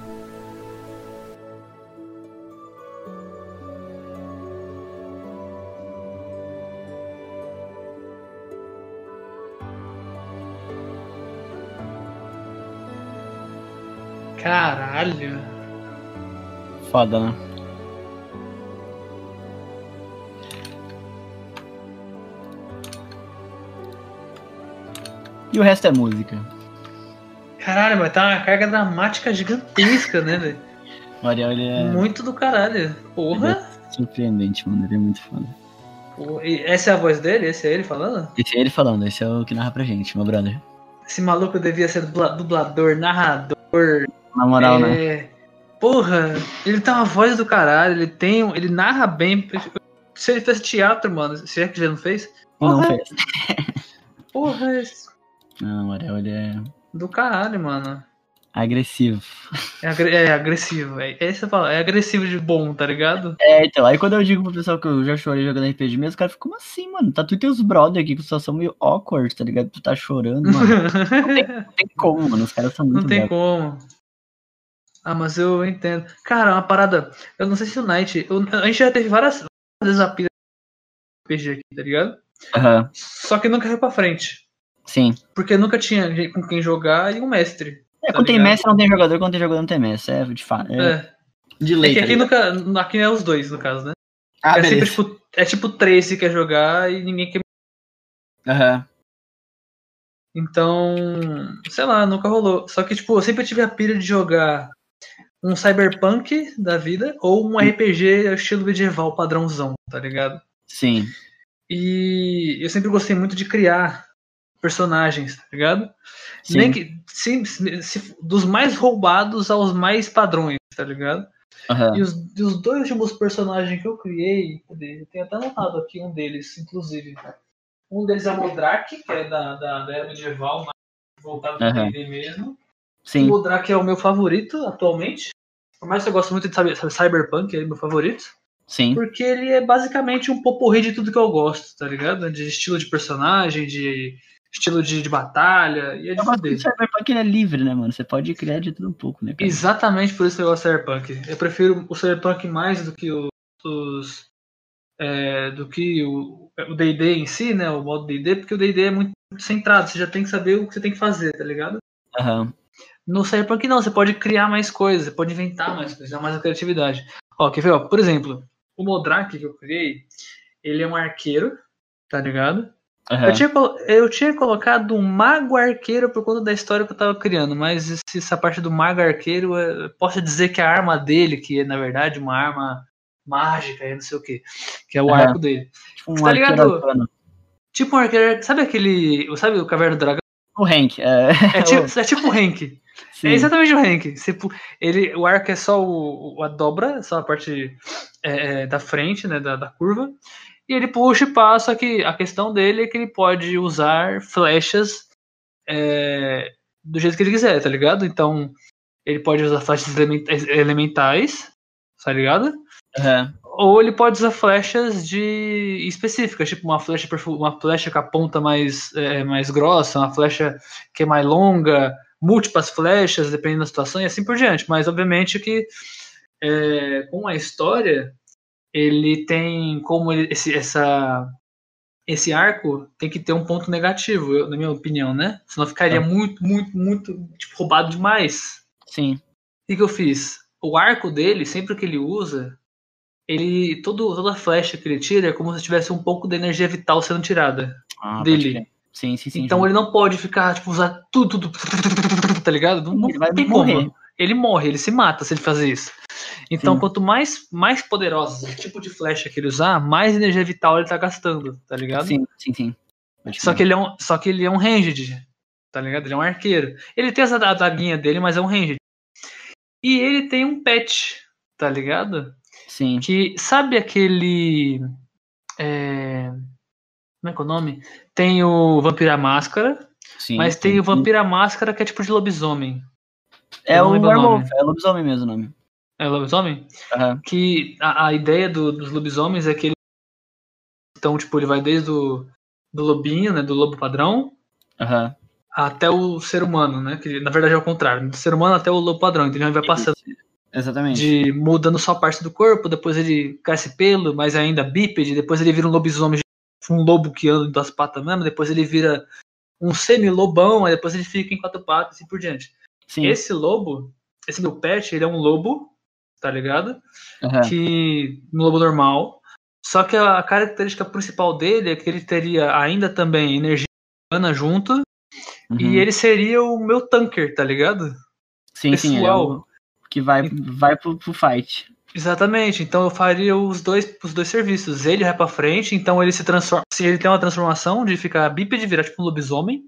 Caralho. Foda, né? E o resto é música. Caralho, mas tá uma carga dramática gigantesca, né, velho? Olha, olha. Muito do caralho. Porra. É surpreendente, mano. Ele é muito foda. O- e Essa é a voz dele? Esse é ele falando? Esse é ele falando, esse é o que narra pra gente, meu brother. Esse maluco devia ser dubla- dublador, narrador. Na moral, né? é... Porra, ele tem uma voz do caralho, ele tem. um- Ele narra bem. Se ele fez teatro, mano, se é que ele não fez. Não Porra, fez. <laughs> porra, esse- Não, o Ariel, ele é do caralho, mano. agressivo. É, agre- é agressivo, é, é isso que é agressivo de bom, tá ligado? É, então, aí quando eu digo pro pessoal que eu já chorei jogando RPG mesmo, os caras ficam, como assim, mano? Tá tu e teus brother aqui com situação meio awkward, tá ligado? Tu tá chorando, mano. <laughs> Não tem como, mano. Os caras são muito Não tem bravos. como. Ah, mas eu entendo. Cara, uma parada. Eu não sei se o Knight. eu- a gente já teve várias vezes a pilha RPG aqui, tá ligado? Aham, Só que nunca foi pra frente. sim. Porque nunca tinha com quem jogar e um mestre. É, Tá quando tem ligado? mestre não tem jogador, quando tem jogador não tem mestre. É de fato. É, É. de É lei. que tá aqui ligado? nunca. Aqui é os dois, no caso, né? Ah, é, sempre, tipo, é tipo três que quer jogar e ninguém quer. Aham. Então. Sei lá, nunca rolou. Só que, tipo, eu sempre tive a pilha de jogar um cyberpunk da vida ou um RPG estilo medieval padrãozão, tá ligado? Sim. E eu sempre gostei muito de criar personagens, tá ligado? Sim. Nem que se- se- dos mais roubados aos mais padrões, tá ligado? Aham. E os, e os dois últimos personagens que eu criei, eu tenho até anotado aqui um deles, inclusive. Um deles é o Modrak, que é da, da, da era medieval, mais voltado para Aham. o D&D mesmo. O Sim. Modrak é o meu favorito atualmente. Por mais que eu gosto muito de cyber- Cyberpunk, é meu favorito. Sim. Porque ele é basicamente um poporri de tudo que eu gosto, tá ligado? De estilo de personagem, de estilo de, de batalha, e é de Eu gosto do Cyberpunk, ele é livre, né, mano? Você pode criar de tudo um pouco, né, cara? Exatamente por isso que eu gosto do Cyberpunk. Eu prefiro o Cyberpunk mais do que o- os. é, do que o DD em si, né? O modo DD, porque o DD é muito centrado, você já tem que saber o que você tem que fazer, tá ligado? Aham. No Cyberpunk não, você pode criar mais coisas, você pode inventar mais coisas, dar mais criatividade. Ó, quer ver? Ó, por exemplo, o Modrak que eu criei, ele é um arqueiro, tá ligado? Aham. Eu, tinha, eu tinha colocado um mago arqueiro por conta da história que eu tava criando, mas essa parte do mago arqueiro, é- eu posso dizer que a arma dele, que é na verdade uma arma mágica e não sei o que, que é o Aham. arco dele. Tipo um Tá ligado? arcano. Tipo um arqueiro, sabe aquele, sabe o Caverna do Dragão? O Hank. É, É <laughs> tipo, é tipo o Hank. Sim. É exatamente o Hank. Você ele, o arco é só o, a dobra, só a parte é, é, da frente, né, da, da curva. E ele puxa e passa que a questão dele é que ele pode usar flechas é, do jeito que ele quiser, tá ligado? Então, ele pode usar flechas elementais, tá ligado? Aham. Ou ele pode usar flechas de específicas, tipo uma flecha, uma flecha com a ponta mais, é, mais grossa, uma flecha que é mais longa, múltiplas flechas, dependendo da situação, e assim por diante. Mas obviamente que é, com a história, ele tem como ele- esse, essa, esse arco tem que ter um ponto negativo, eu- na minha opinião, né? Senão ficaria Tá. muito, muito, muito tipo, roubado demais. Sim. O que, eu fiz? O arco dele, sempre que ele usa, ele todo, toda flecha que ele tira é como se tivesse um pouco da energia vital sendo tirada Ah, dele. Sim, sim, sim. então ele não pode ficar, tipo, usar tudo, tudo, tá ligado? Não, não Ele vai tem morrer. como. Ele morre, ele se mata se ele fazer isso. Então, Sim. quanto mais, mais poderoso o tipo de flecha que ele usar, mais energia vital ele tá gastando, tá ligado? Sim, sim, sim. Só que ele é um, só que ele é um ranged, tá ligado? Ele é um arqueiro. Ele tem essa adaguinha dele, mas é um ranged. E ele tem um pet, tá ligado? Sim. Que sabe aquele é, como é que é o nome? Tem o Vampira Máscara, sim mas sim, tem o sim. Vampira Máscara que é tipo de lobisomem. É o o Werewolf, é lobisomem mesmo o nome. É lobisomem? Aham. Que a, a ideia do- dos lobisomens é que ele então, tipo, ele vai desde o do lobinho, né, do lobo padrão, Aham. até o ser humano, né? Que na verdade é o contrário, do ser humano até o lobo padrão, então ele vai passando Exatamente. de mudando só parte do corpo, depois ele cresce pelo, mas ainda bípede, depois ele vira um lobisomem, um lobo que anda em duas patas mesmo, depois ele vira um semi-lobão, aí depois ele fica em quatro patas e assim por diante. Sim. Esse lobo, esse meu pet, ele é um lobo, tá ligado? Aham. Que um lobo normal. Só que a característica principal dele é que ele teria ainda também energia humana junto, Uhum. e ele seria o meu tanker, tá ligado? Sim, sim. Ele é o, pessoal. que vai, vai pro, pro fight. Exatamente. Então eu faria os dois, os dois serviços. Ele vai pra frente, então ele se transforma. Se ele tem uma transformação de ficar bípede, virar tipo um lobisomem.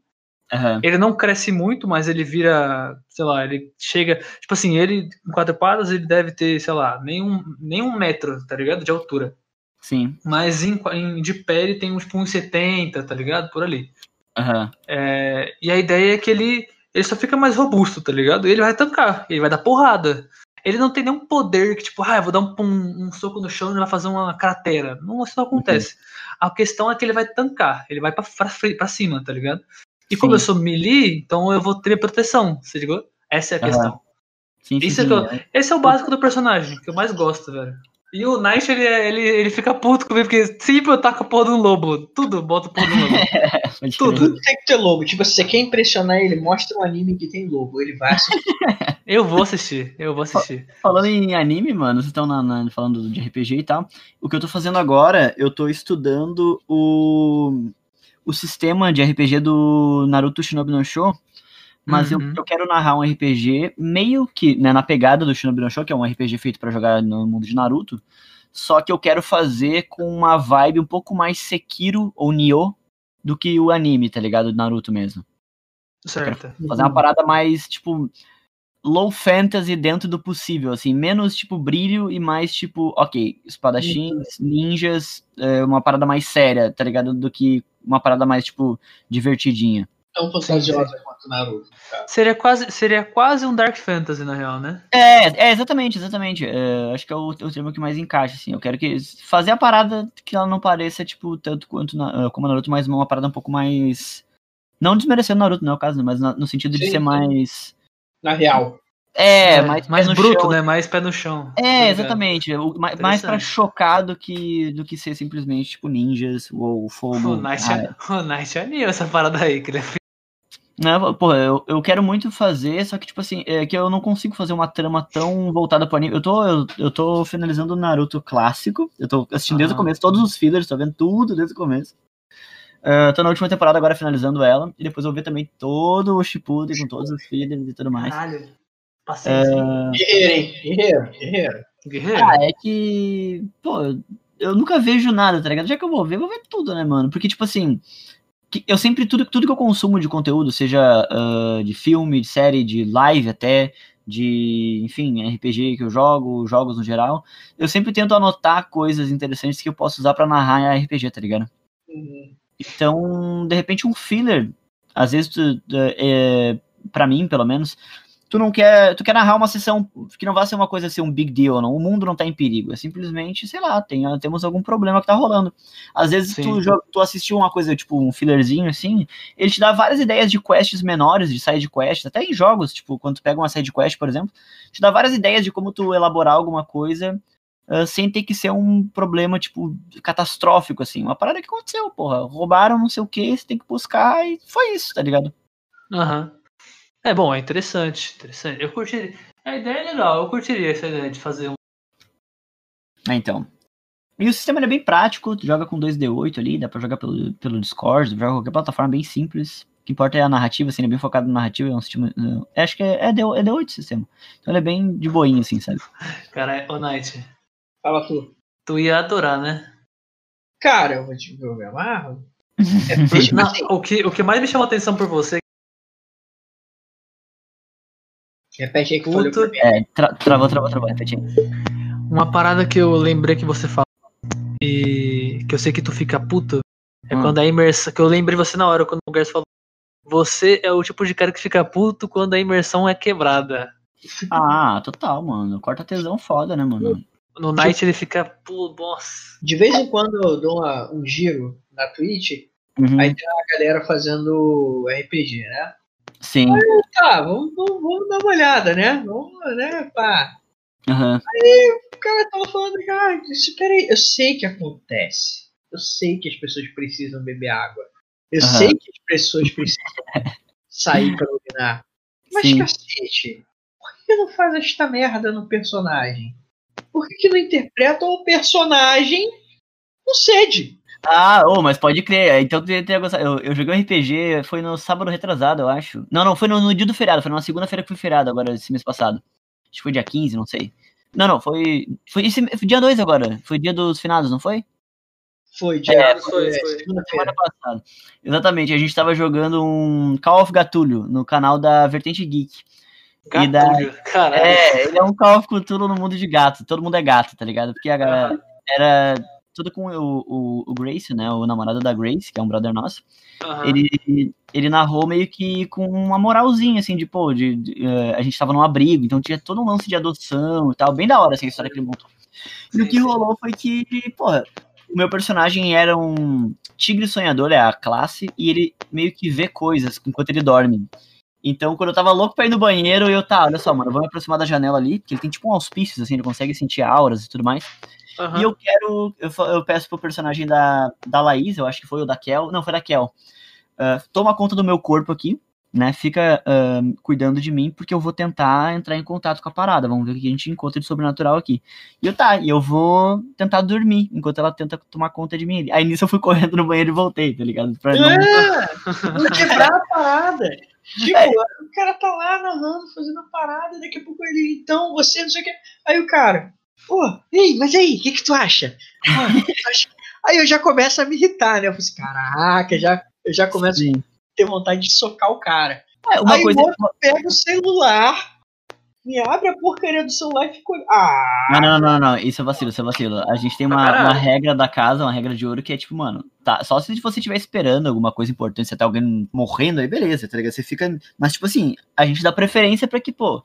Aham. Ele não cresce muito, mas ele vira, sei lá, ele chega. Tipo assim, ele, em quatro patas, ele deve ter, sei lá, nem um, nem um metro, tá ligado? De altura. Sim. Mas em, em- de pé ele tem uns, tipo, uns 70, tá ligado? Por ali. Aham. É, e a ideia é que ele, ele só fica mais robusto, tá ligado? E ele vai tancar, ele vai dar porrada. Ele não tem nenhum poder que, tipo, ah, eu vou dar um, um- um soco no chão e ele vai fazer uma cratera. Não, isso não acontece. A questão é que ele vai tancar, ele vai pra, pra, fre- pra cima, tá ligado? E como Sim. eu sou melee, então eu vou ter proteção, você ligou? Essa é a Aham. questão. Sim, sim, é eu- Esse é o básico do personagem, que eu mais gosto, velho. E o Knight, ele, é- ele, ele fica puto comigo, porque sempre eu taco a porra do lobo. Tudo, bota a porra do lobo. <laughs> Tudo. Tudo tem que ter lobo. Tipo, se você quer impressionar ele, mostra um anime que tem lobo. Ele vai assistir. <laughs> Eu vou assistir, eu vou assistir. Falando em anime, mano, vocês estão na- na- falando de RPG e tal. O que eu tô fazendo agora, eu tô estudando o, o sistema de RPG do Naruto Shinobi no Show. Mas eu, Uhum. eu quero narrar um RPG meio que né, na pegada do Shinobi no Show, que é um RPG feito pra jogar no mundo de Naruto. Só que eu quero fazer com uma vibe um pouco mais Sekiro ou Nioh do que o anime, tá ligado? Do Naruto mesmo. Certo. Fazer uma parada mais, tipo, low fantasy dentro do possível, assim, menos, tipo, brilho e mais, tipo, ok, espadachins, ninjas, é, uma parada mais séria, tá ligado? Do que uma parada mais, tipo, divertidinha. Tão fantasiosa quanto Naruto. cara. Seria quase, seria quase um Dark Fantasy, na real, né? É, é, exatamente, exatamente. É, acho que é o, o termo que mais encaixa, assim. Eu quero que fazer a parada que ela não pareça, tipo, tanto quanto na, como Naruto, mas uma parada um pouco mais. Não desmerecendo Naruto, não é o caso, mas na- no sentido de Sim, ser sim. mais. Na real. É, mais, mais no bruto, chão, né? Mais pé no chão. Tá É, ligado? exatamente. O- ma- mais pra chocar do que, do que ser simplesmente, tipo, ninjas ou fogo. O Ah, é, <laughs> o Knight é anil essa parada aí, que ele é. Não, pô, eu, eu quero muito fazer, só que, tipo assim, é que eu não consigo fazer uma trama tão voltada pro anime. Eu tô, eu, eu tô finalizando o Naruto clássico. Eu tô assistindo desde o Aham. começo, todos os fillers, tô vendo tudo desde o começo. Ah, tô na última temporada agora finalizando ela. E depois eu vou ver também todo o Shippuden com todos os fillers e tudo mais. Caralho. Paciência. hein? Guerreiro, hein? Guerreiro, guerreiro. Guerreiro. Ah, é que. Pô, eu nunca vejo nada, tá ligado? Já que eu vou ver, eu vou ver tudo, né, mano? Porque, tipo assim. Que Eu sempre, tudo, tudo que eu consumo de conteúdo, seja ah, de filme, de série, de live até, de, enfim, RPG que eu jogo, jogos no geral, eu sempre tento anotar coisas interessantes que eu posso usar pra narrar em RPG, tá ligado? Uhum. Então, de repente, um filler, às vezes, tu, é, para mim, pelo menos, tu não quer, tu quer narrar uma sessão que não vai ser uma coisa assim, um big deal, não. O mundo não tá em perigo, é simplesmente, sei lá, tem, temos algum problema que tá rolando. Às vezes Sim. tu, tu assistiu uma coisa, tipo, um fillerzinho assim, ele te dá várias ideias de quests menores, de side quests, até em jogos, tipo, quando tu pega uma side quest, por exemplo, te dá várias ideias de como tu elaborar alguma coisa ah, sem ter que ser um problema, tipo, catastrófico, assim. Uma parada que aconteceu, porra. Roubaram não sei o que, você tem que buscar e foi isso, tá ligado? Aham. É bom, é interessante. Interessante. Eu curtiria. A ideia é legal, eu curtiria essa ideia de fazer um. Ah, então. E o sistema é bem prático, tu joga com 2D8 ali, dá pra jogar pelo, pelo Discord, joga com qualquer plataforma bem simples. O que importa é a narrativa, assim, ele é bem focado na narrativa, é um sistema. é, acho que é, é, D, é D8 o sistema. Então ele é bem de boinha, assim, sabe? <laughs> Cara, ô Knight, Fala tu. tu ia adorar, né? Cara, eu vou te eu me amarro. <laughs> É, deixa, Não, assim, o, que, o que mais me chamou a atenção por você repete aí que pra mim. É, tra, travou, travou, travou, repete aí. Uma parada que eu lembrei que você falou e que eu sei que tu fica puto é Hum. quando a imersão. Que eu lembrei você na hora quando o Gerson falou. Você é o tipo de cara que fica puto quando a imersão é quebrada. <laughs> Ah, total, mano. Corta tesão foda, né, mano? No Night ele fica, pô, nossa. De vez em quando eu dou uma- um giro na Twitch, Uhum, aí tem uma galera fazendo RPG, né? Sim. Tá, vamos, vamos, vamos dar uma olhada, né? Vamos, né, pá. Aham. O cara tava falando, ah, espera aí, eu sei que acontece. Eu sei que as pessoas precisam beber água. Eu Aham. sei que as pessoas precisam <laughs> sair pra urinar. Mas, Sim. cacete, por que não faz esta merda no personagem? Por que, que não interpreta o personagem com sede? Ah, ô, mas pode crer. Então tu ia ter gostado. Eu, eu joguei um RPG, foi no sábado retrasado, eu acho. Não, não, foi no, no dia do feriado, foi numa segunda-feira que foi feriado, agora, esse mês passado. Acho que foi dia 15, não sei. Não, não, foi. Foi, esse, foi dia 2 agora. Foi dia dos finados, não foi? Foi, dia É, foi, é, foi. segunda-feira. Semana passada. Exatamente, a gente tava jogando um Call of Gatulho no canal da Vertente Geek. Gatulho, Caralho. É, ele é um Call of Cthulhu no mundo de gato. Todo mundo é gato, tá ligado? Porque a galera era tudo com o, o, o Grace, né? O namorado da Grace, que é um brother nosso. Aham. Ele, ele narrou meio que com uma moralzinha, assim, de, pô, de, de, eh, a gente tava num abrigo, então tinha todo um lance de adoção e tal. Bem da hora, assim, a história que ele montou. E o Sim, que sim. rolou foi que, porra, o meu personagem era um tigre sonhador, é a classe, e ele meio que vê coisas enquanto ele dorme. Então, quando eu tava louco pra ir no banheiro, eu, tá, olha só, mano, eu vou me aproximar da janela ali, porque ele tem tipo um auspícios, assim, ele consegue sentir auras e tudo mais. Aham. E eu quero, eu, eu peço pro personagem da, da Laís, eu acho que foi o da Kel, não, foi da Kel, ah, toma conta do meu corpo aqui, né, fica ah, cuidando de mim, porque eu vou tentar entrar em contato com a parada, vamos ver o que a gente encontra de sobrenatural aqui. E eu, tá, e eu vou tentar dormir, enquanto ela tenta tomar conta de mim. Aí nisso eu fui <laughs> correndo no banheiro e voltei, tá ligado? Pra não... É, <laughs> vou quebrar a parada. Tipo, o cara tá lá narrando, fazendo a parada, daqui a pouco ele, então, você não sei o que. Aí o cara, pô, ei, mas aí, o que, que tu acha? <laughs> Acha? Aí eu já começo a me irritar, né? Eu falo assim, caraca, já, eu já começo Sim. a ter vontade de socar o cara. É, uma Aí coisa... o outro pega o celular, me abre a porcaria do celular e fica. olhando. Ah! Não, não, não, não, isso é vacilo, isso é vacilo. A gente tem uma, uma regra da casa, uma regra de ouro que é tipo, mano, tá, só se você estiver esperando alguma coisa importante, você tá alguém morrendo, aí beleza, tá ligado? Você fica. Mas, tipo assim, a gente dá preferência pra que, pô,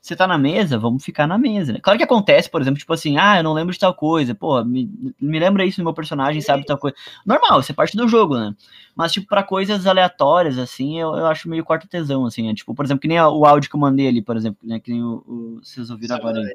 você tá na mesa, vamos ficar na mesa, né? Claro que acontece, por exemplo, tipo assim, ah, eu não lembro de tal coisa, pô, me, me lembra isso no meu personagem, sabe tal coisa. Normal, isso é parte do jogo, né? Mas, tipo, pra coisas aleatórias, assim, eu, eu acho meio quarto tesão, assim, é, tipo, por exemplo, que nem o áudio que eu mandei ali, por exemplo, né, que nem o, o- vocês ouviram agora aí.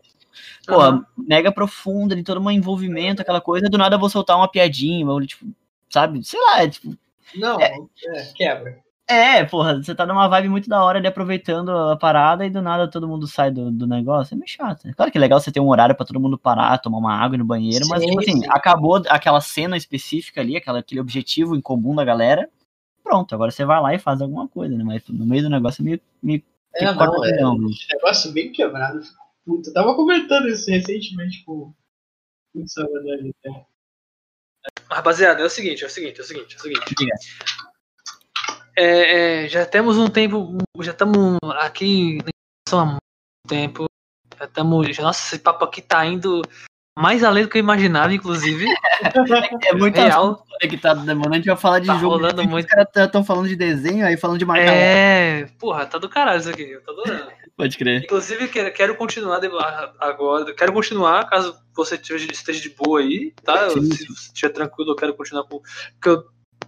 Pô, Aham. mega profunda, de todo um envolvimento, aquela coisa, do nada eu vou soltar uma piadinha, ou, tipo, sabe? Sei lá, é, tipo, Não, É. é, quebra. É, porra, você tá numa vibe muito da hora ali aproveitando a parada e do nada todo mundo sai do, do negócio. É meio chato. né? Claro que é legal você ter um horário pra todo mundo parar, tomar uma água no banheiro, mas, Sim, tipo assim, sim. acabou aquela cena específica ali, aquela, aquele objetivo em comum da galera. Pronto, agora você vai lá e faz alguma coisa, né? Mas no meio do negócio é meio. meio É, não, é. tesão, viu? Negócio bem quebrado. Puta, eu tava comentando isso recentemente com com o Salvador. né? Rapaziada, é o seguinte, é o seguinte, é o seguinte, é o seguinte. É, é, já temos um tempo, já estamos aqui há muito tempo. Já estamos. Nossa, esse papo aqui tá indo mais além do que eu imaginava, inclusive. É muito Real. conectado, né, mano? A gente vai falar de Tá jogo. rolando Os muito. caras estão falando de desenho, aí falando de marcar. É, porra, tá do caralho isso aqui, eu tô adorando. Pode crer. Inclusive, quero, continuar agora. Quero continuar, caso você esteja esteja de boa aí, tá? Sim, Se você estiver tranquilo, eu quero continuar com. Porque eu.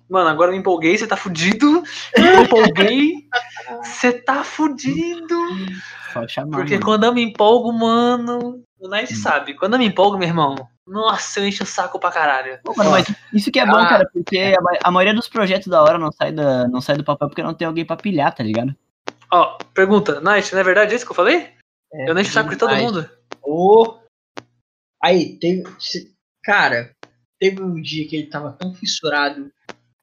Mano, agora eu me empolguei, você tá fudido. <laughs> Eu me empolguei. Você tá fudido. Só chamar. Porque mano. quando eu me empolgo, mano. O Nice Hum. sabe. Quando eu me empolgo, meu irmão. Nossa, eu encho o saco pra caralho. Pô, mano, mas isso que é bom, Ah. cara, porque a, ma- a maioria dos projetos da hora não sai, da, não sai do papel porque não tem alguém pra pilhar, tá ligado? Ó, pergunta, Nice, não é verdade isso que eu falei? É, eu nem encho o saco de todo demais. mundo. Ô, Aí, teve. Cara, teve um dia que ele tava tão fissurado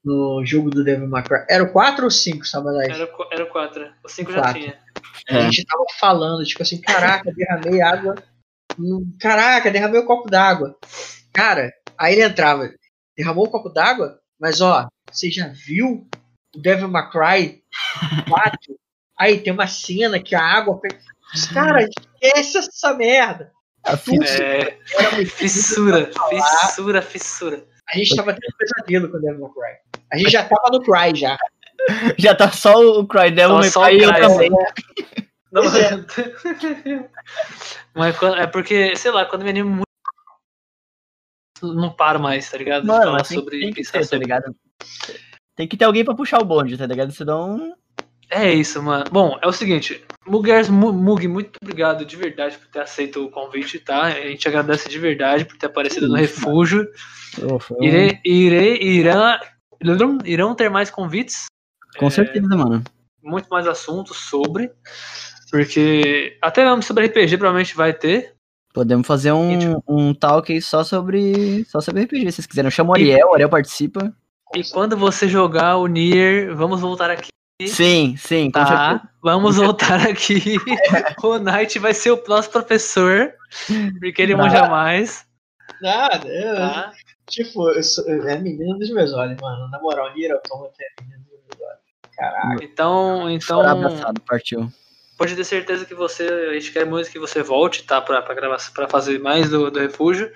no jogo do Devil May Cry. Era o 4 ou 5, Sabanás? Era, o era o 4. O 5 já tinha. A gente tava falando, tipo assim, caraca, derramei água. Caraca, derramei um copo d'água. Cara, aí ele entrava, derramou um copo d'água, mas ó, você já viu o Devil May Cry 4? Aí tem uma cena que a água. pega- Cara, esquece essa merda. É, muito fissura, fissura, fissura. A gente tava tendo pesadelo com o Devil May Cry. A gente já tava no Cry já. <laughs> Já tá só o Cry Devil May Cry o e Cry. Não, <laughs> Pois é. <laughs> mas é porque, sei lá, quando me animo muito. Não paro mais, tá ligado? De Mano, falar sobre tem que pensar ter, tá sobre- ligado? Tem que ter alguém pra puxar o bonde, tá ligado? Senão. É isso, mano. Bom, é o seguinte. Mugers, Mu- Mug, muito obrigado de verdade por ter aceito o convite, tá? A gente agradece de verdade por ter aparecido no refúgio. Irei, irei, irão, irão ter mais convites, Com certeza, mano. muito mais assuntos sobre. Porque até mesmo sobre RPG provavelmente vai ter. Podemos fazer um, um talk aí só sobre. Só sobre RPG. Se vocês quiserem, eu chamo o Ariel, o Ariel participa. E quando você jogar o Nier, vamos voltar aqui Sim, sim. Tá, vamos <laughs> voltar aqui. <laughs> o Knight vai ser o próximo professor, porque ele manja mais. Nada, eu, Tá? tipo, eu sou, é a menina dos meus olhos, mano. Na moral, Nira Automata é a menina dos meus olhos. Caraca. Então, então abraçado, partiu. pode ter certeza que você, a gente quer muito que você volte, tá? Pra, pra, gravar, pra fazer mais do, do refúgio.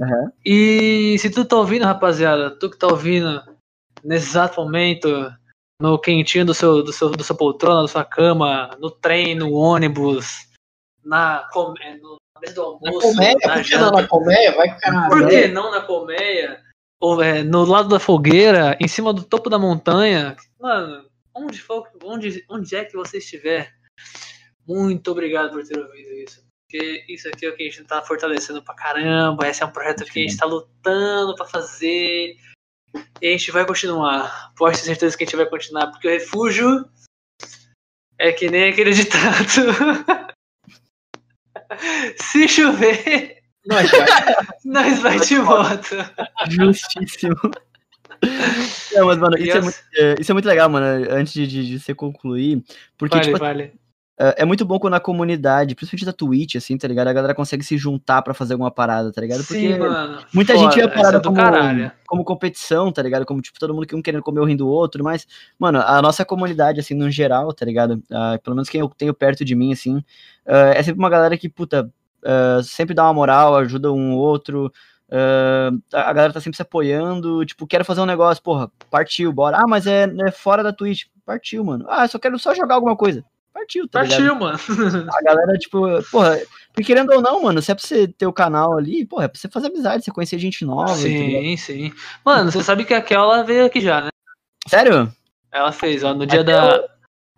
Aham. E se tu tá ouvindo, rapaziada, tu que tá ouvindo nesse exato momento, no quentinho do seu, do seu, do sua poltrona, da sua cama, no trem, no ônibus, na, no, na mesa do Na almoço, colmeia, na por que não na colmeia? Vai caralho. Por que não na colmeia? Ou é, no lado da fogueira, em cima do topo da montanha? Mano, onde, for, onde, onde é que você estiver, muito obrigado por ter ouvido isso. Porque isso aqui é o que a gente tá fortalecendo pra caramba. Esse é um projeto que a gente tá lutando pra fazer. E a gente vai continuar. Pode ter certeza que a gente vai continuar, porque o refúgio é que nem aquele ditado. <laughs> Se chover, Nós vai. nós vai de moto. Justíssimo. Não, mas, mano, isso é, muito, é, isso é muito legal, mano, antes de, de, de você concluir. Porque, Vale, tipo, vale. É é muito bom quando a comunidade, principalmente da Twitch, assim, tá ligado? A galera consegue se juntar pra fazer alguma parada, tá ligado? Porque Sim, mano. muita Foda, gente ia parada é como, caralho. como competição, tá ligado? Como, tipo, todo mundo que um querendo comer o rim do outro, mas, mano, a nossa comunidade, assim, no geral, tá ligado? Ah, pelo menos quem eu tenho perto de mim, assim, ah, é sempre uma galera que, puta, ah, sempre dá uma moral, ajuda um outro, ah, a a galera tá sempre se apoiando, tipo, quero fazer um negócio, porra, partiu, bora. Ah, mas é, é fora da Twitch, partiu, mano. Ah, só quero só jogar alguma coisa. Partiu, tá? Partiu, mano. A galera, tipo, porra, porque querendo ou não, mano, se é pra você ter o canal ali, porra, é pra você fazer amizade, você conhecer gente nova. tá? Sim, sim. Mano, você sabe que a Kel veio aqui já, né? Sério? Ela fez, ó, no dia A da.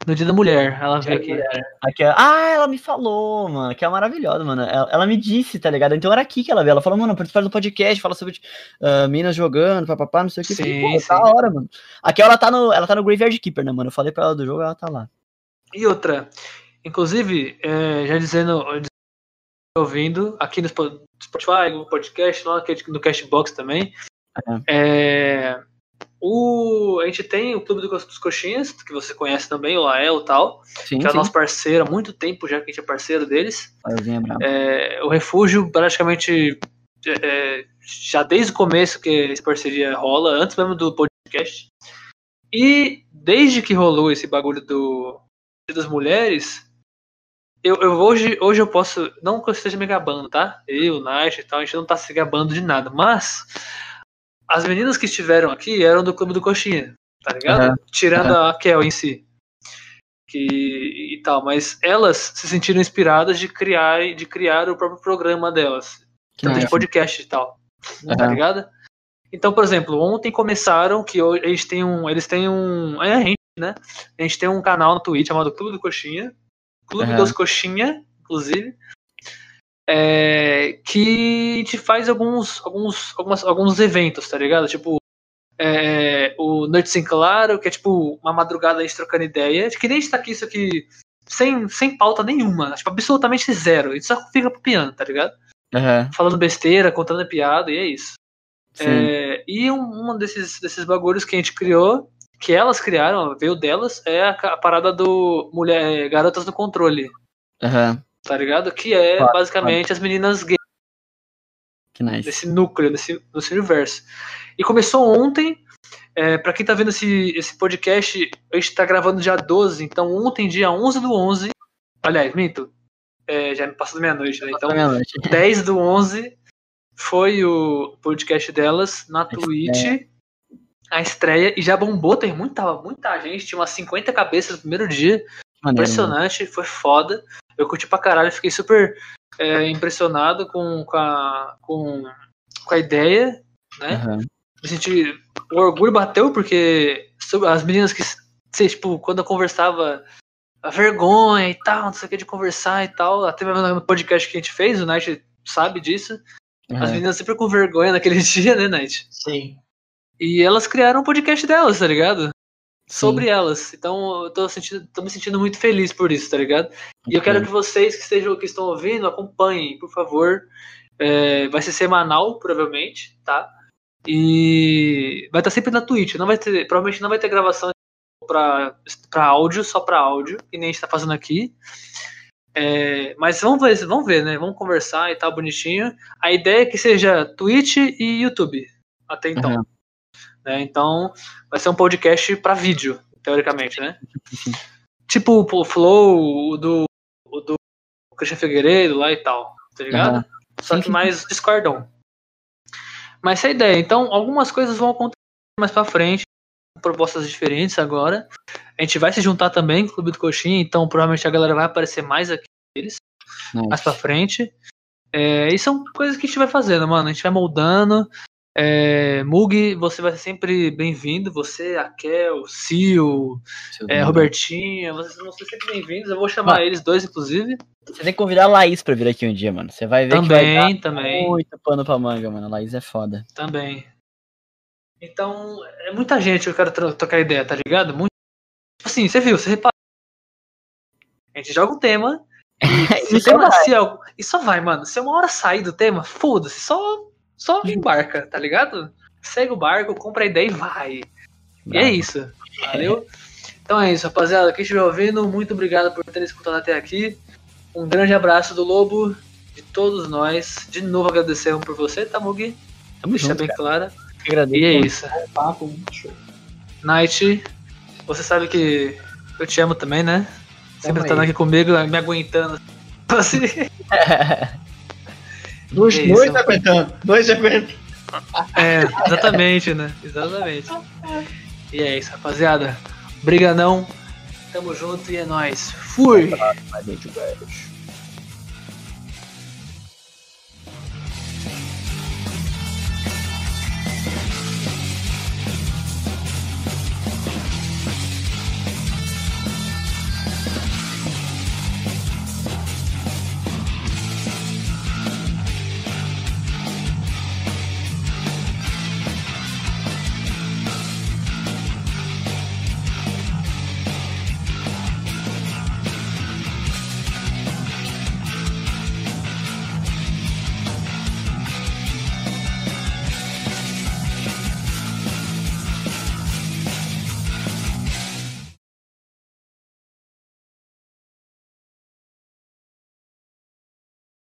No dia da mulher, ela veio aqui. Aqui, ah, ela me falou, mano, que é maravilhosa, mano. Ela, ela me disse, tá ligado? Então era aqui que ela veio. Ela falou, mano, participar do podcast, fala sobre ah, Minas jogando, papapá, não sei o que. Sim, Pô, sim. da hora, mano. Aqui ela tá no, ela tá no Graveyard Keeper, né, mano? Eu falei pra ela do jogo, ela tá lá. E outra, inclusive, é, já dizendo, ouvindo, aqui no Spo- Spotify, no podcast, lá no Cashbox também. É, o, a gente tem o Clube dos Coxinhas, que você conhece também, o Lael e tal, Sim, que é sim. nosso parceiro há muito tempo já que a gente é parceiro deles. É. É, o Refúgio, praticamente, é, é, já desde o começo que essa parceria rola, antes mesmo do podcast. E desde que rolou esse bagulho do das mulheres, eu, eu hoje, hoje eu posso, não que eu esteja me gabando, tá? Eu, Night e tal, a gente não tá se gabando de nada, mas as meninas que estiveram aqui eram do Clube do Coxinha, tá ligado? Aham, Tirando a Kel em si. Que, e tal, mas elas se sentiram inspiradas de criar, de criar o próprio programa delas, Que tanto de podcast e tal, tá Aham. ligado? Então, por exemplo, ontem começaram que hoje eles têm um, eles têm um, é a gente, né? A gente tem um canal no Twitch chamado Clube do Coxinha, Clube Aham. dos Coxinha, inclusive, é, que a gente faz alguns, alguns, algumas, alguns eventos, tá ligado? Tipo, é, o Noite Sem Claro, que é tipo uma madrugada a gente trocando ideia, que nem a gente tá aqui isso aqui sem, sem pauta nenhuma, tipo, absolutamente zero, a gente só fica pro piano, tá ligado? Aham, Falando besteira, contando piada, e é isso. É, e um, um desses, desses bagulhos que a gente criou, que elas criaram, veio delas, é a, parada do mulher, Garotas do Controle, Aham, tá ligado? Que é Claro, basicamente as meninas gays que nice. desse núcleo, desse, desse universo. E começou ontem, é, para quem tá vendo esse, esse podcast, a gente tá gravando dia 12, então ontem, dia 11 do 11, aliás, minto, é, já me passou da meia-noite, né? Então, meia-noite. 10 do 11 foi o podcast delas na Twitch, a estreia, e já bombou, tem muita, muita gente, tinha umas 50 cabeças no primeiro dia, Maneiro, mano. impressionante, foi foda. Eu curti pra caralho, fiquei super é, impressionado com, com, a, com, com a ideia, né? Aham. Me senti. O orgulho bateu, porque sobre as meninas que, sei, tipo, quando eu conversava, a vergonha e tal, não sei o que de conversar e tal, até mesmo no podcast que a gente fez, o Night sabe disso. As Aham. meninas sempre com vergonha naquele <laughs> dia, né, Night? Sim. E elas criaram um podcast delas, tá ligado? Sobre Sim. elas. Então eu tô, sentindo, tô me sentindo muito feliz por isso, tá ligado? E eu quero que vocês que estejam que estão ouvindo acompanhem, por favor. É, vai ser semanal, provavelmente, tá? E vai estar sempre na Twitch. Não vai ter, provavelmente não vai ter gravação pra, pra áudio, só pra áudio, que nem a gente tá fazendo aqui. É, mas vamos ver, vamos ver, né? Vamos conversar e tal, bonitinho. A ideia é que seja Twitch e YouTube, até então. Uhum. Né? Então, vai ser um podcast pra vídeo, teoricamente, né? <laughs> tipo o Flow, o do, o do Christian Figueiredo lá e tal, tá ligado? Aham. Só que mais Discordão. Mas essa é a ideia. Então, algumas coisas vão acontecer mais pra frente, propostas diferentes agora. A gente vai se juntar também com o Clube do Coxinha, então provavelmente a galera vai aparecer mais aqui deles, mais Nice. pra frente. É, e são coisas que a gente vai fazendo, mano. A gente vai moldando. É, Mug, você vai ser sempre bem-vindo. Você, a Kel, Sil, Seu é. Robertinha, vocês vão ser sempre bem-vindos. Eu vou chamar Mano. eles dois, inclusive. Você tem que convidar a Laís pra vir aqui um dia, mano. Você vai ver que vai Também, dar também. muito pano pra manga, mano. A Laís é foda. Também. Então, é muita gente que eu quero trocar ideia, tá ligado? Muito. Tipo assim, você viu, você reparou. A gente joga um tema. <laughs> E, se o E só tema vai. se é- e só vai, mano. Se uma hora sair do tema, foda-se, só, só embarca, tá ligado? Segue o barco, compra a ideia e vai. E é isso. Valeu? Então é isso, rapaziada. Quem estiver ouvindo, muito obrigado por ter escutado até aqui. Um grande abraço do Lobo, de todos nós. De novo agradecemos por você, tá, Mugi? Tamo Deixa junto, bem cara. clara. Agradeço. E é isso. Papo, show. Night, você sabe que eu te amo também, né? Sempre estando aqui comigo, me aguentando. <laughs> Assim. <laughs> Dois, É dois aguentando. Dois aguentando. É, exatamente, né? Exatamente. E é isso, rapaziada. Brigadão. Tamo junto e é nóis. Fui!